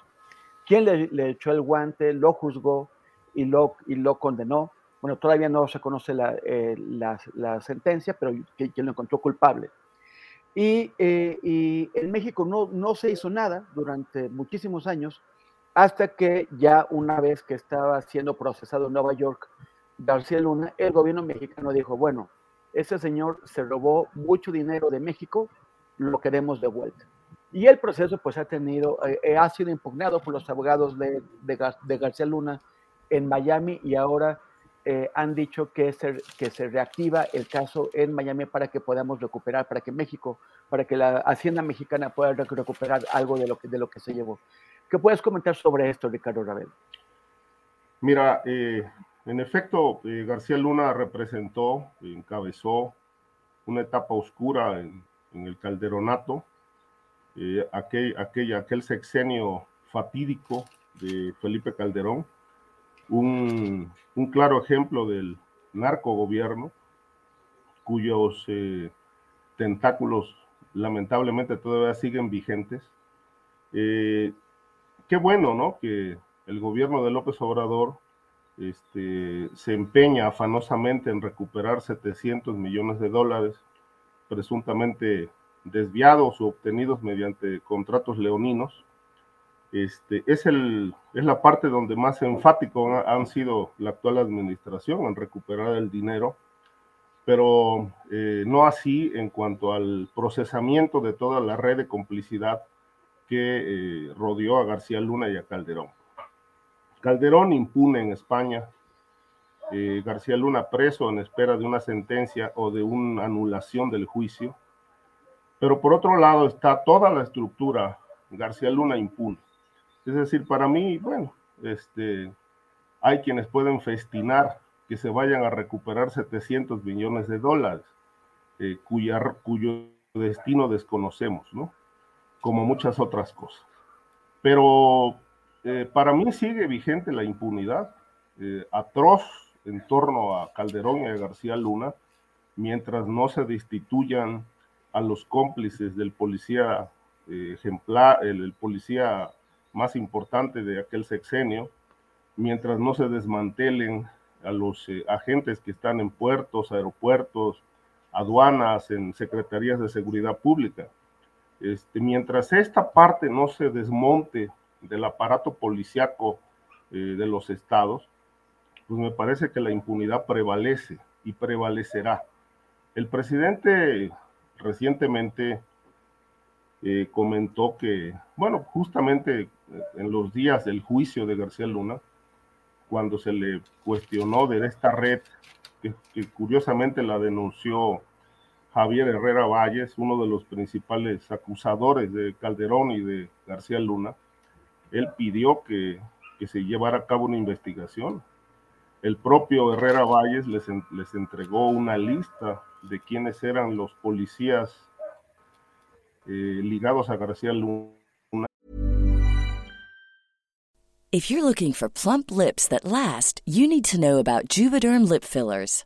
quien le, le, echó el guante, lo juzgó y lo, y lo condenó. Bueno, todavía no se conoce la, eh, la, la sentencia, pero quien lo encontró culpable. Y, eh, y, en México no, no se hizo nada durante muchísimos años, hasta que ya una vez que estaba siendo procesado en Nueva York, García Luna, el gobierno mexicano dijo, bueno, ese señor se robó mucho dinero de México, lo queremos de vuelta. Y el proceso pues ha tenido, eh, ha sido impugnado por los abogados de, de, de García Luna en Miami y ahora eh, han dicho que se, que se reactiva el caso en Miami para que podamos recuperar, para que México, para que la Hacienda mexicana pueda recuperar algo de lo que, de lo que se llevó. ¿Qué puedes comentar sobre esto, Ricardo Ravel? Mira, eh, en efecto, eh, García Luna representó, encabezó una etapa oscura en, el calderonato, eh, aquel, aquel, aquel sexenio fatídico de Felipe Calderón, un, un claro ejemplo del narcogobierno, cuyos eh, tentáculos lamentablemente todavía siguen vigentes. Qué bueno, ¿no? Que el gobierno de López Obrador este, se empeña afanosamente en recuperar 700 millones de dólares presuntamente desviados o obtenidos mediante contratos leoninos. Este, es, la parte donde más enfático han sido la actual administración en recuperar el dinero, pero eh, no así en cuanto al procesamiento de toda la red de complicidad que eh, rodeó a García Luna y a Calderón. Calderón impune en España, eh, García Luna preso en espera de una sentencia o de una anulación del juicio, pero por otro lado está toda la estructura García Luna impune. Es decir, para mí, bueno, este, hay quienes pueden festinar que se vayan a recuperar 700 millones de dólares, eh, cuyo destino desconocemos, ¿no? Como muchas otras cosas. Pero eh, para mí sigue vigente la impunidad eh, atroz en torno a Calderón y a García Luna, mientras no se destituyan a los cómplices del policía eh, ejemplar, el, el policía más importante de aquel sexenio, mientras no se desmantelen a los agentes que están en puertos, aeropuertos, aduanas, en secretarías de seguridad pública. Este, mientras esta parte no se desmonte del aparato policiaco eh, de los estados, pues me parece que la impunidad prevalece y prevalecerá. El presidente recientemente eh, comentó que, bueno, justamente en los días del juicio de García Luna, cuando se le cuestionó de esta red, que, que, curiosamente la denunció Javier Herrera Valles, uno de los principales acusadores de Calderón y de García Luna, él pidió que, se llevara a cabo una investigación. El propio Herrera Valles les, les entregó una lista de quiénes eran los policías eh, ligados a García Luna If you're looking for plump lips that last, you need to know about Juvederm lip fillers.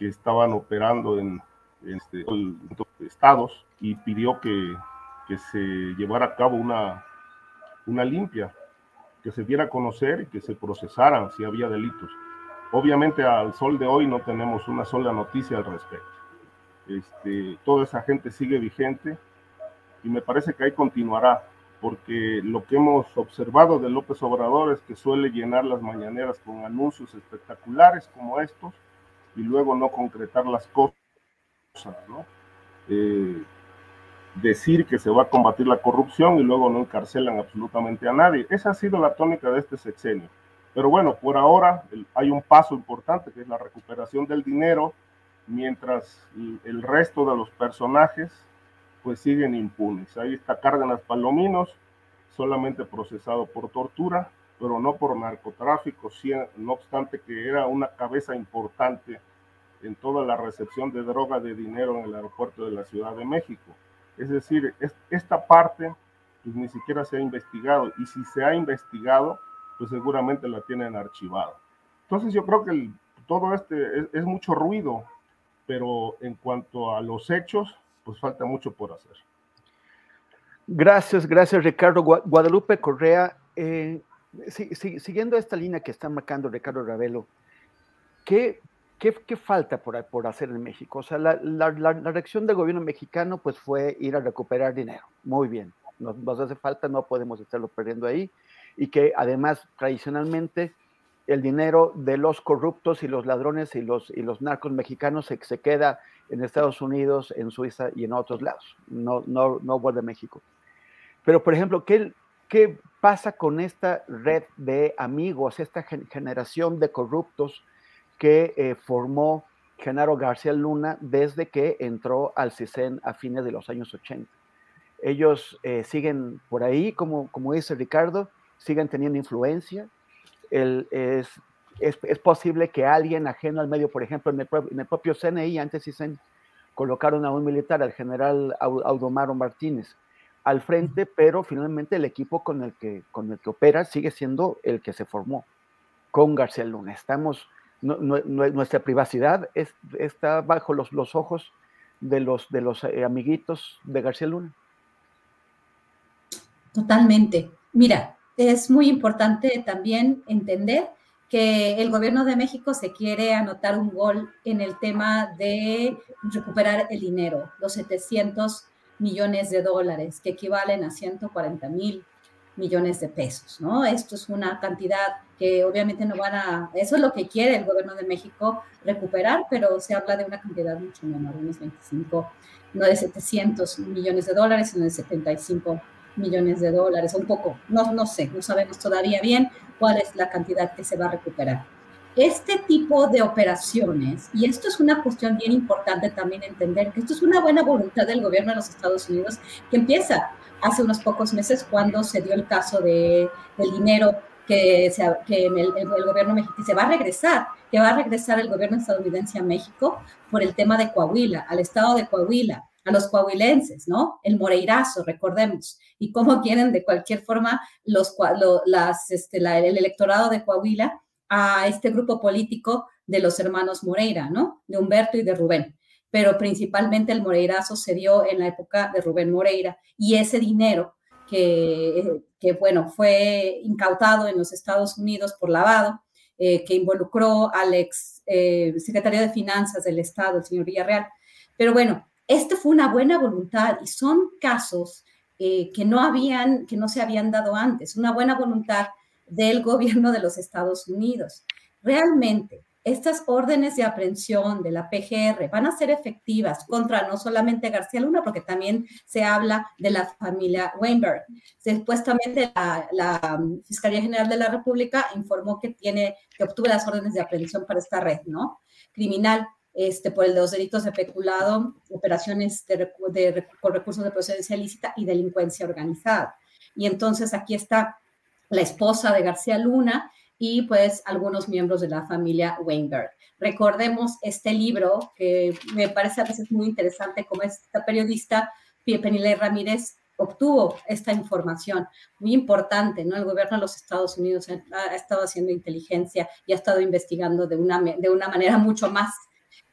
Que estaban operando en, en este, estados y pidió que, que, se llevara a cabo una, una limpia, que se diera a conocer y que se procesaran si había delitos. Obviamente al sol de hoy no tenemos una sola noticia al respecto. Este, toda esa gente sigue vigente y me parece que ahí continuará, porque lo que hemos observado de López Obrador es que suele llenar las mañaneras con anuncios espectaculares como estos, y luego no concretar las cosas, ¿no? Eh, decir que se va a combatir la corrupción y luego no encarcelan absolutamente a nadie. Esa ha sido la tónica de este sexenio. Pero bueno, por ahora hay un paso importante que es la recuperación del dinero, mientras el resto de los personajes pues siguen impunes. Ahí está Cárdenas Palominos, solamente procesado por tortura, pero no por narcotráfico, no obstante que era una cabeza importante en toda la recepción de droga de dinero en el aeropuerto de la Ciudad de México. Es decir, esta parte pues ni siquiera se ha investigado y si se ha investigado, pues seguramente la tienen archivada. Entonces yo creo que todo este es, mucho ruido, pero en cuanto a los hechos, pues falta mucho por hacer. Gracias, gracias Ricardo. Guadalupe Correa, eh, siguiendo esta línea que está marcando Ricardo Ravelo, ¿qué, qué, falta por, por, hacer en México? O sea, la, la, la, reacción del gobierno mexicano pues fue ir a recuperar dinero. Muy bien, nos, nos, hace falta, no podemos estarlo perdiendo ahí. Y que además, tradicionalmente, el dinero de los corruptos y los ladrones y los, y los narcos mexicanos se, se queda en Estados Unidos, en Suiza y en otros lados. No, no, no vuelve a México. Pero, por ejemplo, ¿qué, ¿Qué pasa con esta red de amigos, esta generación de corruptos que eh, formó Genaro García Luna desde que entró al CISEN a fines de los años 80? Ellos eh, siguen por ahí, como, dice Ricardo, siguen teniendo influencia. Es, posible que alguien ajeno al medio, por ejemplo, en el, en el propio CNI, antes CISEN, colocaron a un militar, al general Audomaro Martínez, al frente, pero finalmente el equipo con el que, con el que opera sigue siendo el que se formó con García Luna. Estamos, nuestra privacidad está bajo los, los, ojos de los, de los eh, amiguitos de García Luna. Totalmente. Mira, es muy importante también entender que el gobierno de México se quiere anotar un gol en el tema de recuperar el dinero, los 700 millones de dólares, que equivalen a 140 mil millones de pesos, ¿no? Esto es una cantidad que obviamente no van a, eso es lo que quiere el gobierno de México recuperar, pero se habla de una cantidad mucho menor, unos 25, no de 700 millones de dólares, sino de 75 millones de dólares, un poco, no, no sé, no sabemos todavía bien cuál es la cantidad que se va a recuperar este tipo de operaciones, y esto es una cuestión bien importante también entender, que esto es una buena voluntad del gobierno de los Estados Unidos que empieza hace unos pocos meses cuando se dio el caso de, del dinero que, el, el, gobierno mexicano se va a regresar, que va a regresar el gobierno estadounidense a México por el tema de Coahuila, al estado de Coahuila, a los coahuilenses, ¿no? El Moreirazo, recordemos, y cómo quieren de cualquier forma los, las, este, el electorado de Coahuila a este grupo político de los hermanos Moreira, ¿no? De Humberto y de Rubén. Pero principalmente el Moreirazo se dio en la época de Rubén Moreira y ese dinero que, bueno, fue incautado en los Estados Unidos por lavado, eh, que involucró al ex eh, secretario de Finanzas del Estado, el señor Villarreal. Pero bueno, este fue una buena voluntad y son casos eh, que no habían, que no se habían dado antes, una buena voluntad del gobierno de los Estados Unidos. Realmente, estas órdenes de aprehensión de la PGR van a ser efectivas contra no solamente García Luna, porque también se habla de la familia Weinberg. Supuestamente la, la Fiscalía General de la República informó que tiene, que obtuvo las órdenes de aprehensión para esta red, ¿no? Criminal. Este, por los delitos de peculado, operaciones de, de, recursos de procedencia ilícita y delincuencia organizada. Y entonces aquí está la esposa de García Luna y pues algunos miembros de la familia Weinberg. Recordemos este libro que me parece a veces muy interesante como esta periodista Penilei Ramírez obtuvo esta información muy importante, ¿no? El gobierno de los Estados Unidos ha, estado haciendo inteligencia y ha estado investigando de una, de una manera mucho más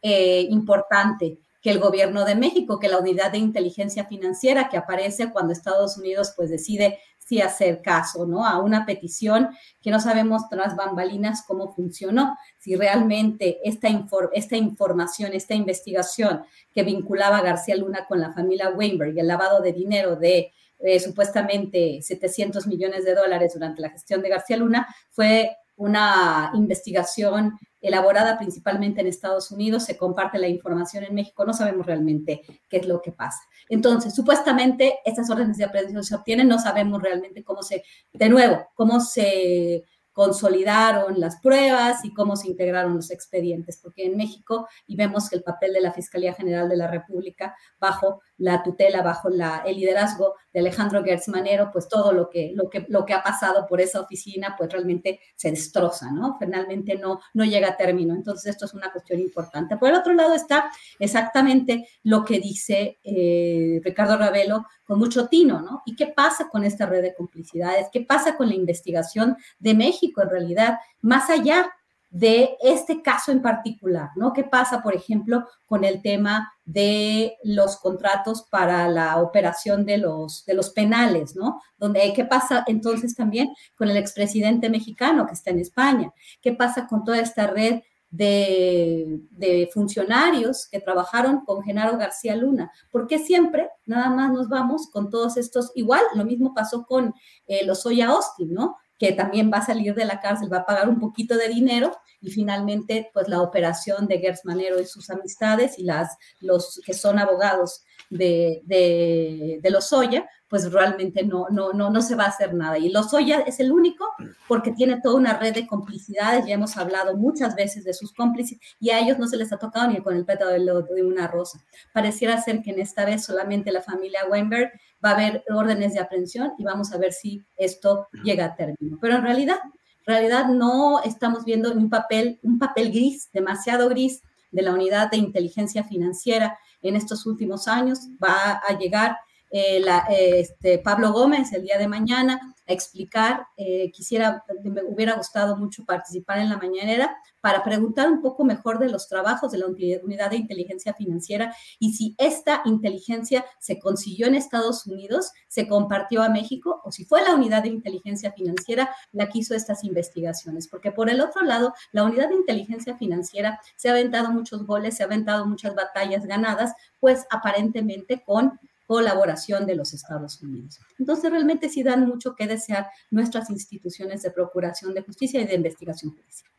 eh, importante que el gobierno de México, que la unidad de inteligencia financiera que aparece cuando Estados Unidos pues decide si hacer caso, ¿no? A una petición que no sabemos tras bambalinas cómo funcionó, si realmente esta, esta información, esta investigación que vinculaba a García Luna con la familia Weinberg y el lavado de dinero de eh, supuestamente 700 millones de dólares durante la gestión de García Luna fue una investigación elaborada principalmente en Estados Unidos, se comparte la información en México, no sabemos realmente qué es lo que pasa. Entonces, supuestamente estas órdenes de aprehensión se obtienen, no sabemos realmente cómo se, de nuevo, cómo se consolidaron las pruebas y cómo se integraron los expedientes, porque en México, y vemos que el papel de la Fiscalía General de la República, bajo la tutela, bajo la, el liderazgo de Alejandro Gertz Manero, pues todo lo que, lo, que, lo que ha pasado por esa oficina, pues realmente se destroza, ¿no? Finalmente no, no llega a término. Entonces, esto es una cuestión importante. Por el otro lado está exactamente lo que dice eh, Ricardo Ravelo con mucho tino, ¿no? ¿Y qué pasa con esta red de complicidades? ¿Qué pasa con la investigación de México en realidad? Más allá de este caso en particular, ¿no? ¿Qué pasa, por ejemplo, con el tema de los contratos para la operación de los, de los penales, ¿no? Donde, ¿Qué pasa entonces también con el expresidente mexicano que está en España? ¿Qué pasa con toda esta red de, funcionarios que trabajaron con Genaro García Luna. porque siempre nada más nos vamos con todos estos? Igual, lo mismo pasó con eh, los Oya Austin, ¿no? Que también va a salir de la cárcel, va a pagar un poquito de dinero y finalmente, pues la operación de Gers Manero y sus amistades y las, los que son abogados de, de, de los Oya, pues realmente no, no, no, no se va a hacer nada. Y Lozoya es el único porque tiene toda una red de complicidades, ya hemos hablado muchas veces de sus cómplices y a ellos no se les ha tocado ni con el pétalo de, una rosa. Pareciera ser que en esta vez solamente la familia Weinberg va a haber órdenes de aprehensión y vamos a ver si esto llega a término. Pero en realidad, en realidad no estamos viendo un papel, un papel gris, demasiado gris de la unidad de inteligencia financiera en estos últimos años. Va a llegar eh, este, Pablo Gómez el día de mañana explicar. Eh, quisiera, me hubiera gustado mucho participar en la mañanera para preguntar un poco mejor de los trabajos de la unidad de inteligencia financiera y si esta inteligencia se consiguió en Estados Unidos, se compartió a México o si fue la unidad de inteligencia financiera la que hizo estas investigaciones. Porque por el otro lado, la unidad de inteligencia financiera se ha aventado muchos goles, se ha aventado muchas batallas ganadas, pues aparentemente con colaboración de los Estados Unidos. Entonces, realmente sí dan mucho que desear nuestras instituciones de procuración de justicia y de investigación judicial.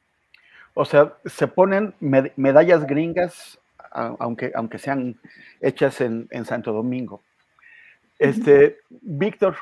O sea, se ponen medallas gringas, aunque, aunque sean hechas en, Santo Domingo. Este, Víctor,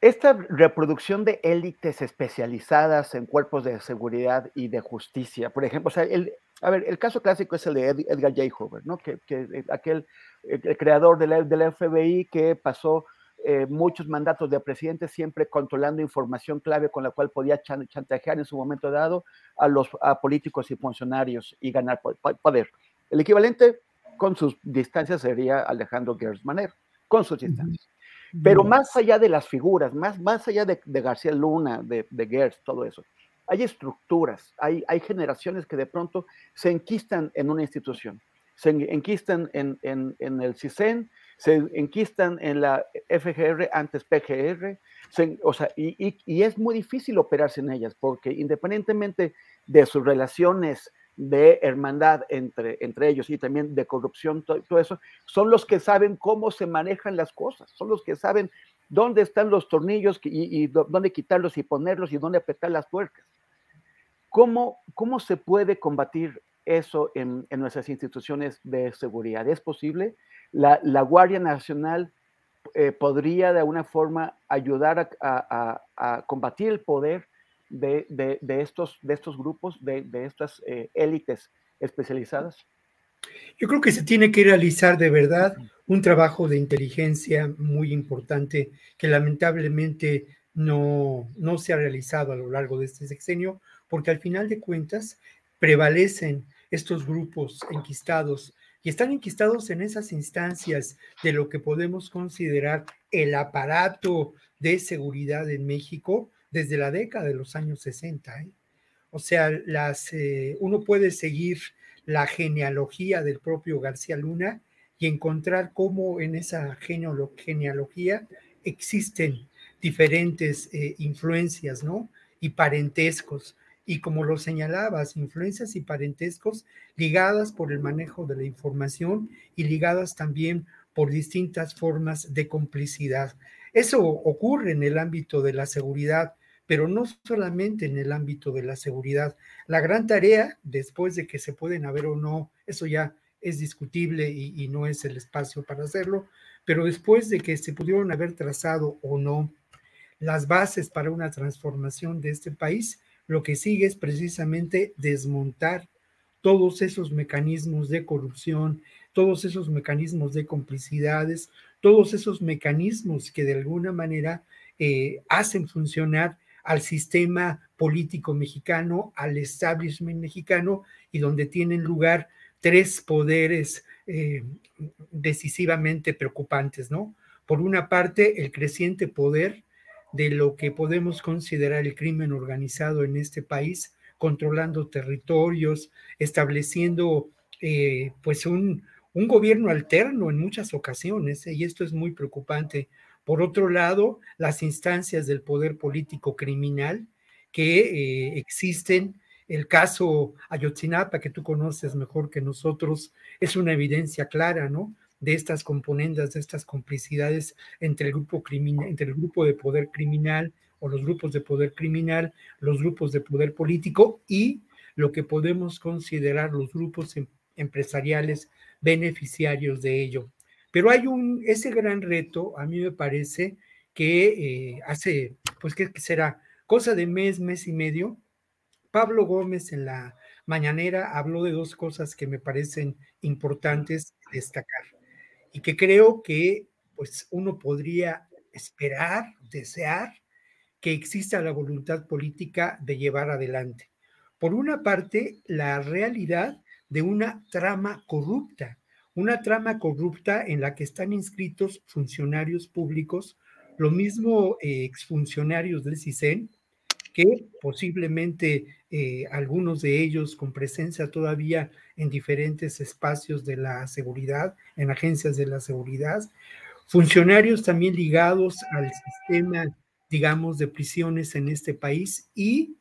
esta reproducción de élites especializadas en cuerpos de seguridad y de justicia, por ejemplo, o sea, el, A ver, el caso clásico es el de Edgar J. Hoover, ¿no? Que, que aquel el creador de la, FBI que pasó eh, muchos mandatos de presidente siempre controlando información clave con la cual podía chantajear en su momento dado a los políticos y funcionarios y ganar poder. El equivalente con sus distancias sería Alejandro Gersmaner, con sus distancias. Pero más allá de las figuras, más, más allá de, García Luna, de, de Gers, todo eso, hay estructuras, hay, hay generaciones que de pronto se enquistan en una institución. Se enquistan en, el CISEN, se enquistan en la FGR, antes PGR, o sea, y, es muy difícil operarse en ellas, porque independientemente de sus relaciones de hermandad entre, entre ellos y también de corrupción, todo, eso, son los que saben cómo se manejan las cosas, son los que saben dónde están los tornillos y, dónde quitarlos y ponerlos y dónde apretar las tuercas. ¿Cómo, ¿Cómo se puede combatir eso en, nuestras instituciones de seguridad. ¿Es posible? La, Guardia Nacional eh, podría de alguna forma ayudar a, combatir el poder de, estos, de estos grupos, de, estas eh, élites especializadas? Yo creo que se tiene que realizar de verdad un trabajo de inteligencia muy importante que lamentablemente no, no se ha realizado a lo largo de este sexenio, porque al final de cuentas prevalecen estos grupos enquistados y están enquistados en esas instancias de lo que podemos considerar el aparato de seguridad en México desde la década de los años 60. ¿eh? O sea, las, eh, uno puede seguir la genealogía del propio García Luna y encontrar cómo en esa genealogía existen diferentes eh, influencias, ¿no? Y parentescos y como lo señalabas, influencias y parentescos ligadas por el manejo de la información y ligadas también por distintas formas de complicidad. Eso ocurre en el ámbito de la seguridad, pero no solamente en el ámbito de la seguridad. La gran tarea, después de que se pueden haber o no, eso ya es discutible y, no es el espacio para hacerlo, pero después de que se pudieron haber trazado o no las bases para una transformación de este país, lo que sigue es precisamente desmontar todos esos mecanismos de corrupción, todos esos mecanismos de complicidades, todos esos mecanismos que de alguna manera eh, hacen funcionar al sistema político mexicano, al establishment mexicano, y donde tienen lugar tres poderes eh, decisivamente preocupantes, ¿no? Por una parte, el creciente poder de lo que podemos considerar el crimen organizado en este país, controlando territorios, estableciendo eh, pues un, gobierno alterno en muchas ocasiones, ¿eh? y esto es muy preocupante. Por otro lado, las instancias del poder político criminal que eh, existen, el caso Ayotzinapa, que tú conoces mejor que nosotros, es una evidencia clara, ¿no? de estas componentes, de estas complicidades entre el grupo criminal, entre el grupo de poder criminal o los grupos de poder criminal, los grupos de poder político y lo que podemos considerar los grupos em, empresariales beneficiarios de ello. Pero hay un, ese gran reto, a mí me parece que eh, hace, pues que será cosa de mes, mes y medio, Pablo Gómez en la mañanera habló de dos cosas que me parecen importantes destacar y que creo que pues uno podría esperar, desear que exista la voluntad política de llevar adelante. Por una parte, la realidad de una trama corrupta, una trama corrupta en la que están inscritos funcionarios públicos, lo mismo eh, exfuncionarios del CISEN, que posiblemente eh, algunos de ellos con presencia todavía en diferentes espacios de la seguridad, en agencias de la seguridad, funcionarios también ligados al sistema, digamos, de prisiones en este país y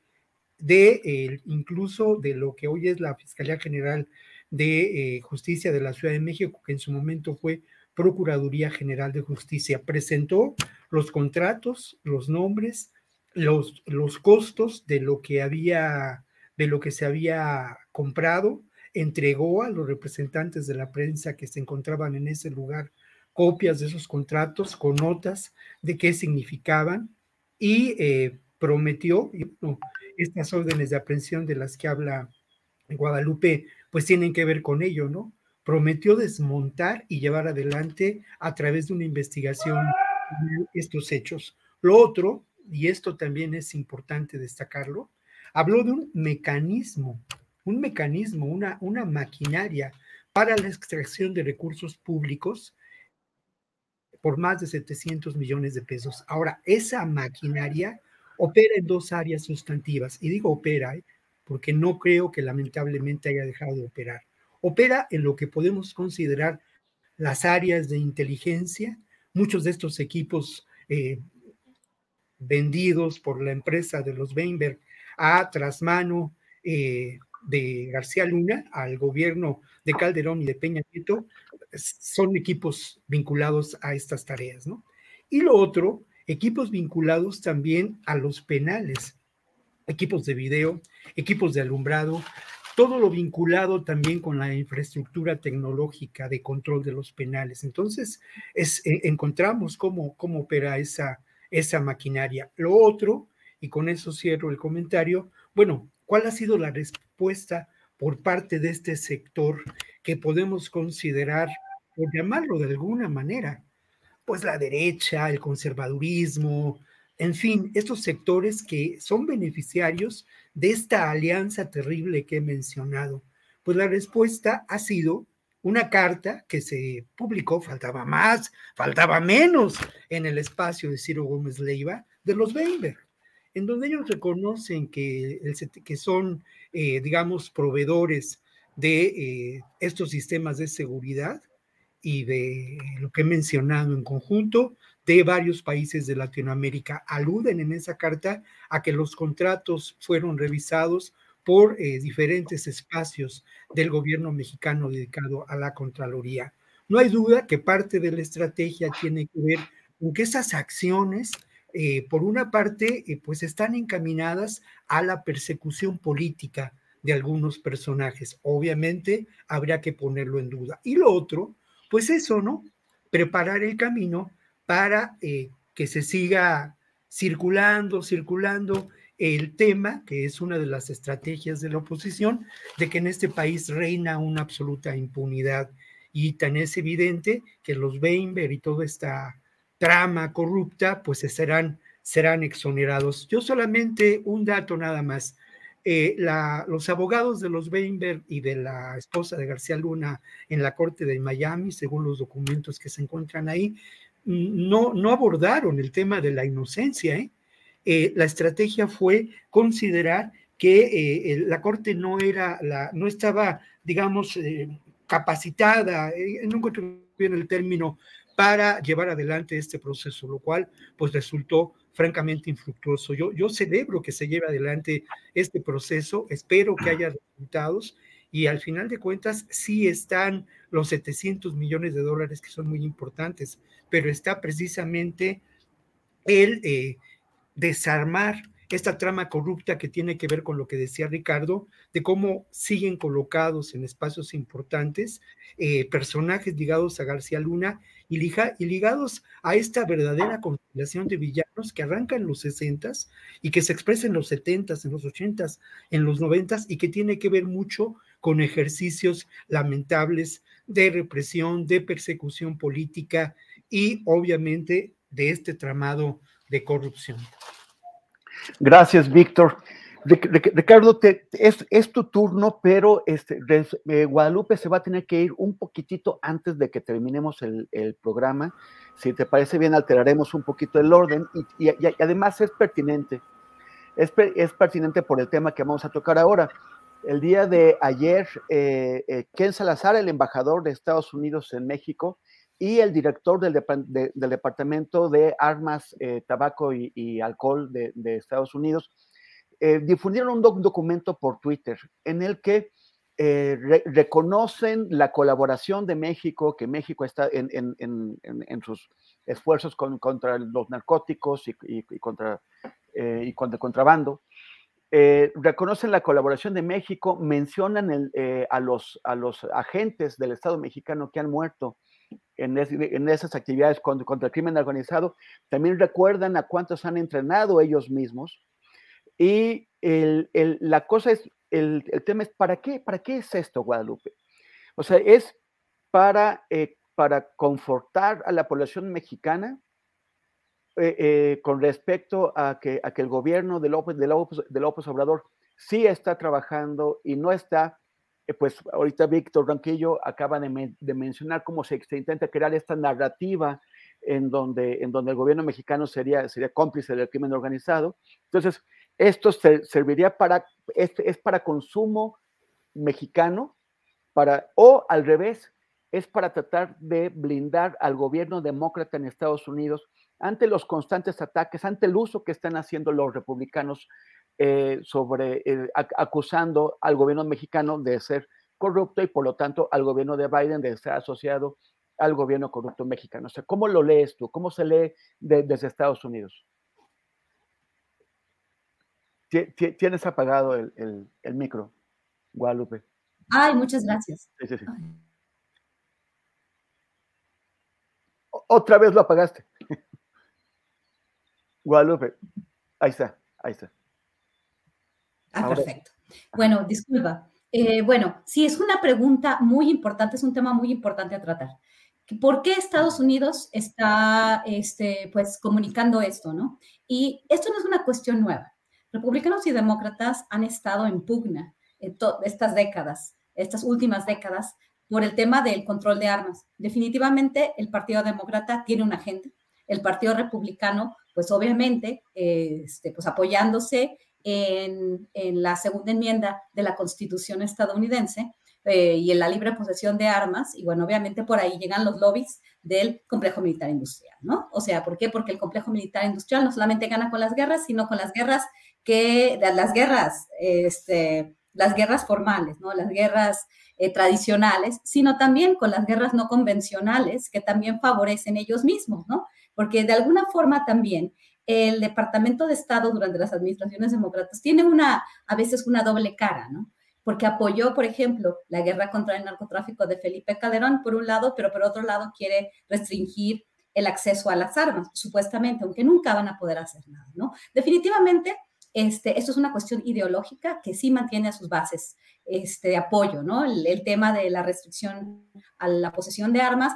de incluso de lo que hoy es la Fiscalía General de eh, Justicia de la Ciudad de México, que en su momento fue Procuraduría General de Justicia. Presentó los contratos, los nombres, los, los costos de lo que había, de lo que se había comprado, entregó a los representantes de la prensa que se encontraban en ese lugar copias de esos contratos con notas de qué significaban y eh, prometió estas órdenes de aprehensión de las que habla Guadalupe, pues tienen que ver con ello, ¿no? Prometió desmontar y llevar adelante a través de una investigación estos hechos. Lo otro, y esto también es importante destacarlo, habló de un mecanismo, un mecanismo, una, una maquinaria para la extracción de recursos públicos por más de 700 millones de pesos. Ahora, esa maquinaria opera en dos áreas sustantivas, y digo opera, ¿eh? Porque no creo que lamentablemente haya dejado de operar. Opera en lo que podemos considerar las áreas de inteligencia. Muchos de estos equipos eh, vendidos por la empresa de los Weinberg a trasmano eh, de García Luna al gobierno de Calderón y de Peña Nieto son equipos vinculados a estas tareas, ¿no? Y lo otro, equipos vinculados también a los penales, equipos de video, equipos de alumbrado, todo lo vinculado también con la infraestructura tecnológica de control de los penales. Entonces, es, eh, encontramos cómo, cómo opera esa, esa maquinaria. Lo otro, y con eso cierro el comentario, bueno, ¿cuál ha sido la respuesta por parte de este sector que podemos considerar, por llamarlo de alguna manera, pues la derecha, el conservadurismo, en fin, estos sectores que son beneficiarios de esta alianza terrible que he mencionado? Pues la respuesta ha sido una carta que se publicó, faltaba más, faltaba menos en el espacio de Ciro Gómez Leiva, de los Weber, en donde ellos reconocen que, que son, eh, digamos, proveedores de eh, estos sistemas de seguridad y de lo que he mencionado en conjunto de varios países de Latinoamérica. Aluden en esa carta a que los contratos fueron revisados por eh, diferentes espacios del gobierno mexicano dedicado a la Contraloría. No hay duda que parte de la estrategia tiene que ver con que esas acciones, eh, por una parte, eh, pues están encaminadas a la persecución política de algunos personajes. Obviamente habría que ponerlo en duda. Y lo otro, pues eso, ¿no? Preparar el camino para que se siga circulando, circulando el tema, que es una de las estrategias de la oposición, de que en este país reina una absoluta impunidad. Y tan es evidente que los Weinberg y toda esta trama corrupta, pues serán, serán exonerados. Yo solamente un dato nada más. Eh, los abogados de los Weinberg y de la esposa de García Luna en la corte de Miami, según los documentos que se encuentran ahí, no, no abordaron el tema de la inocencia, ¿eh? Eh, la estrategia fue considerar que eh, la Corte no era la, no estaba, digamos, eh, capacitada, no encuentro el término, para llevar adelante este proceso, lo cual pues resultó francamente infructuoso. Yo, yo celebro que se lleve adelante este proceso, espero que haya resultados y al final de cuentas sí están los 700 millones de dólares que son muy importantes, pero está precisamente el desarmar esta trama corrupta que tiene que ver con lo que decía Ricardo, de cómo siguen colocados en espacios importantes eh, personajes ligados a García Luna y, y, ligados a esta verdadera constelación de villanos que arranca en los 60 y que se expresa en los 70 en los 80 en los 90 y que tiene que ver mucho con ejercicios lamentables de represión, de persecución política y obviamente de este tramado de corrupción. Gracias, Víctor. Ricardo, es, tu turno, pero este, eh, Guadalupe se va a tener que ir un poquitito antes de que terminemos el, programa. Si te parece bien, alteraremos un poquito el orden y, además es pertinente. Es, pertinente por el tema que vamos a tocar ahora. El día de ayer, eh, eh, Ken Salazar, el embajador de Estados Unidos en México, y el director del, Departamento de Armas, eh, Tabaco y, Alcohol de, Estados Unidos, difundieron un documento por Twitter en el que reconocen la colaboración de México, que México está en, sus esfuerzos contra los narcóticos y contra el contrabando. Reconocen la colaboración de México, mencionan a, los, a los agentes del Estado mexicano que han muerto en, esas actividades contra, el crimen organizado, también recuerdan a cuántos han entrenado ellos mismos. Y la cosa es, el, tema es, ¿para qué, ¿para qué es esto, Guadalupe? O sea, es para, eh, para confortar a la población mexicana eh, eh, con respecto a que, el gobierno de López, de, López, de López Obrador sí está trabajando y no está, pues ahorita Víctor Ranquillo acaba de, mencionar cómo se, intenta crear esta narrativa en donde, el gobierno mexicano sería, sería cómplice del crimen organizado. Entonces, esto serviría para, es para consumo mexicano, para, o al revés, es para tratar de blindar al gobierno demócrata en Estados Unidos ante los constantes ataques, ante el uso que están haciendo los republicanos eh, sobre, eh, acusando al gobierno mexicano de ser corrupto y por lo tanto al gobierno de Biden de estar asociado al gobierno corrupto mexicano. O sea, ¿cómo lo lees tú? ¿Cómo se lee desde Estados Unidos? Tienes apagado el, micro, Guadalupe. Ay, muchas gracias. Otra vez lo apagaste. (laughs) Guadalupe, ahí está, ahí está. Ah, perfecto. Bueno, disculpa. Eh, bueno, sí, es una pregunta muy importante, es un tema muy importante a tratar. ¿Por qué Estados Unidos está este, pues, comunicando esto? ¿no? Y esto no es una cuestión nueva. Republicanos y demócratas han estado en pugna en estas décadas, estas últimas décadas, por el tema del control de armas. Definitivamente el Partido Demócrata tiene una agenda. El Partido Republicano, pues obviamente, este, pues apoyándose en, en, la segunda enmienda de la Constitución estadounidense, eh, y en la libre posesión de armas, y bueno, obviamente por ahí llegan los lobbies del complejo militar industrial, ¿no? O sea, ¿por qué? Porque el complejo militar industrial no solamente gana con las guerras, sino con las guerras que, las guerras, este, las guerras formales, ¿no? Las guerras eh, tradicionales, sino también con las guerras no convencionales que también favorecen ellos mismos, ¿no? Porque de alguna forma también el Departamento de Estado durante las administraciones demócratas tiene una, a veces una doble cara, ¿no? porque apoyó, por ejemplo, la guerra contra el narcotráfico de Felipe Calderón, por un lado, pero por otro lado quiere restringir el acceso a las armas, supuestamente, aunque nunca van a poder hacer nada, ¿no? Definitivamente, este, esto es una cuestión ideológica que sí mantiene a sus bases este, de apoyo, ¿no? El, tema de la restricción a la posesión de armas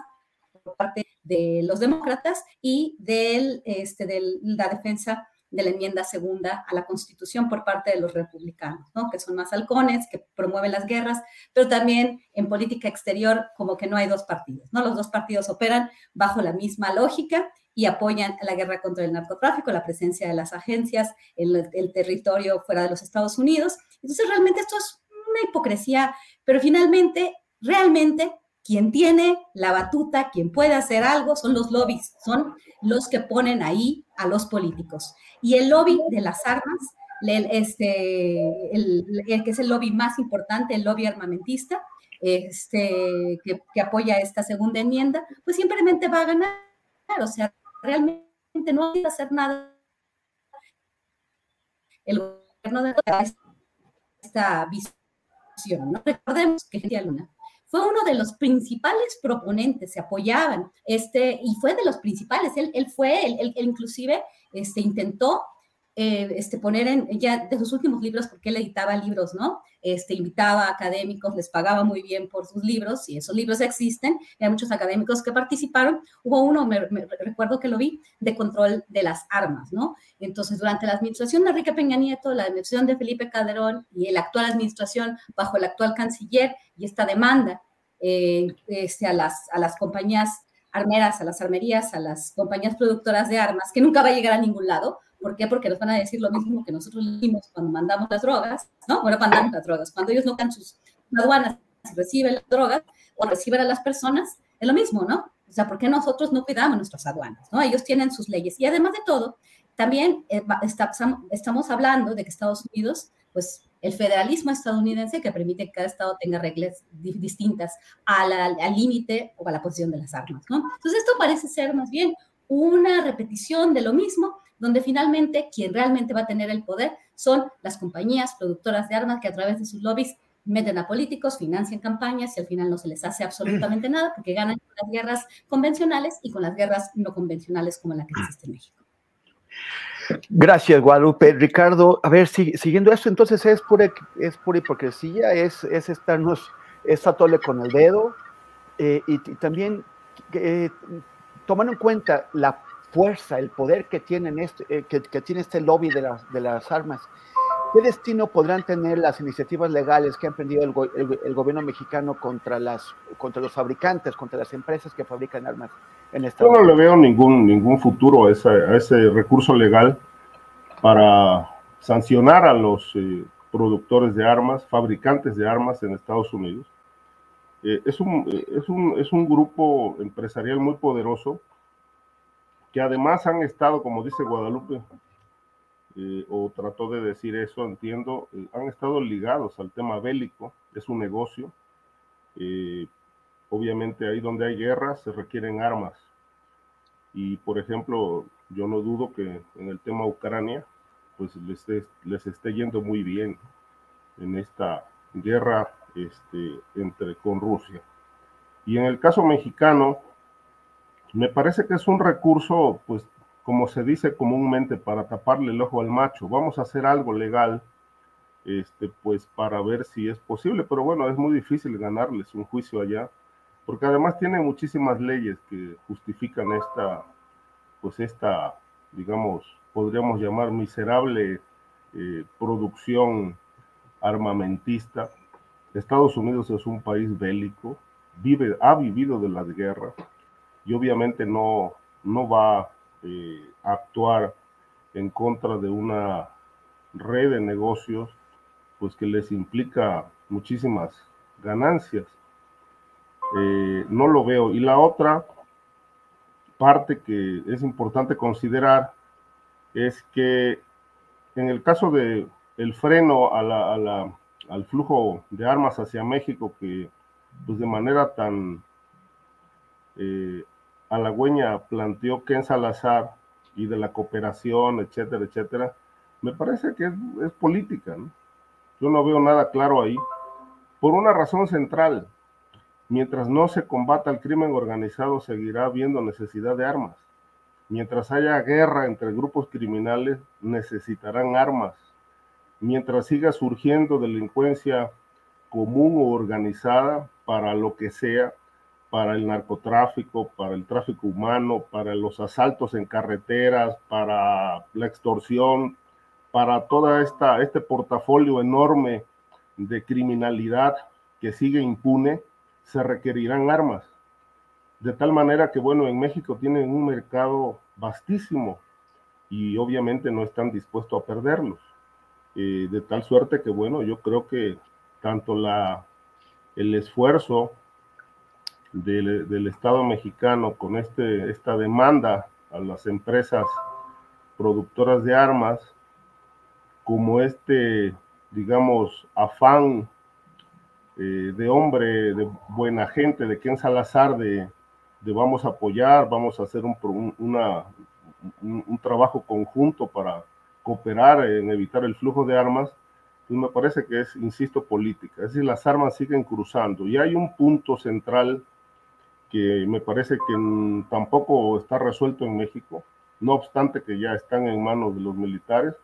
por parte de los demócratas y del, este, de la defensa de la enmienda segunda a la Constitución por parte de los republicanos, ¿no? que son más halcones, que promueven las guerras, pero también en política exterior como que no hay dos partidos, ¿no? Los dos partidos operan bajo la misma lógica y apoyan la guerra contra el narcotráfico, la presencia de las agencias en el, territorio fuera de los Estados Unidos. Entonces, realmente esto es una hipocresía, pero finalmente, realmente quien tiene la batuta, quien puede hacer algo, son los lobbies, son los que ponen ahí a los políticos. Y el lobby de las armas, este, el, que es el lobby más importante, el lobby armamentista, este, que, apoya esta segunda enmienda, pues simplemente va a ganar. O sea, realmente no hay que hacer nada. El gobierno de esta visión. ¿no? Recordemos que Luna fue uno de los principales proponentes, se apoyaban, este, y fue de los principales, él, él fue, él, él, inclusive este, intentó eh, este, poner en, ya de sus últimos libros, porque él editaba libros, ¿no? Este, invitaba a académicos, les pagaba muy bien por sus libros, y esos libros existen, hay muchos académicos que participaron, hubo uno, me, recuerdo que lo vi, de control de las armas, ¿no? Entonces, durante la administración de Enrique Peña Nieto, la administración de Felipe Calderón y la actual administración bajo el actual canciller y esta demanda eh, este, las, a las compañías armeras, a las armerías, a las compañías productoras de armas, que nunca va a llegar a ningún lado. ¿Por qué? Porque nos van a decir lo mismo que nosotros decimos cuando mandamos las drogas, ¿no? Bueno, mandamos las drogas. Cuando ellos no dan sus aduanas y reciben las drogas o reciben a las personas, es lo mismo, ¿no? O sea, ¿por qué nosotros no cuidamos nuestras aduanas, ¿no? Ellos tienen sus leyes. Y además de todo, también eh, estamos hablando de que Estados Unidos, pues el federalismo estadounidense que permite que cada estado tenga reglas distintas al límite o a la posición de las armas, ¿no? Entonces esto parece ser más bien una repetición de lo mismo, donde finalmente quien realmente va a tener el poder son las compañías productoras de armas que a través de sus lobbies meten a políticos, financian campañas y al final no se les hace absolutamente (clears throat) nada porque ganan con las guerras convencionales y con las guerras no convencionales como la que existe en México. Gracias, Guadalupe. Ricardo, a ver, si, siguiendo eso, entonces es pura, es pura hipocresía, es, es estarnos, es atole con el dedo, eh, y, también eh, tomando en cuenta la fuerza, el poder que, tienen este, eh, que, tiene este lobby de las, de las armas, ¿qué destino podrán tener las iniciativas legales que ha emprendido el, gobierno mexicano contra, las, contra los fabricantes, contra las empresas que fabrican armas en esta Yo no le veo ningún, ningún futuro a ese, a ese recurso legal para sancionar a los productores de armas, fabricantes de armas en Estados Unidos. Eh, es, un, eh, es, un, es un grupo empresarial muy poderoso que además han estado, como dice Guadalupe, eh, o trató de decir eso, entiendo, han estado ligados al tema bélico, es un negocio. obviamente ahí donde hay guerras se requieren armas. Y por ejemplo, yo no dudo que en el tema Ucrania, pues les, les esté yendo muy bien en esta guerra este, entre, con Rusia. Y en el caso mexicano, me parece que es un recurso, pues, como se dice comúnmente, para taparle el ojo al macho. Vamos a hacer algo legal, este, pues, para ver si es posible. Pero bueno, es muy difícil ganarles un juicio allá, porque además tiene muchísimas leyes que justifican esta, pues, esta, digamos, podríamos llamar miserable eh, producción armamentista Estados Unidos es un país bélico, vive, ha vivido de las guerras y obviamente no, no va eh, actuar en contra de una red de negocios pues que les implica muchísimas ganancias. Eh, no lo veo. Y la otra parte que es importante considerar es que en el caso de el freno al flujo de armas hacia México que pues de manera tan eh, halagüeña planteó Ken Salazar y de la cooperación, etcétera, etcétera, me parece que es, política. Yo no veo nada claro ahí, por una razón central. Mientras no se combata el crimen organizado, seguirá habiendo necesidad de armas. Mientras haya guerra entre grupos criminales, necesitarán armas mientras siga surgiendo delincuencia común o organizada para lo que sea, para el narcotráfico, para el tráfico humano, para los asaltos en carreteras, para la extorsión, para toda este portafolio enorme de criminalidad que sigue impune, se requerirán armas. De tal manera que, bueno, en México tienen un mercado vastísimo y obviamente no están dispuestos a perderlos. Eh, de tal suerte que, bueno, yo creo que tanto la, el esfuerzo del, Estado mexicano con este, esta demanda a las empresas productoras de armas, como este, digamos, afán eh, de hombre, de buena gente, de Ken Salazar, de, de vamos a apoyar, vamos a hacer un, una, un trabajo conjunto para cooperar en evitar el flujo de armas, pues me parece que es, insisto, política. Es decir, las armas siguen cruzando. Y hay un punto central que me parece que tampoco está resuelto en México, no obstante que ya están en manos de los militares,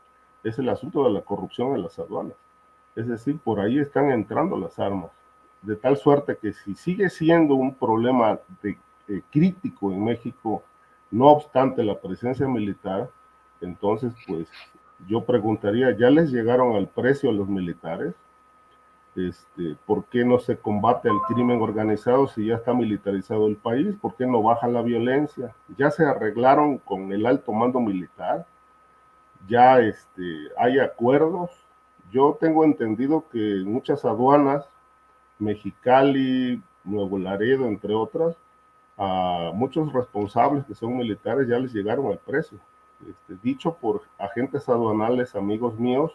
es el asunto de la corrupción en las aduanas. Es decir, por ahí están entrando las armas, de tal suerte que si sigue siendo un problema eh, crítico en México, no obstante la presencia militar, entonces pues yo preguntaría, ¿ya les llegaron al precio a los militares? Este, ¿Por qué no se combate al crimen organizado si ya está militarizado el país? ¿Por qué no baja la violencia? ¿Ya se arreglaron con el alto mando militar? ¿Ya este, hay acuerdos? Yo tengo entendido que muchas aduanas, Mexicali, Nuevo Laredo, entre otras, a muchos responsables que son militares ya les llegaron al precio. Este, dicho por agentes aduanales, amigos míos,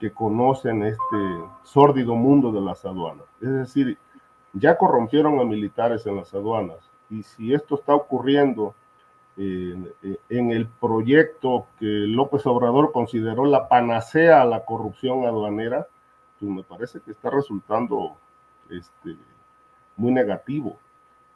que conocen este sórdido mundo de las aduanas. Es decir, ya corrompieron a militares en las aduanas y si esto está ocurriendo en, el proyecto que López Obrador consideró la panacea a la corrupción aduanera, pues me parece que está resultando este, muy negativo.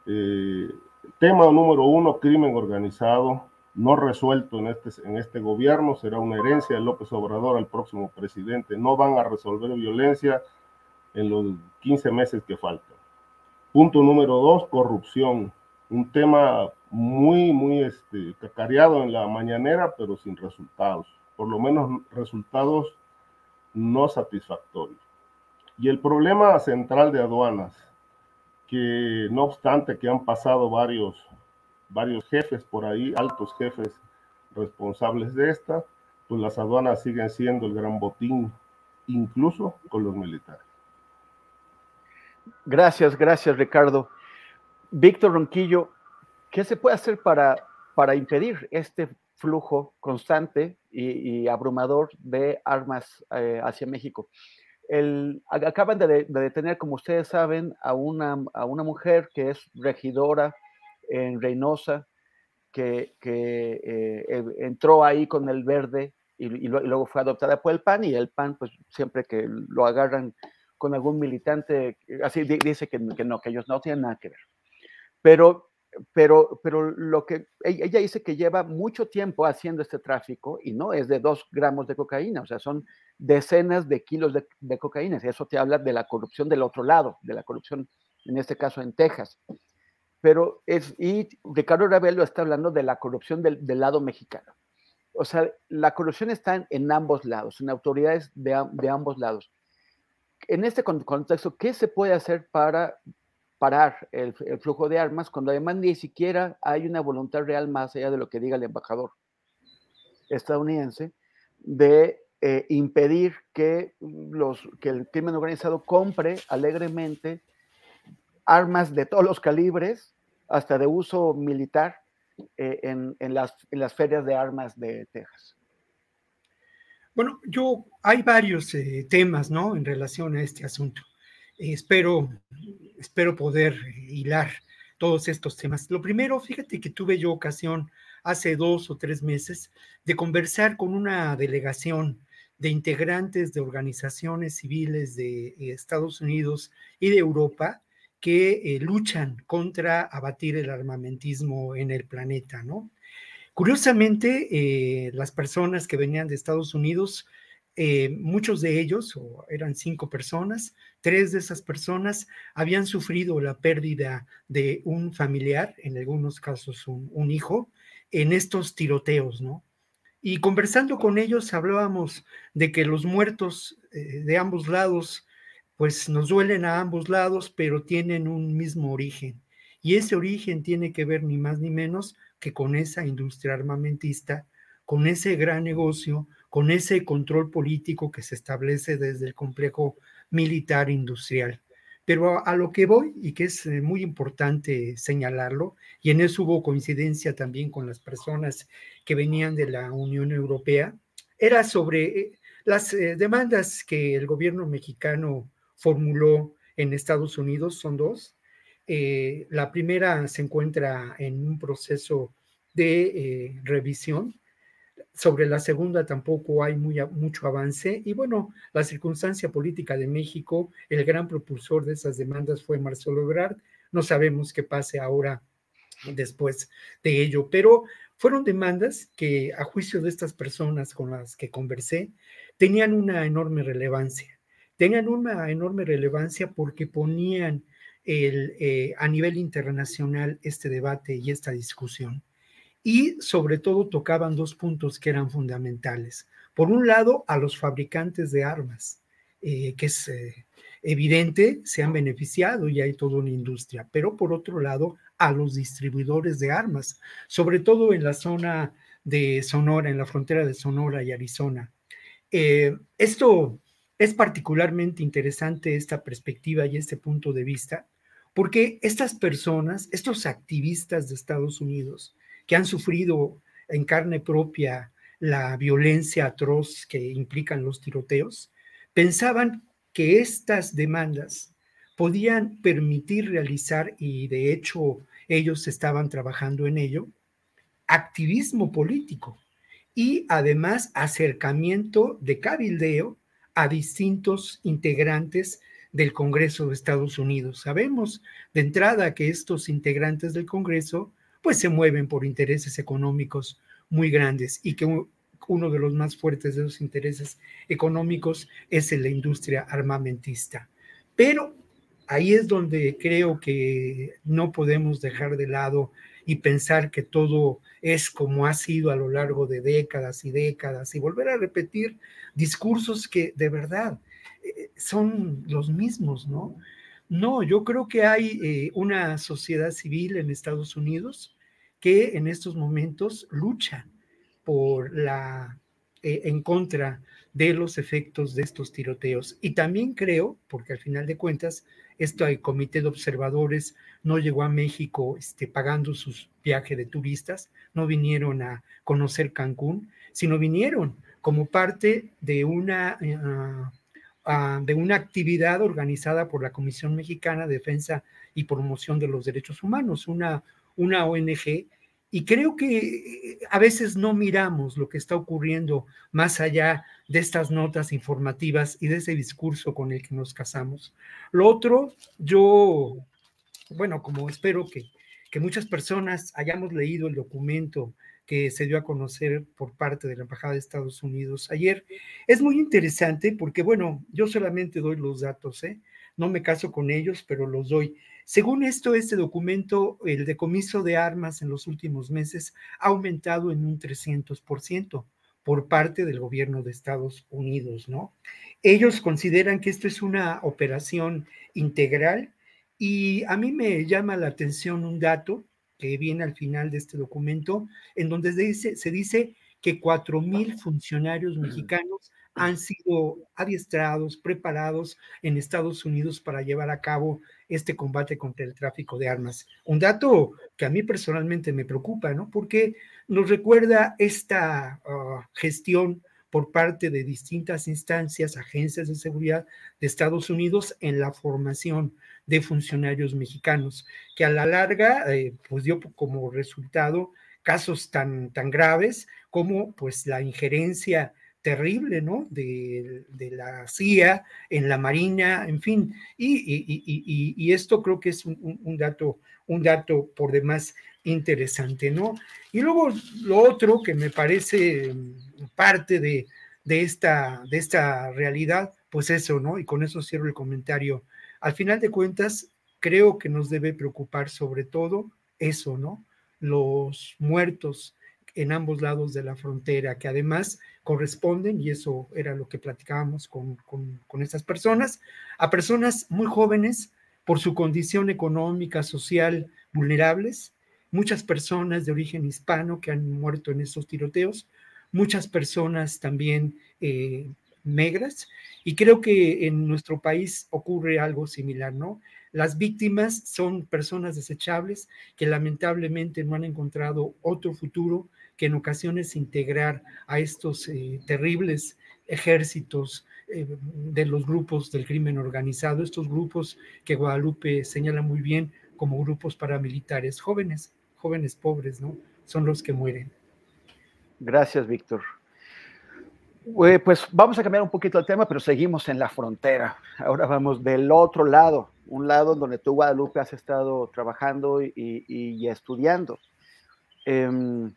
Eh, tema número uno, crimen organizado no resuelto en este, en este gobierno, será una herencia de López Obrador al próximo presidente. No van a resolver violencia en los 15 meses que faltan. Punto número dos, corrupción. Un tema muy, muy este, cacareado en la mañanera, pero sin resultados. Por lo menos resultados no satisfactorios. Y el problema central de aduanas, que no obstante que han pasado varios varios jefes por ahí, altos jefes responsables de esta, pues las aduanas siguen siendo el gran botín, incluso con los militares. Gracias, gracias Ricardo. Víctor Ronquillo, ¿qué se puede hacer para, para impedir este flujo constante y, abrumador de armas eh, hacia México? El, acaban de, de, detener, como ustedes saben, a una, a una mujer que es regidora en Reynosa, que, eh, entró ahí con el verde y, luego fue adoptada por el PAN y el PAN, pues siempre que lo agarran con algún militante, así dice que, no, que ellos no tienen nada que ver. Pero, pero, pero lo que ella dice que lleva mucho tiempo haciendo este tráfico y no es de dos gramos de cocaína, o sea, son decenas de kilos de, de cocaína. Y eso te habla de la corrupción del otro lado, de la corrupción, en este caso en Texas pero es, y Ricardo Ravelo está hablando de la corrupción del, lado mexicano. O sea, la corrupción está en, ambos lados, en autoridades de, ambos lados. En este contexto, ¿qué se puede hacer para parar el, flujo de armas cuando además ni siquiera hay una voluntad real más allá de lo que diga el embajador estadounidense de eh, impedir que, los, que el crimen organizado compre alegremente armas de todos los calibres hasta de uso militar eh, en, las, ferias de armas de Texas. Bueno, yo hay varios eh, temas, ¿no? En relación a este asunto. espero, espero poder hilar todos estos temas. Lo primero, fíjate que tuve yo ocasión hace dos o tres meses de conversar con una delegación de integrantes de organizaciones civiles de eh, Estados Unidos y de Europa que eh, luchan contra abatir el armamentismo en el planeta, ¿no? Curiosamente, eh, las personas que venían de Estados Unidos, eh, muchos de ellos, eran cinco personas, tres de esas personas habían sufrido la pérdida de un familiar, en algunos casos un hijo, en estos tiroteos, ¿no? Y conversando con ellos hablábamos de que los muertos de ambos lados pues nos duelen a ambos lados, pero tienen un mismo origen. Y ese origen tiene que ver ni más ni menos que con esa industria armamentista, con ese gran negocio, con ese control político que se establece desde el complejo militar industrial. Pero a, lo que voy, y que es eh, muy importante señalarlo, y en eso hubo coincidencia también con las personas que venían de la Unión Europea, era sobre eh, las eh, demandas que el gobierno mexicano formuló en Estados Unidos, son dos. Eh, la primera se encuentra en un proceso de eh, revisión. Sobre la segunda tampoco hay muy, mucho avance. Y bueno, la circunstancia política de México, el gran propulsor de esas demandas fue Marcelo Ebrard. No sabemos qué pase ahora después de ello, pero fueron demandas que a juicio de estas personas con las que conversé tenían una enorme relevancia tengan una enorme relevancia porque ponían el, eh, a nivel internacional este debate y esta discusión. Y sobre todo tocaban dos puntos que eran fundamentales. Por un lado, a los fabricantes de armas, eh, que es eh, evidente, se han beneficiado y hay toda una industria, pero por otro lado, a los distribuidores de armas, sobre todo en la zona de Sonora, en la frontera de Sonora y Arizona. esto es particularmente interesante esta perspectiva y este punto de vista, porque estas personas, estos activistas de Estados Unidos, que han sufrido en carne propia la violencia atroz que implican los tiroteos, pensaban que estas demandas podían permitir realizar, y de hecho ellos estaban trabajando en ello, activismo político y además acercamiento de cabildeo a distintos integrantes del Congreso de Estados Unidos. Sabemos de entrada que estos integrantes del Congreso pues se mueven por intereses económicos muy grandes y que uno de los más fuertes de los intereses económicos es en la industria armamentista. Pero ahí es donde creo que no podemos dejar de lado y pensar que todo es como ha sido a lo largo de décadas y décadas y volver a repetir discursos que de verdad eh, son los mismos, ¿no? No, yo creo que hay eh, una sociedad civil en Estados Unidos que en estos momentos lucha por la eh, en contra de los efectos de estos tiroteos. Y también creo, porque al final de cuentas, esto el comité de observadores no llegó a México este, pagando sus viajes de turistas, no vinieron a conocer Cancún, sino vinieron como parte de una, eh, ah, de una actividad organizada por la Comisión Mexicana de Defensa y Promoción de los Derechos Humanos, una, una ONG y creo que eh, a veces no miramos lo que está ocurriendo más allá de estas notas informativas y de ese discurso con el que nos casamos. Lo otro, yo, bueno, como espero que, que muchas personas hayamos leído el documento que se dio a conocer por parte de la Embajada de Estados Unidos ayer, es muy interesante porque, bueno, yo solamente doy los datos, ¿eh? no me caso con ellos, pero los doy. Según esto, este documento, el decomiso de armas en los últimos meses ha aumentado en un 300% por parte del gobierno de Estados Unidos, ¿no? Ellos consideran que esto es una operación integral y a mí me llama la atención un dato que viene al final de este documento, en donde se dice, se dice que cuatro mil funcionarios mexicanos han sido adiestrados, preparados en Estados Unidos para llevar a cabo este combate contra el tráfico de armas. Un dato que a mí personalmente me preocupa, ¿no? Porque nos recuerda esta ah, gestión por parte de distintas instancias, agencias de seguridad de Estados Unidos en la formación de funcionarios mexicanos, que a la larga eh, pues dio como resultado casos tan, tan graves como pues la injerencia terrible, ¿no? De, la CIA, en la Marina, en fin. Y, esto creo que es un, dato, un dato por demás interesante, ¿no? Y luego lo otro que me parece mm, parte de, esta, de esta realidad, pues eso, ¿no? Y con eso cierro el comentario. Al final de cuentas, creo que nos debe preocupar sobre todo eso, ¿no? Los muertos en ambos lados de la frontera, que además corresponden, y eso era lo que platicábamos con, con, estas personas, a personas muy jóvenes por su condición económica, social, vulnerables, muchas personas de origen hispano que han muerto en estos tiroteos, muchas personas también eh, negras, y creo que en nuestro país ocurre algo similar, ¿no? Las víctimas son personas desechables que lamentablemente no han encontrado otro futuro que en ocasiones integrar a estos eh, terribles ejércitos eh, de los grupos del crimen organizado, estos grupos que Guadalupe señala muy bien como grupos paramilitares, jóvenes, jóvenes pobres, ¿no? Son los que mueren. Gracias, Víctor. Pues vamos a cambiar un poquito el tema, pero seguimos en la frontera. Ahora vamos del otro lado, un lado donde tú, Guadalupe, has estado trabajando y, estudiando. Em,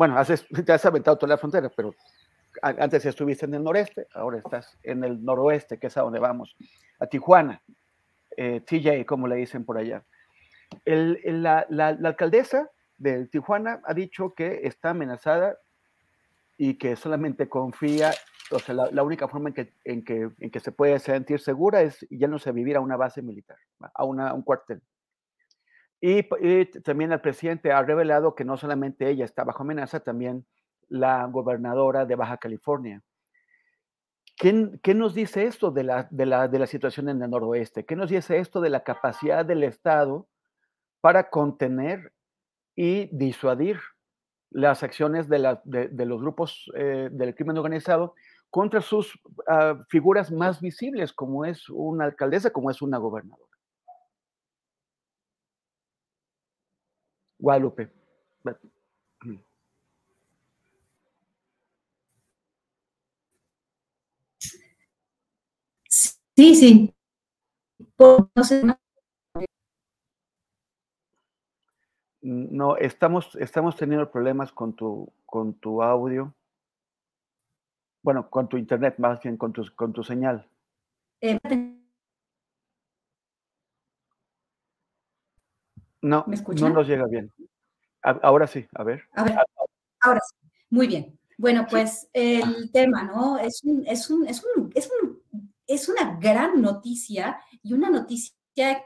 bueno, has, (laughs) te has aventado toda la frontera, pero antes estuviste en el noreste, ahora estás en el noroeste, que es a donde vamos, a Tijuana, eh, TJ, como le dicen por allá. la, alcaldesa de Tijuana ha dicho que está amenazada y que solamente confía, o sea, la, única forma en que, en, que, en que se puede sentir segura es ya no se vivir a una base militar, a un cuartel. Y, también el presidente ha revelado que no solamente ella está bajo amenaza, también la gobernadora de Baja California. ¿Qué, qué nos dice esto de la, de, la, de la, situación en el noroeste? ¿Qué nos dice esto de la capacidad del Estado para contener y disuadir las acciones de, la, de, los grupos eh, del crimen organizado contra sus ah, figuras más visibles, como es una alcaldesa, como es una gobernadora? Guadalupe. Sí, sí. No, estamos, estamos teniendo problemas con tu, con tu audio. Bueno, con tu internet, más bien con tu, con tu señal. Eh, no, no nos llega bien. ahora sí, a ver. A ver, ahora sí. Muy bien. Bueno, pues el tema, ¿no? Es, un, es, un, es, un, es, un, es una gran noticia y una noticia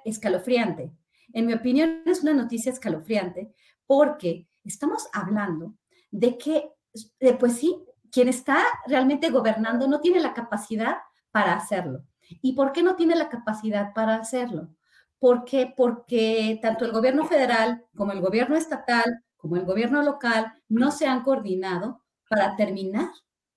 escalofriante. En mi opinión, es una noticia escalofriante porque estamos hablando de que, pues sí, quien está realmente gobernando no tiene la capacidad para hacerlo. ¿Y por qué no tiene la capacidad para hacerlo? ¿Por qué? Porque tanto el gobierno federal como el gobierno estatal, como el gobierno local, no se han coordinado para terminar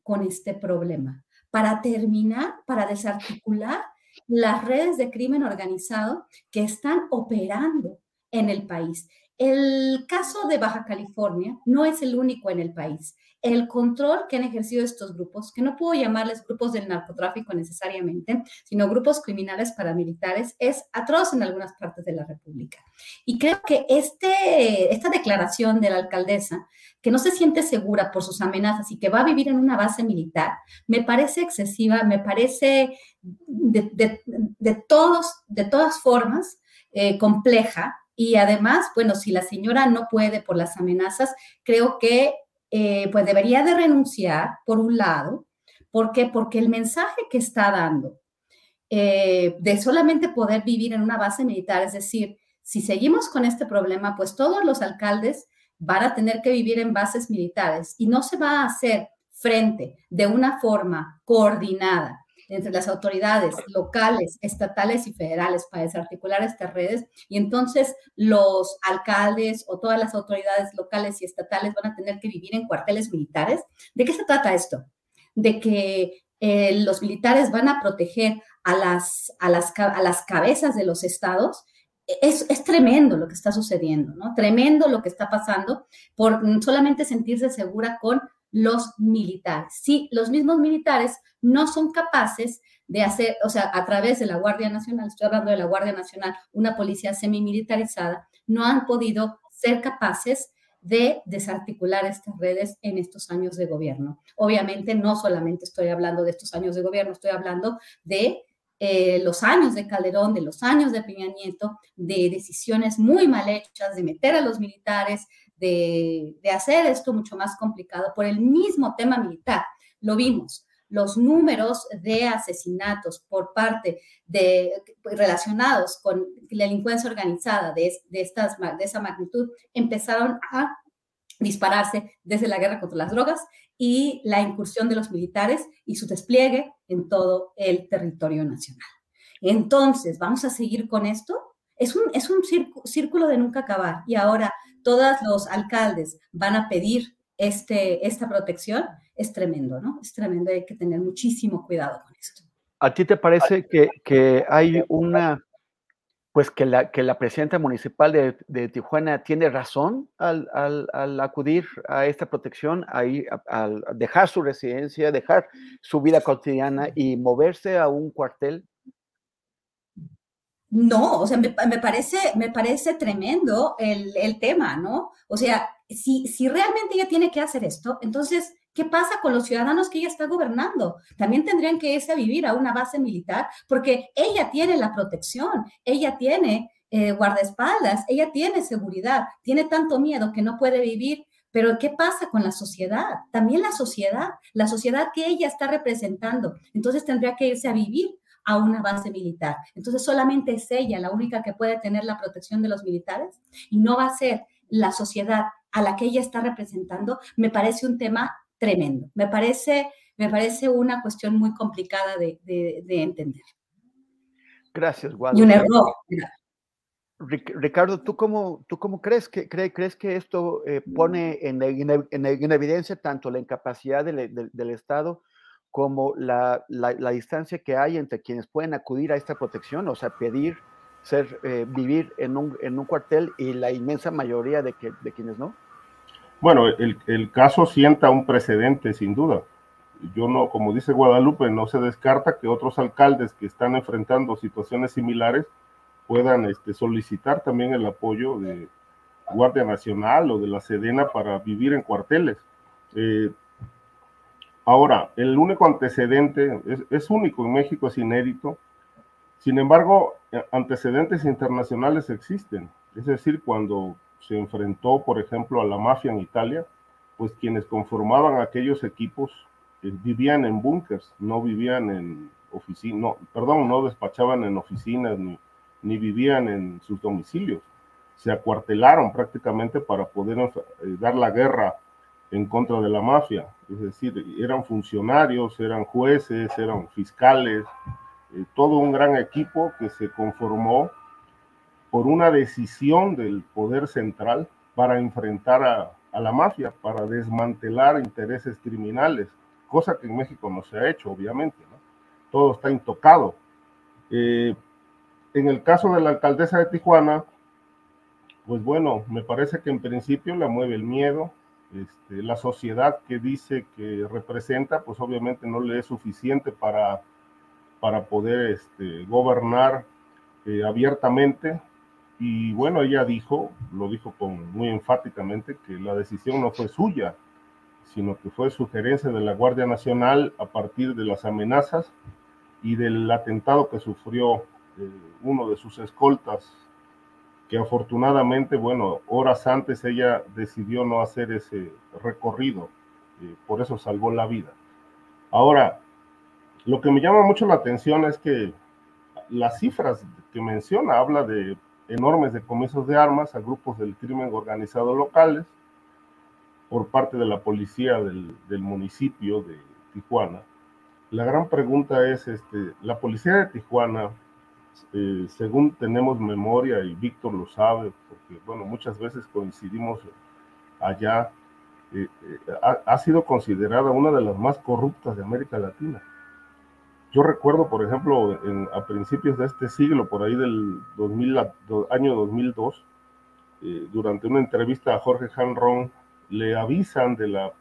con este problema, para terminar, para desarticular las redes de crimen organizado que están operando en el país. El caso de Baja California no es el único en el país el control que han ejercido estos grupos, que no puedo llamarles grupos del narcotráfico necesariamente, sino grupos criminales paramilitares, es atroz en algunas partes de la República. Y creo que este, esta declaración de la alcaldesa, que no se siente segura por sus amenazas y que va a vivir en una base militar, me parece excesiva, me parece de, todas formas eh, compleja. Y además, bueno, si la señora no puede por las amenazas, creo que eh, pues debería de renunciar, por un lado. ¿Por qué? Porque el mensaje que está dando eh, de solamente poder vivir en una base militar, es decir, si seguimos con este problema, pues todos los alcaldes van a tener que vivir en bases militares y no se va a hacer frente de una forma coordinada entre las autoridades locales, estatales y federales para desarticular estas redes. Y entonces los alcaldes o todas las autoridades locales y estatales van a tener que vivir en cuarteles militares. ¿De qué se trata esto? De que eh, los militares van a proteger a las, a las, a las cabezas de los estados. Es, es, tremendo lo que está sucediendo, ¿no? Tremendo lo que está pasando por solamente sentirse segura con los militares. Sí, los mismos militares no son capaces de hacer, o sea, a través de la Guardia Nacional, estoy hablando de la Guardia Nacional, una policía semimilitarizada, no han podido ser capaces de desarticular estas redes en estos años de gobierno. Obviamente no solamente estoy hablando de estos años de gobierno, estoy hablando de eh, los años de Calderón, de los años de Peña Nieto, de decisiones muy mal hechas, de meter a los militares, de, hacer esto mucho más complicado por el mismo tema militar. Lo vimos los números de asesinatos por parte de relacionados con la delincuencia organizada de, estas, de esa magnitud empezaron a dispararse desde la guerra contra las drogas y la incursión de los militares y su despliegue en todo el territorio nacional. Entonces, ¿vamos a seguir con esto? Es un, es un círculo de nunca acabar. Y ahora todos los alcaldes van a pedir este, esta protección, es tremendo, ¿no? Es tremendo, hay que tener muchísimo cuidado con esto. ¿A ti te parece que, que hay una, pues que la, que la presidenta municipal de, de Tijuana tiene razón al, al, al, acudir a esta protección, ahí, al dejar su residencia, dejar su vida cotidiana y moverse a un cuartel no, o sea, me, parece, me parece tremendo el, tema, ¿no? O sea, si, si realmente ella tiene que hacer esto, entonces, ¿qué pasa con los ciudadanos que ella está gobernando? También tendrían que irse a vivir a una base militar porque ella tiene la protección, ella tiene eh, guardaespaldas, ella tiene seguridad, tiene tanto miedo que no puede vivir pero ¿qué pasa con la sociedad? También la sociedad, la sociedad que ella está representando. Entonces tendría que irse a vivir a una base militar. Entonces solamente es ella la única que puede tener la protección de los militares y no va a ser la sociedad a la que ella está representando, me parece un tema tremendo. Me parece, me parece una cuestión muy complicada de, entender. Gracias, Guadalupe. Y un error. Ricardo, ¿tú cómo, tú cómo crees, que, crees que esto eh, pone en, en, evidencia tanto la incapacidad del Estado como la, la, distancia que hay entre quienes pueden acudir a esta protección, o sea, pedir ser, eh, vivir en un, en un, cuartel y la inmensa mayoría de, que, de quienes no? Bueno, el, el, caso sienta un precedente, sin duda. Yo no, como dice Guadalupe, no se descarta que otros alcaldes que están enfrentando situaciones similares puedan este, solicitar también el apoyo de, Guardia Nacional o de la Sedena para vivir en cuarteles. Eh, ahora, el único antecedente, es, único en México, es inédito. Sin embargo, antecedentes internacionales existen. Es decir, cuando se enfrentó, por ejemplo, a la mafia en Italia, pues quienes conformaban aquellos equipos eh, vivían en búnkers, no vivían en oficinas, no, perdón, no despachaban en oficinas ni, ni vivían en sus domicilios. Se acuartelaron prácticamente para poder eh, dar la guerra en contra de la mafia. Es decir, eran funcionarios, eran jueces, eran fiscales, eh, todo un gran equipo que se conformó por una decisión del poder central para enfrentar a, la mafia, para desmantelar intereses criminales, cosa que en México no se ha hecho, obviamente. Todo está intocado. Eh, en el caso de la alcaldesa de Tijuana, pues bueno, me parece que en principio la mueve el miedo. Este, la sociedad que dice que representa, pues obviamente no le es suficiente para, para poder este, gobernar eh, abiertamente. Y bueno, ella dijo, lo dijo con, muy enfáticamente, que la decisión no fue suya, sino que fue sugerencia de la Guardia Nacional a partir de las amenazas y del atentado que sufrió eh, uno de sus escoltas, que afortunadamente, bueno, horas antes ella decidió no hacer ese recorrido, eh, por eso salvó la vida. Ahora, lo que me llama mucho la atención es que las cifras que menciona habla de enormes decomisos de armas a grupos del crimen organizado locales por parte de la policía del, del municipio de Tijuana. La gran pregunta es, este, la policía de Tijuana, eh, según tenemos memoria y Víctor lo sabe, porque bueno, muchas veces coincidimos allá, eh, eh, ha, ha, sido considerada una de las más corruptas de América Latina. Yo recuerdo, por ejemplo, en, a principios de este siglo, por ahí del 2000, año 2002, eh, durante una entrevista a Jorge Hanron, le avisan de la,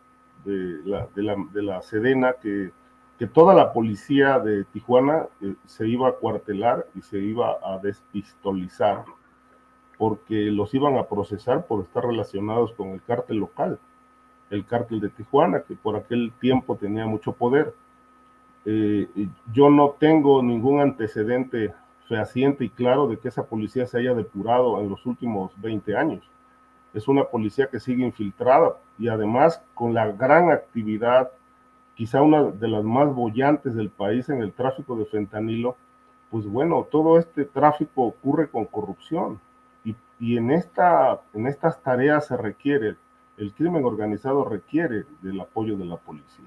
de la, de la, de la Sedena que, que, toda la policía de Tijuana eh, se iba a cuartelar y se iba a despistolizar porque los iban a procesar por estar relacionados con el cártel local, el cártel de Tijuana, que por aquel tiempo tenía mucho poder eh, yo no tengo ningún antecedente fehaciente y claro de que esa policía se haya depurado en los últimos 20 años. Es una policía que sigue infiltrada y además con la gran actividad, quizá una de las más bollantes del país en el tráfico de fentanilo, pues bueno, todo este tráfico ocurre con corrupción y, y en, esta, en estas tareas se requiere, el crimen organizado requiere del apoyo de la policía.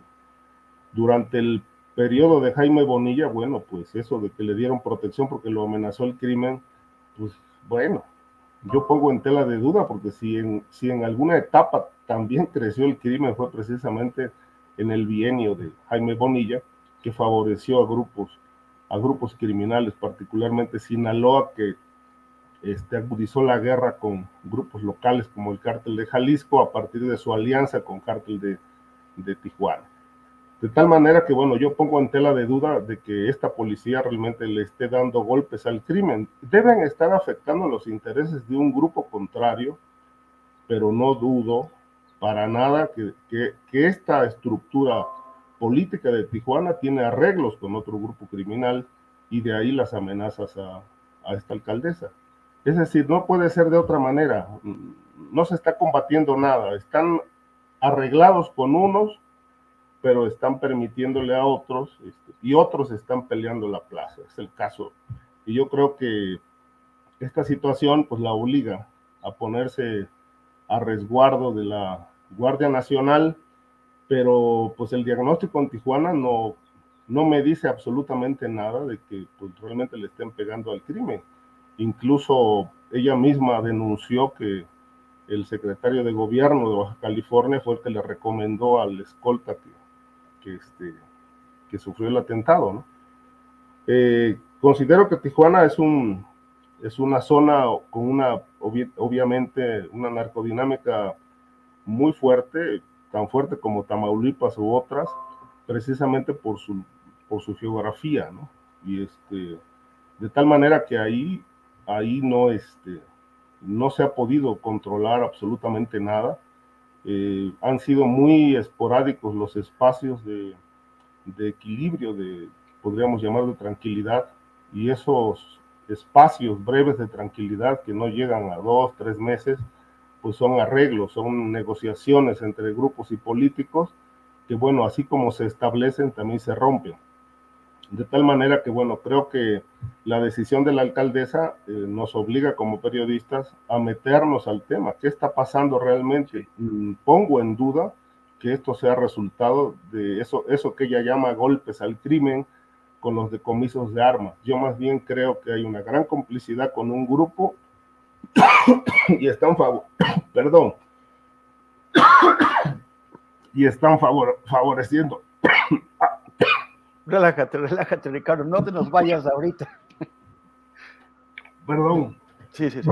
Durante el periodo de Jaime Bonilla, bueno, pues eso de que le dieron protección porque lo amenazó el crimen, pues bueno, yo pongo en tela de duda porque si en, si en alguna etapa también (laughs) creció el crimen fue precisamente en el bienio de Jaime Bonilla, que favoreció a grupos, a grupos criminales, particularmente Sinaloa, que este, agudizó la guerra con grupos locales como el cártel de Jalisco a partir de su alianza con cártel de, de Tijuana. De tal manera que, bueno, yo pongo en tela de duda de que esta policía realmente le esté dando golpes al crimen. Deben estar afectando los intereses de un grupo contrario, pero no dudo para nada que, que, esta estructura política de Tijuana tiene arreglos con otro grupo criminal y de ahí las amenazas a, a esta alcaldesa. Es decir, no puede ser de otra manera. No se está combatiendo nada. Están arreglados con unos pero están permitiéndole a otros este, y otros están peleando la plaza, es el caso. Y yo creo que esta situación pues la obliga a ponerse a resguardo de la Guardia Nacional, pero pues el diagnóstico en Tijuana no, no me dice absolutamente nada de que pues, realmente le estén pegando al crimen. Incluso ella misma denunció que el secretario de gobierno de Baja California fue el que le recomendó al escolta que este, que sufrió el atentado. Eh, considero que Tijuana es, un, es una zona con una, obviamente, una narcodinámica muy fuerte, tan fuerte como Tamaulipas u otras, precisamente por su, por su geografía, ¿no? Y este, de tal manera que ahí, ahí no, este, no se ha podido controlar absolutamente nada. Eh, han sido muy esporádicos los espacios de, de equilibrio, de, podríamos llamar de tranquilidad, y esos espacios breves de tranquilidad que no llegan a dos, tres meses, pues son arreglos, son negociaciones entre grupos y políticos que, bueno, así como se establecen, también se rompen. De tal manera que, bueno, creo que la decisión de la alcaldesa eh, nos obliga como periodistas a meternos al tema. ¿Qué está pasando realmente? Mm, pongo en duda que esto sea resultado de eso, eso que ella llama golpes al crimen con los decomisos de armas. Yo más bien creo que hay una gran complicidad con un grupo (coughs) y están favor, (coughs) perdón, (coughs) y están favor, favoreciendo. relájate, relájate, Ricardo, no te nos vayas ahorita. Perdón. Sí, sí, sí.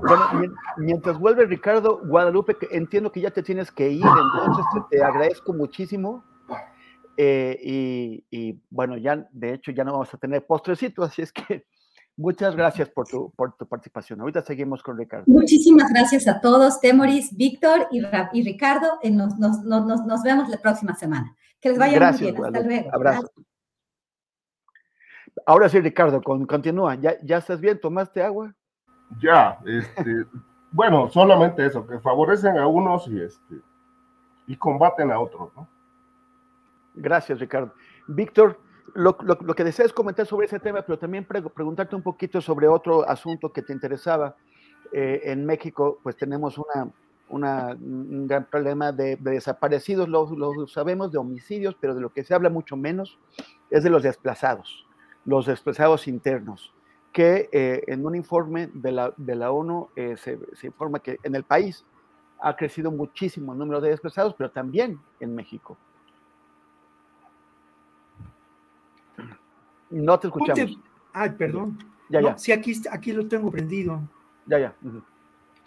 Bueno, mientras vuelve Ricardo, Guadalupe, entiendo que ya te tienes que ir, entonces te, agradezco muchísimo. Eh, y, y, bueno, ya de hecho ya no vamos a tener postrecito, así es que (laughs) Muchas gracias por tu, por tu participación. Ahorita seguimos con Ricardo. Muchísimas gracias a todos, Temoris, Víctor y, y Ricardo. Nos, nos, nos, nos, vemos la próxima semana. Que les vaya muy bien. Hasta luego. Abrazo. Ahora sí, Ricardo, con, continúa. ¿Ya, ¿Ya estás bien? ¿Tomaste agua? Ya, este, bueno, solamente eso, que favorecen a unos y, este, y combaten a otros, ¿no? Gracias, Ricardo. Víctor, lo, que deseas comentar sobre ese tema, pero también preguntarte un poquito sobre otro asunto que te interesaba. Eh, en México, pues tenemos un gran problema de, desaparecidos, lo, sabemos, de homicidios, pero de lo que se habla mucho menos es de los desplazados, los desplazados internos, que eh, en un informe de la, ONU eh, se informa que en el país ha crecido muchísimo el número de desplazados, pero también en México. No te escuchamos. Ay, perdón. Ya, ya. Sí, aquí, aquí lo tengo prendido. Ya, ya.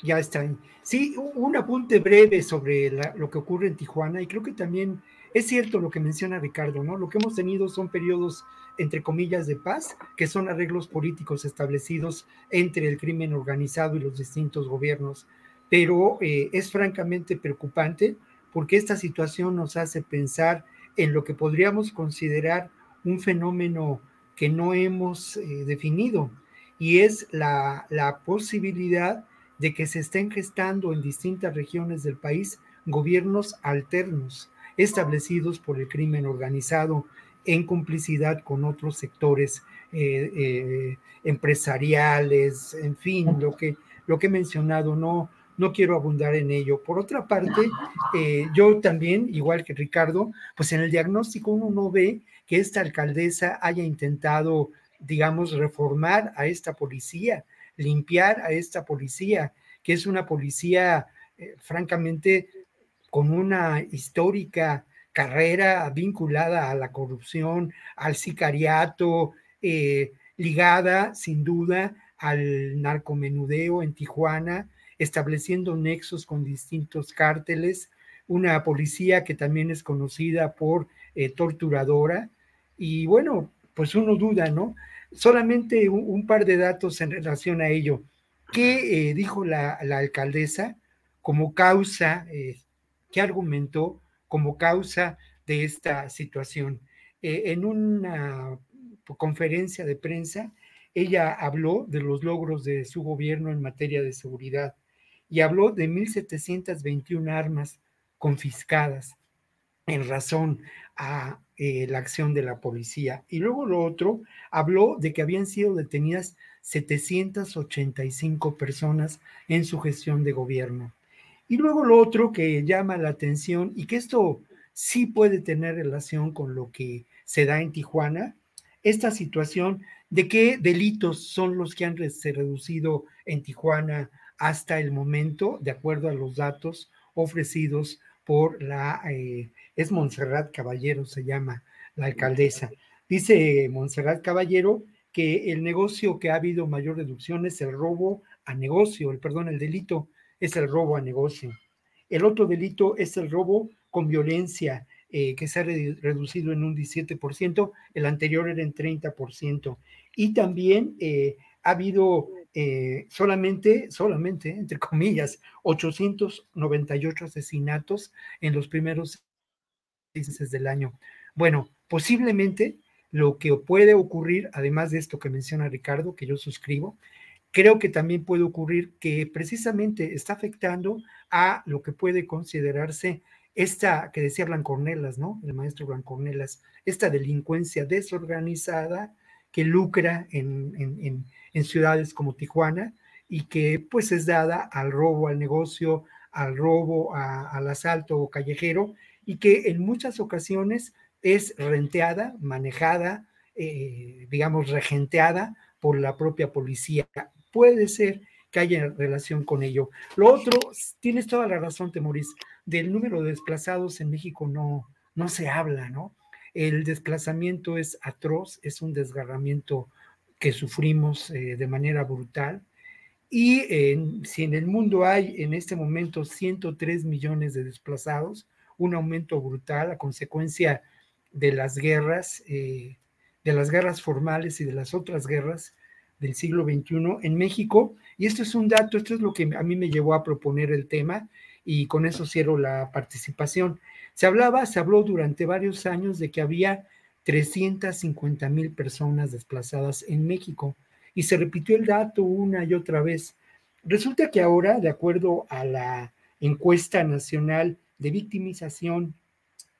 Ya está ahí. Sí, un apunte breve sobre lo que ocurre en Tijuana y creo que también es cierto lo que menciona Ricardo, ¿no? Lo que hemos tenido son periodos, entre comillas, de paz, que son arreglos políticos establecidos entre el crimen organizado y los distintos gobiernos. Pero eh, es francamente preocupante porque esta situación nos hace pensar en lo que podríamos considerar un fenómeno que no hemos eh, definido y es la, la posibilidad de que se estén gestando en distintas regiones del país gobiernos alternos establecidos por el crimen organizado en complicidad con otros sectores eh, eh, empresariales, en fin, lo que, lo que he mencionado, no, no quiero abundar en ello. Por otra parte, yo también, igual que Ricardo, pues en el diagnóstico uno no ve que esta alcaldesa haya intentado, digamos, reformar a esta policía, limpiar a esta policía, que es una policía, eh, francamente, con una histórica carrera vinculada a la corrupción, al sicariato, eh, ligada sin duda al narcomenudeo en Tijuana, estableciendo nexos con distintos cárteles, una policía que también es conocida por eh, torturadora, y bueno, pues uno duda, ¿no? Solamente un, par de datos en relación a ello. ¿Qué eh, dijo la, alcaldesa como causa, eh, qué argumentó como causa de esta situación? Eh, en una conferencia de prensa, ella habló de los logros de su gobierno en materia de seguridad y habló de 1.721 armas confiscadas en razón a eh, la acción de la policía. Y luego lo otro, habló de que habían sido detenidas 785 personas en su gestión de gobierno. Y luego lo otro que llama la atención y que esto sí puede tener relación con lo que se da en Tijuana, esta situación de qué delitos son los que han se reducido en Tijuana hasta el momento, de acuerdo a los datos ofrecidos por la eh, es Montserrat Caballero, se llama la alcaldesa. Dice Montserrat Caballero que el negocio que ha habido mayor reducción es el robo a negocio, el perdón, el delito es el robo a negocio. El otro delito es el robo con violencia, eh, que se ha reducido en un 17%, el anterior era en 30%. Y también eh, ha habido eh, solamente, solamente, entre comillas, 898 asesinatos en los primeros meses del año. Bueno, posiblemente lo que puede ocurrir, además de esto que menciona Ricardo, que yo suscribo, creo que también puede ocurrir que precisamente está afectando a lo que puede considerarse esta que decía Blancornelas, ¿no? El maestro Blancornelas, esta delincuencia desorganizada que lucra en, ciudades como Tijuana y que pues es dada al robo al negocio, al robo al asalto callejero y que en muchas ocasiones es renteada, manejada, eh, digamos, regenteada por la propia policía. Puede ser que haya relación con ello. Lo otro, tienes toda la razón, Temoris, del número de desplazados en México no, no se habla, ¿no? El desplazamiento es atroz, es un desgarramiento que sufrimos eh, de manera brutal. Y si en el mundo hay en este momento 103 millones de desplazados, un aumento brutal a consecuencia de las guerras, eh, de las guerras formales y de las otras guerras del siglo XXI en México. Y esto es un dato, esto es lo que a mí me llevó a proponer el tema y con eso cierro la participación. Se hablaba, se habló durante varios años de que había 350 mil personas desplazadas en México y se repitió el dato una y otra vez. Resulta que ahora, de acuerdo a la encuesta nacional de victimización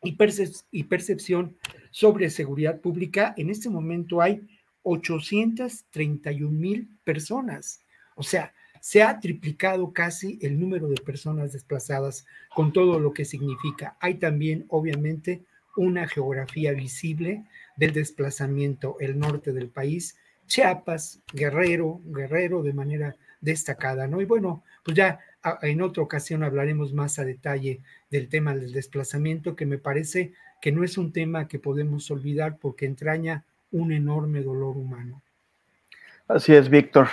y, percepción sobre seguridad pública, en este momento hay 831 mil personas. O sea, se ha triplicado casi el número de personas desplazadas con todo lo que significa. Hay también, obviamente, una geografía visible del desplazamiento, el norte del país, Chiapas, Guerrero, Guerrero de manera destacada, ¿no? Y bueno, pues ya en otra ocasión hablaremos más a detalle del tema del desplazamiento, que me parece que no es un tema que podemos olvidar porque entraña un enorme dolor humano. Así es, Víctor.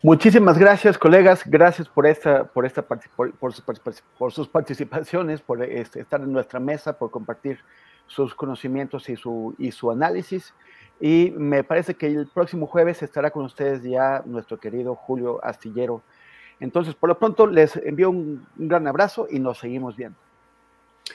Muchísimas gracias, colegas. Gracias por esta, por esta por, sus participaciones, por este, estar en nuestra mesa, por compartir sus conocimientos y su, y su análisis. Y me parece que el próximo jueves estará con ustedes ya nuestro querido Julio Astillero. Entonces, por lo pronto, les envío un gran abrazo y nos seguimos viendo.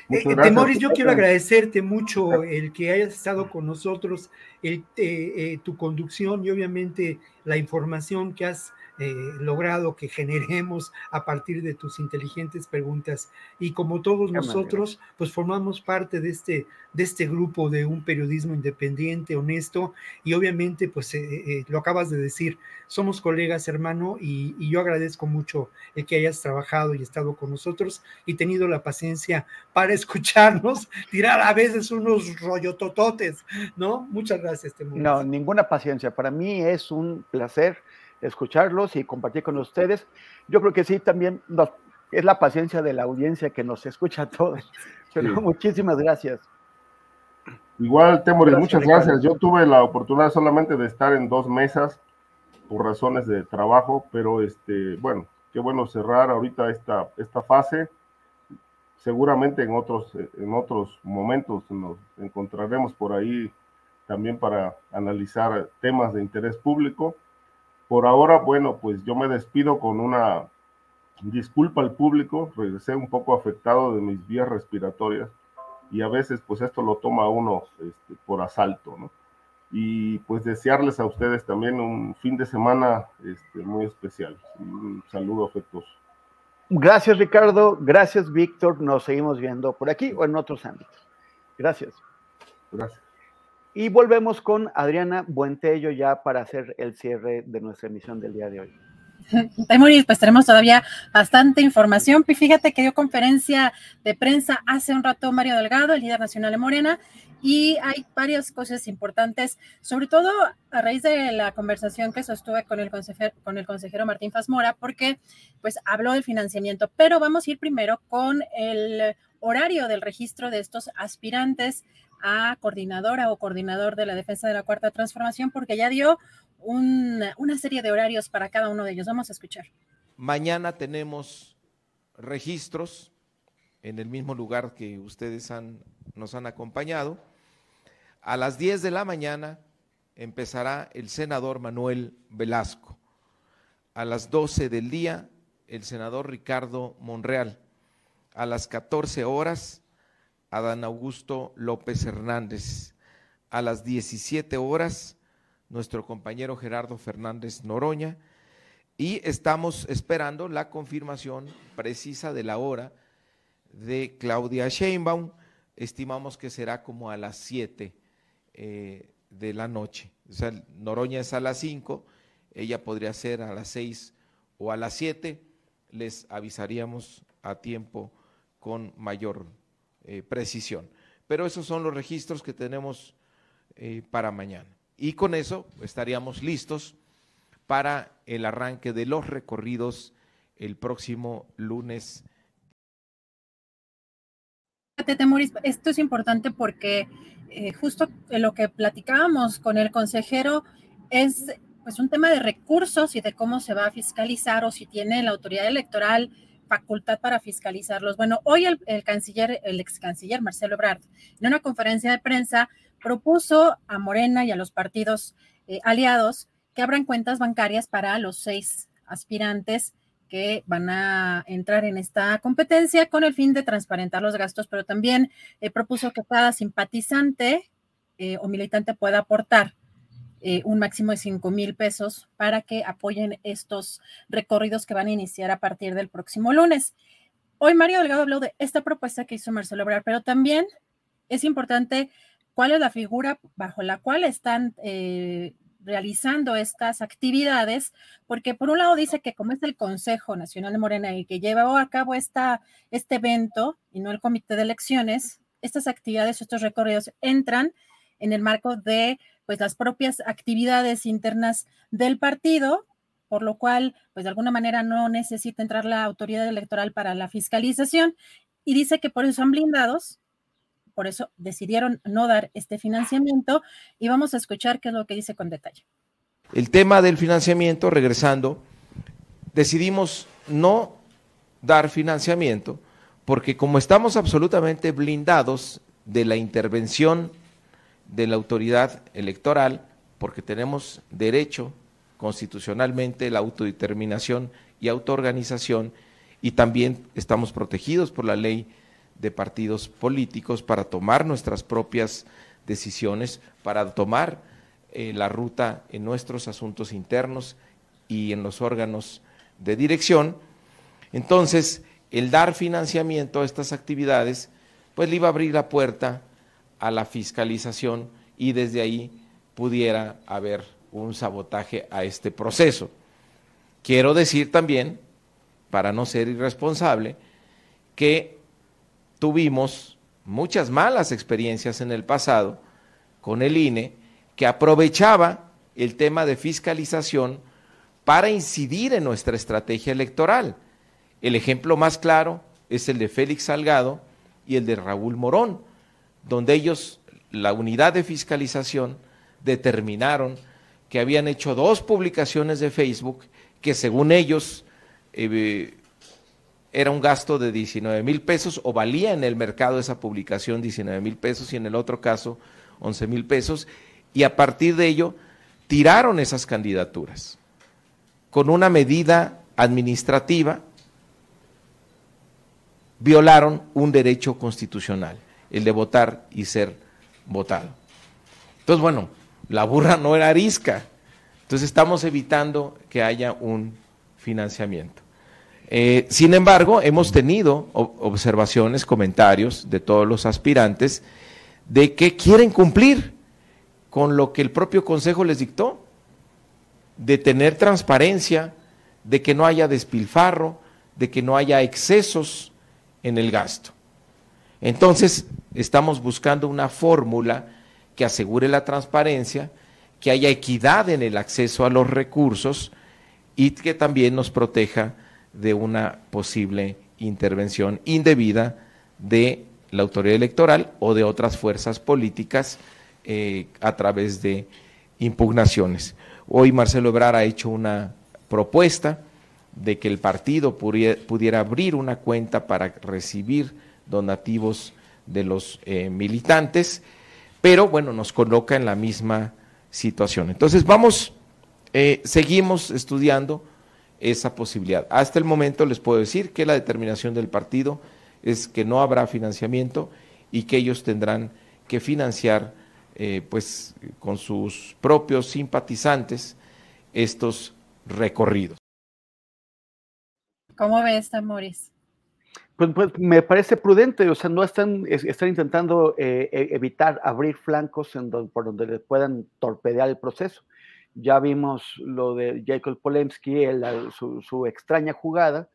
Eh, Temoris, yo quiero agradecerte mucho el que hayas estado con nosotros, el, eh, eh, tu conducción y obviamente la información que has eh, logrado que generemos a partir de tus inteligentes preguntas. Y como todos nosotros, pues formamos parte de este, de este grupo de un periodismo independiente, honesto, y obviamente, pues eh, eh, lo acabas de decir, somos colegas, hermano, y, yo agradezco mucho el que hayas trabajado y estado con nosotros y tenido la paciencia para (laughs) escucharnos, tirar a veces unos rollotototes, ¿no? Muchas gracias, No, ninguna paciencia. Para mí es un placer escucharlos y compartir con ustedes. Yo creo que sí, también es la paciencia de la audiencia que nos escucha a todos. Pero muchísimas gracias. Igual, Temoris, muchas gracias. Yo tuve la oportunidad solamente de estar en dos mesas por razones de trabajo, pero este, bueno, qué bueno cerrar ahorita esta, esta fase. Seguramente en otros, en otros momentos nos encontraremos por ahí también para analizar temas de interés público. Por ahora, bueno, pues yo me despido con una disculpa al público, regresé un poco afectado de mis vías respiratorias y a veces pues esto lo toma uno este, por asalto, ¿no? Y pues desearles a ustedes también un fin de semana este, muy especial. Un saludo afectuoso. Gracias Ricardo, gracias Víctor, nos seguimos viendo por aquí o en otros ámbitos. Gracias. Gracias. Y volvemos con Adriana Buentello ya para hacer el cierre de nuestra emisión del día de hoy. (laughs) Temuris, pues tenemos todavía bastante información. Fíjate que dio conferencia de prensa hace un rato Mario Delgado, el líder nacional de Morena, y hay varias cosas importantes, sobre todo a raíz de la conversación que sostuve con el consejero, con el consejero Martín Fasmora, porque pues habló del financiamiento, pero vamos a ir primero con el horario del registro de estos aspirantes a coordinadora o coordinador de la defensa de la cuarta transformación, porque ya dio una, serie de horarios para cada uno de ellos. Vamos a escuchar. Mañana tenemos registros en el mismo lugar que ustedes han, nos han acompañado. A las 10 de la mañana empezará el senador Manuel Velasco. a las 12 del día, el senador Ricardo Monreal. A las 14 horas, Adán Augusto López Hernández. A las 17 horas, nuestro compañero Gerardo Fernández Noroña. Y estamos esperando la confirmación precisa de la hora de Claudia Sheinbaum. Estimamos que será como a las 7 eh, de la noche. O sea, Noroña es a las 5, ella podría ser a las 6 o a las 7. Les avisaríamos a tiempo con mayor eh, precisión. Pero esos son los registros que tenemos eh, para mañana. Y con eso estaríamos listos para el arranque de los recorridos el próximo lunes. Esto es importante porque eh, justo lo que platicábamos con el consejero es pues un tema de recursos y de cómo se va a fiscalizar o si tiene la autoridad electoral facultad para fiscalizarlos. Bueno, hoy el, canciller, el ex canciller Marcelo Ebrard, en una conferencia de prensa, propuso a Morena y a los partidos eh, aliados que abran cuentas bancarias para los seis aspirantes que van a entrar en esta competencia con el fin de transparentar los gastos, pero también eh, propuso que cada simpatizante eh, o militante pueda aportar eh, un máximo de 5 mil pesos para que apoyen estos recorridos que van a iniciar a partir del próximo lunes. Hoy Mario Delgado habló de esta propuesta que hizo Marcelo Obrar, pero también es importante cuál es la figura bajo la cual están realizando estas actividades, porque por un lado dice que como es el Consejo Nacional de Morena y que lleva a cabo esta, este evento y no el Comité de Elecciones, estas actividades, estos recorridos entran en el marco de pues las propias actividades internas del partido, por lo cual pues de alguna manera no necesita entrar la autoridad electoral para la fiscalización y dice que por eso son blindados por eso decidieron no dar este financiamiento y vamos a escuchar qué es lo que dice con detalle. El tema del financiamiento, regresando, decidimos no dar financiamiento porque como estamos absolutamente blindados de la intervención de la autoridad electoral, porque tenemos derecho constitucionalmente la autodeterminación y autoorganización, y también estamos protegidos por la ley de partidos políticos para tomar nuestras propias decisiones, para tomar eh, la ruta en nuestros asuntos internos y en los órganos de dirección. Entonces, el dar financiamiento a estas actividades, pues le iba a abrir la puerta a la fiscalización y desde ahí pudiera haber un sabotaje a este proceso. Quiero decir también, para no ser irresponsable, que tuvimos muchas malas experiencias en el pasado con el INE que aprovechaba el tema de fiscalización para incidir en nuestra estrategia electoral. El ejemplo más claro es el de Félix Salgado y el de Raúl Morón, donde ellos, la unidad de fiscalización, determinaron que habían hecho dos publicaciones de Facebook que según ellos eh, era un gasto de 19 mil pesos o valía en el mercado esa publicación 19 mil pesos y en el otro caso 11 mil pesos. Y a partir de ello tiraron esas candidaturas con una medida administrativa violaron un derecho constitucional, el de votar y ser votado. Entonces, bueno, la burra no era arisca. Entonces estamos evitando que haya un financiamiento. Eh, sin embargo, hemos tenido observaciones, comentarios de todos los aspirantes de que quieren cumplir con lo que el propio Consejo les dictó, de tener transparencia, de que no haya despilfarro, de que no haya excesos en el gasto. Entonces, estamos buscando una fórmula que asegure la transparencia, que haya equidad en el acceso a los recursos y que también nos proteja de una posible intervención indebida de la autoridad electoral o de otras fuerzas políticas eh, a través de impugnaciones. Hoy Marcelo Ebrard ha hecho una propuesta de que el partido pudiera, abrir una cuenta para recibir donativos de los eh, militantes, pero bueno, nos coloca en la misma situación. Entonces vamos, eh, seguimos estudiando esa posibilidad. Hasta el momento les puedo decir que la determinación del partido es que no habrá financiamiento y que ellos tendrán que financiar eh, pues con sus propios simpatizantes estos recorridos. ¿Cómo ves, Tamoris? Pues, pues, me parece prudente, o sea, no están, están intentando eh, e, evitar abrir flancos en por donde les puedan torpedear el proceso. Ya vimos lo de Jacob Polemski, su, extraña jugada,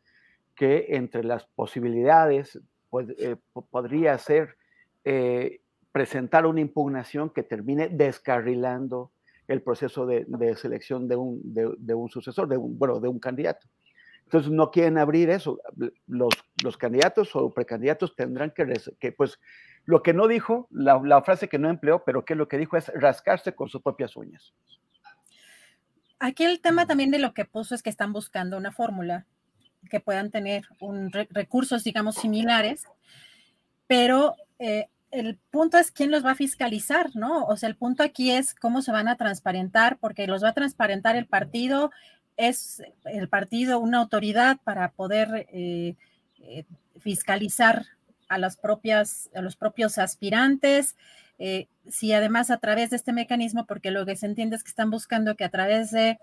que entre las posibilidades pues, eh, podría ser eh, presentar una impugnación que termine descarrilando el proceso de, selección de un, de, un, sucesor, bueno, de un candidato. Entonces no quieren abrir eso. Los, los candidatos o precandidatos tendrán que, que, pues, lo que no dijo, la, la, frase que no empleó, pero que lo que dijo es rascarse con sus propias uñas. Aquí el tema también de lo que puso es que están buscando una fórmula que puedan tener un recursos, digamos, similares, pero eh, el punto es quién los va a fiscalizar, ¿no? O sea, el punto aquí es cómo se van a transparentar, porque los va a transparentar el partido, es el partido una autoridad para poder eh, eh, fiscalizar a las propias, a los propios aspirantes. Eh, si además a través de este mecanismo, porque lo que se entiende es que están buscando que a través de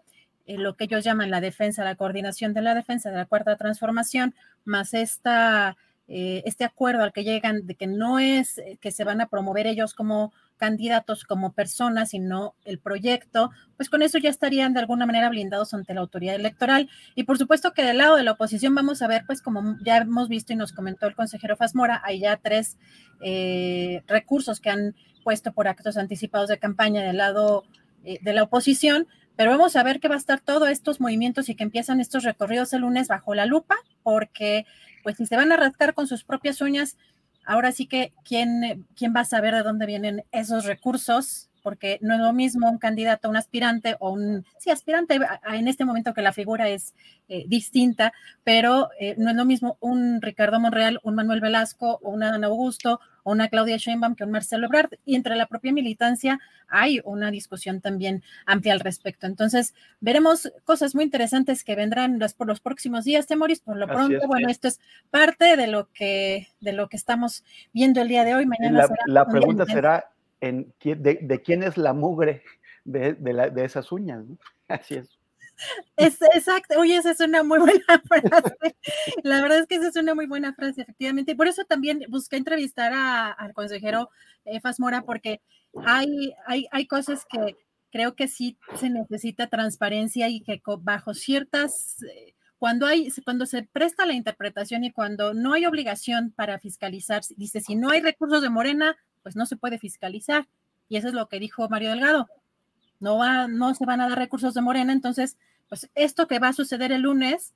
lo que ellos llaman la defensa, la coordinación de la defensa de la cuarta transformación, más esta este acuerdo al que llegan de que no es que se van a promover ellos como candidatos, como personas, sino el proyecto, pues con eso ya estarían de alguna manera blindados ante la autoridad electoral. Y por supuesto que del lado de la oposición vamos a ver, pues como ya hemos visto y nos comentó el consejero Fasmora, hay ya tres eh, recursos que han puesto por actos anticipados de campaña del lado de la oposición, pero vamos a ver que va a estar todos estos movimientos y que empiezan estos recorridos el lunes bajo la lupa, porque pues si se van a rascar con sus propias uñas, ahora sí que quién, quién va a saber de dónde vienen esos recursos, porque no es lo mismo un candidato, un aspirante o un, sí, aspirante en este momento que la figura es eh, distinta, pero eh, no es lo mismo un Ricardo Monreal, un Manuel Velasco o un Adán Augusto o una Claudia Sheinbaum que un Marcelo Ebrard, y entre la propia militancia hay una discusión también amplia al respecto. Entonces, veremos cosas muy interesantes que vendrán los, por los próximos días, Temoris, por lo pronto, bueno, esto es parte de lo que, de lo que estamos viendo el día de hoy. Mañana la, pregunta será, de, quién es la mugre de, esas uñas. Así es. Es, exacto, oye, esa es una muy buena (laughs) frase. La verdad es que esa es una muy buena frase, efectivamente. Por eso también busqué entrevistar al consejero Efas Mora, porque hay, hay, hay cosas que creo que sí se necesita transparencia y que bajo ciertas, eh, cuando hay, cuando se presta la interpretación y cuando no hay obligación para fiscalizar, dice, si no hay recursos de Morena, pues no se puede fiscalizar. Y eso es lo que dijo Mario Delgado. No, va, no se van a dar recursos de Morena, entonces, pues esto que va a suceder el lunes,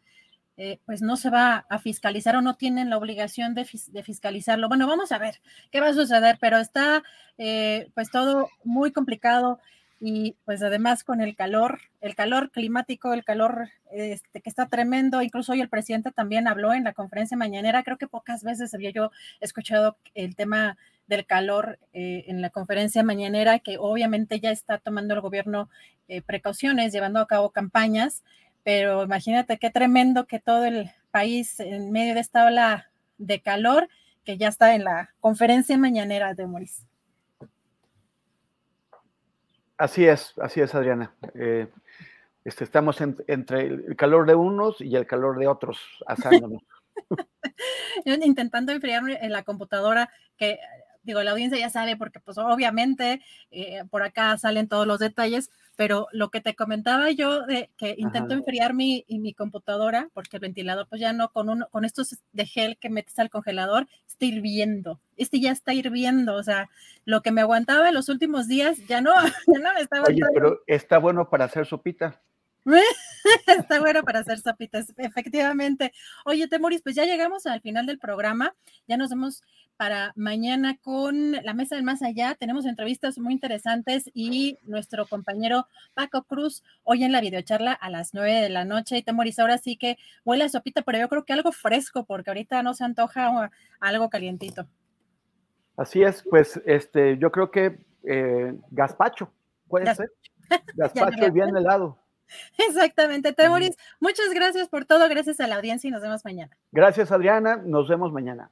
eh, pues no se va a fiscalizar o no tienen la obligación de, fiscalizarlo. Bueno, vamos a ver qué va a suceder, pero está eh, pues todo muy complicado y pues además con el calor, el calor climático, el calor este, que está tremendo, incluso hoy el presidente también habló en la conferencia mañanera, creo que pocas veces había yo escuchado el tema del calor eh, en la conferencia mañanera, que obviamente ya está tomando el gobierno eh, precauciones, llevando a cabo campañas, pero imagínate qué tremendo que todo el país en medio de esta ola de calor, que ya está en la conferencia mañanera de Moris. Así es, así es, Adriana. Eh, este, estamos entre el calor de unos y el calor de otros asándonos. (laughs) Intentando enfriarme en la computadora, que digo, la audiencia ya sabe porque pues obviamente eh, por acá salen todos los detalles, pero lo que te comentaba yo de que intento enfriar mi, mi computadora, porque el ventilador pues ya no con uno, con estos de gel que metes al congelador, está hirviendo, este ya está hirviendo, o sea, lo que me aguantaba en los últimos días ya no, (laughs) ya no me estaba Oye, pero está bueno para hacer sopita. (laughs) Está bueno para hacer sopitas, efectivamente. Oye, Temoris, pues ya llegamos al final del programa. Ya nos vemos para mañana con la Mesa del Más Allá. Tenemos entrevistas muy interesantes y nuestro compañero Paco Cruz hoy en la videocharla a las nueve de la noche. Y Temoris, ahora sí que huele a sopita, pero yo creo que algo fresco, porque ahorita no se antoja algo calientito. Así es, pues este, yo creo que eh, gazpacho, puede ser. (laughs) Gazpacho bien helado. (laughs) Exactamente, Temoris. Muchas gracias por todo, gracias a la audiencia y nos vemos mañana. Gracias, Adriana. Nos vemos mañana.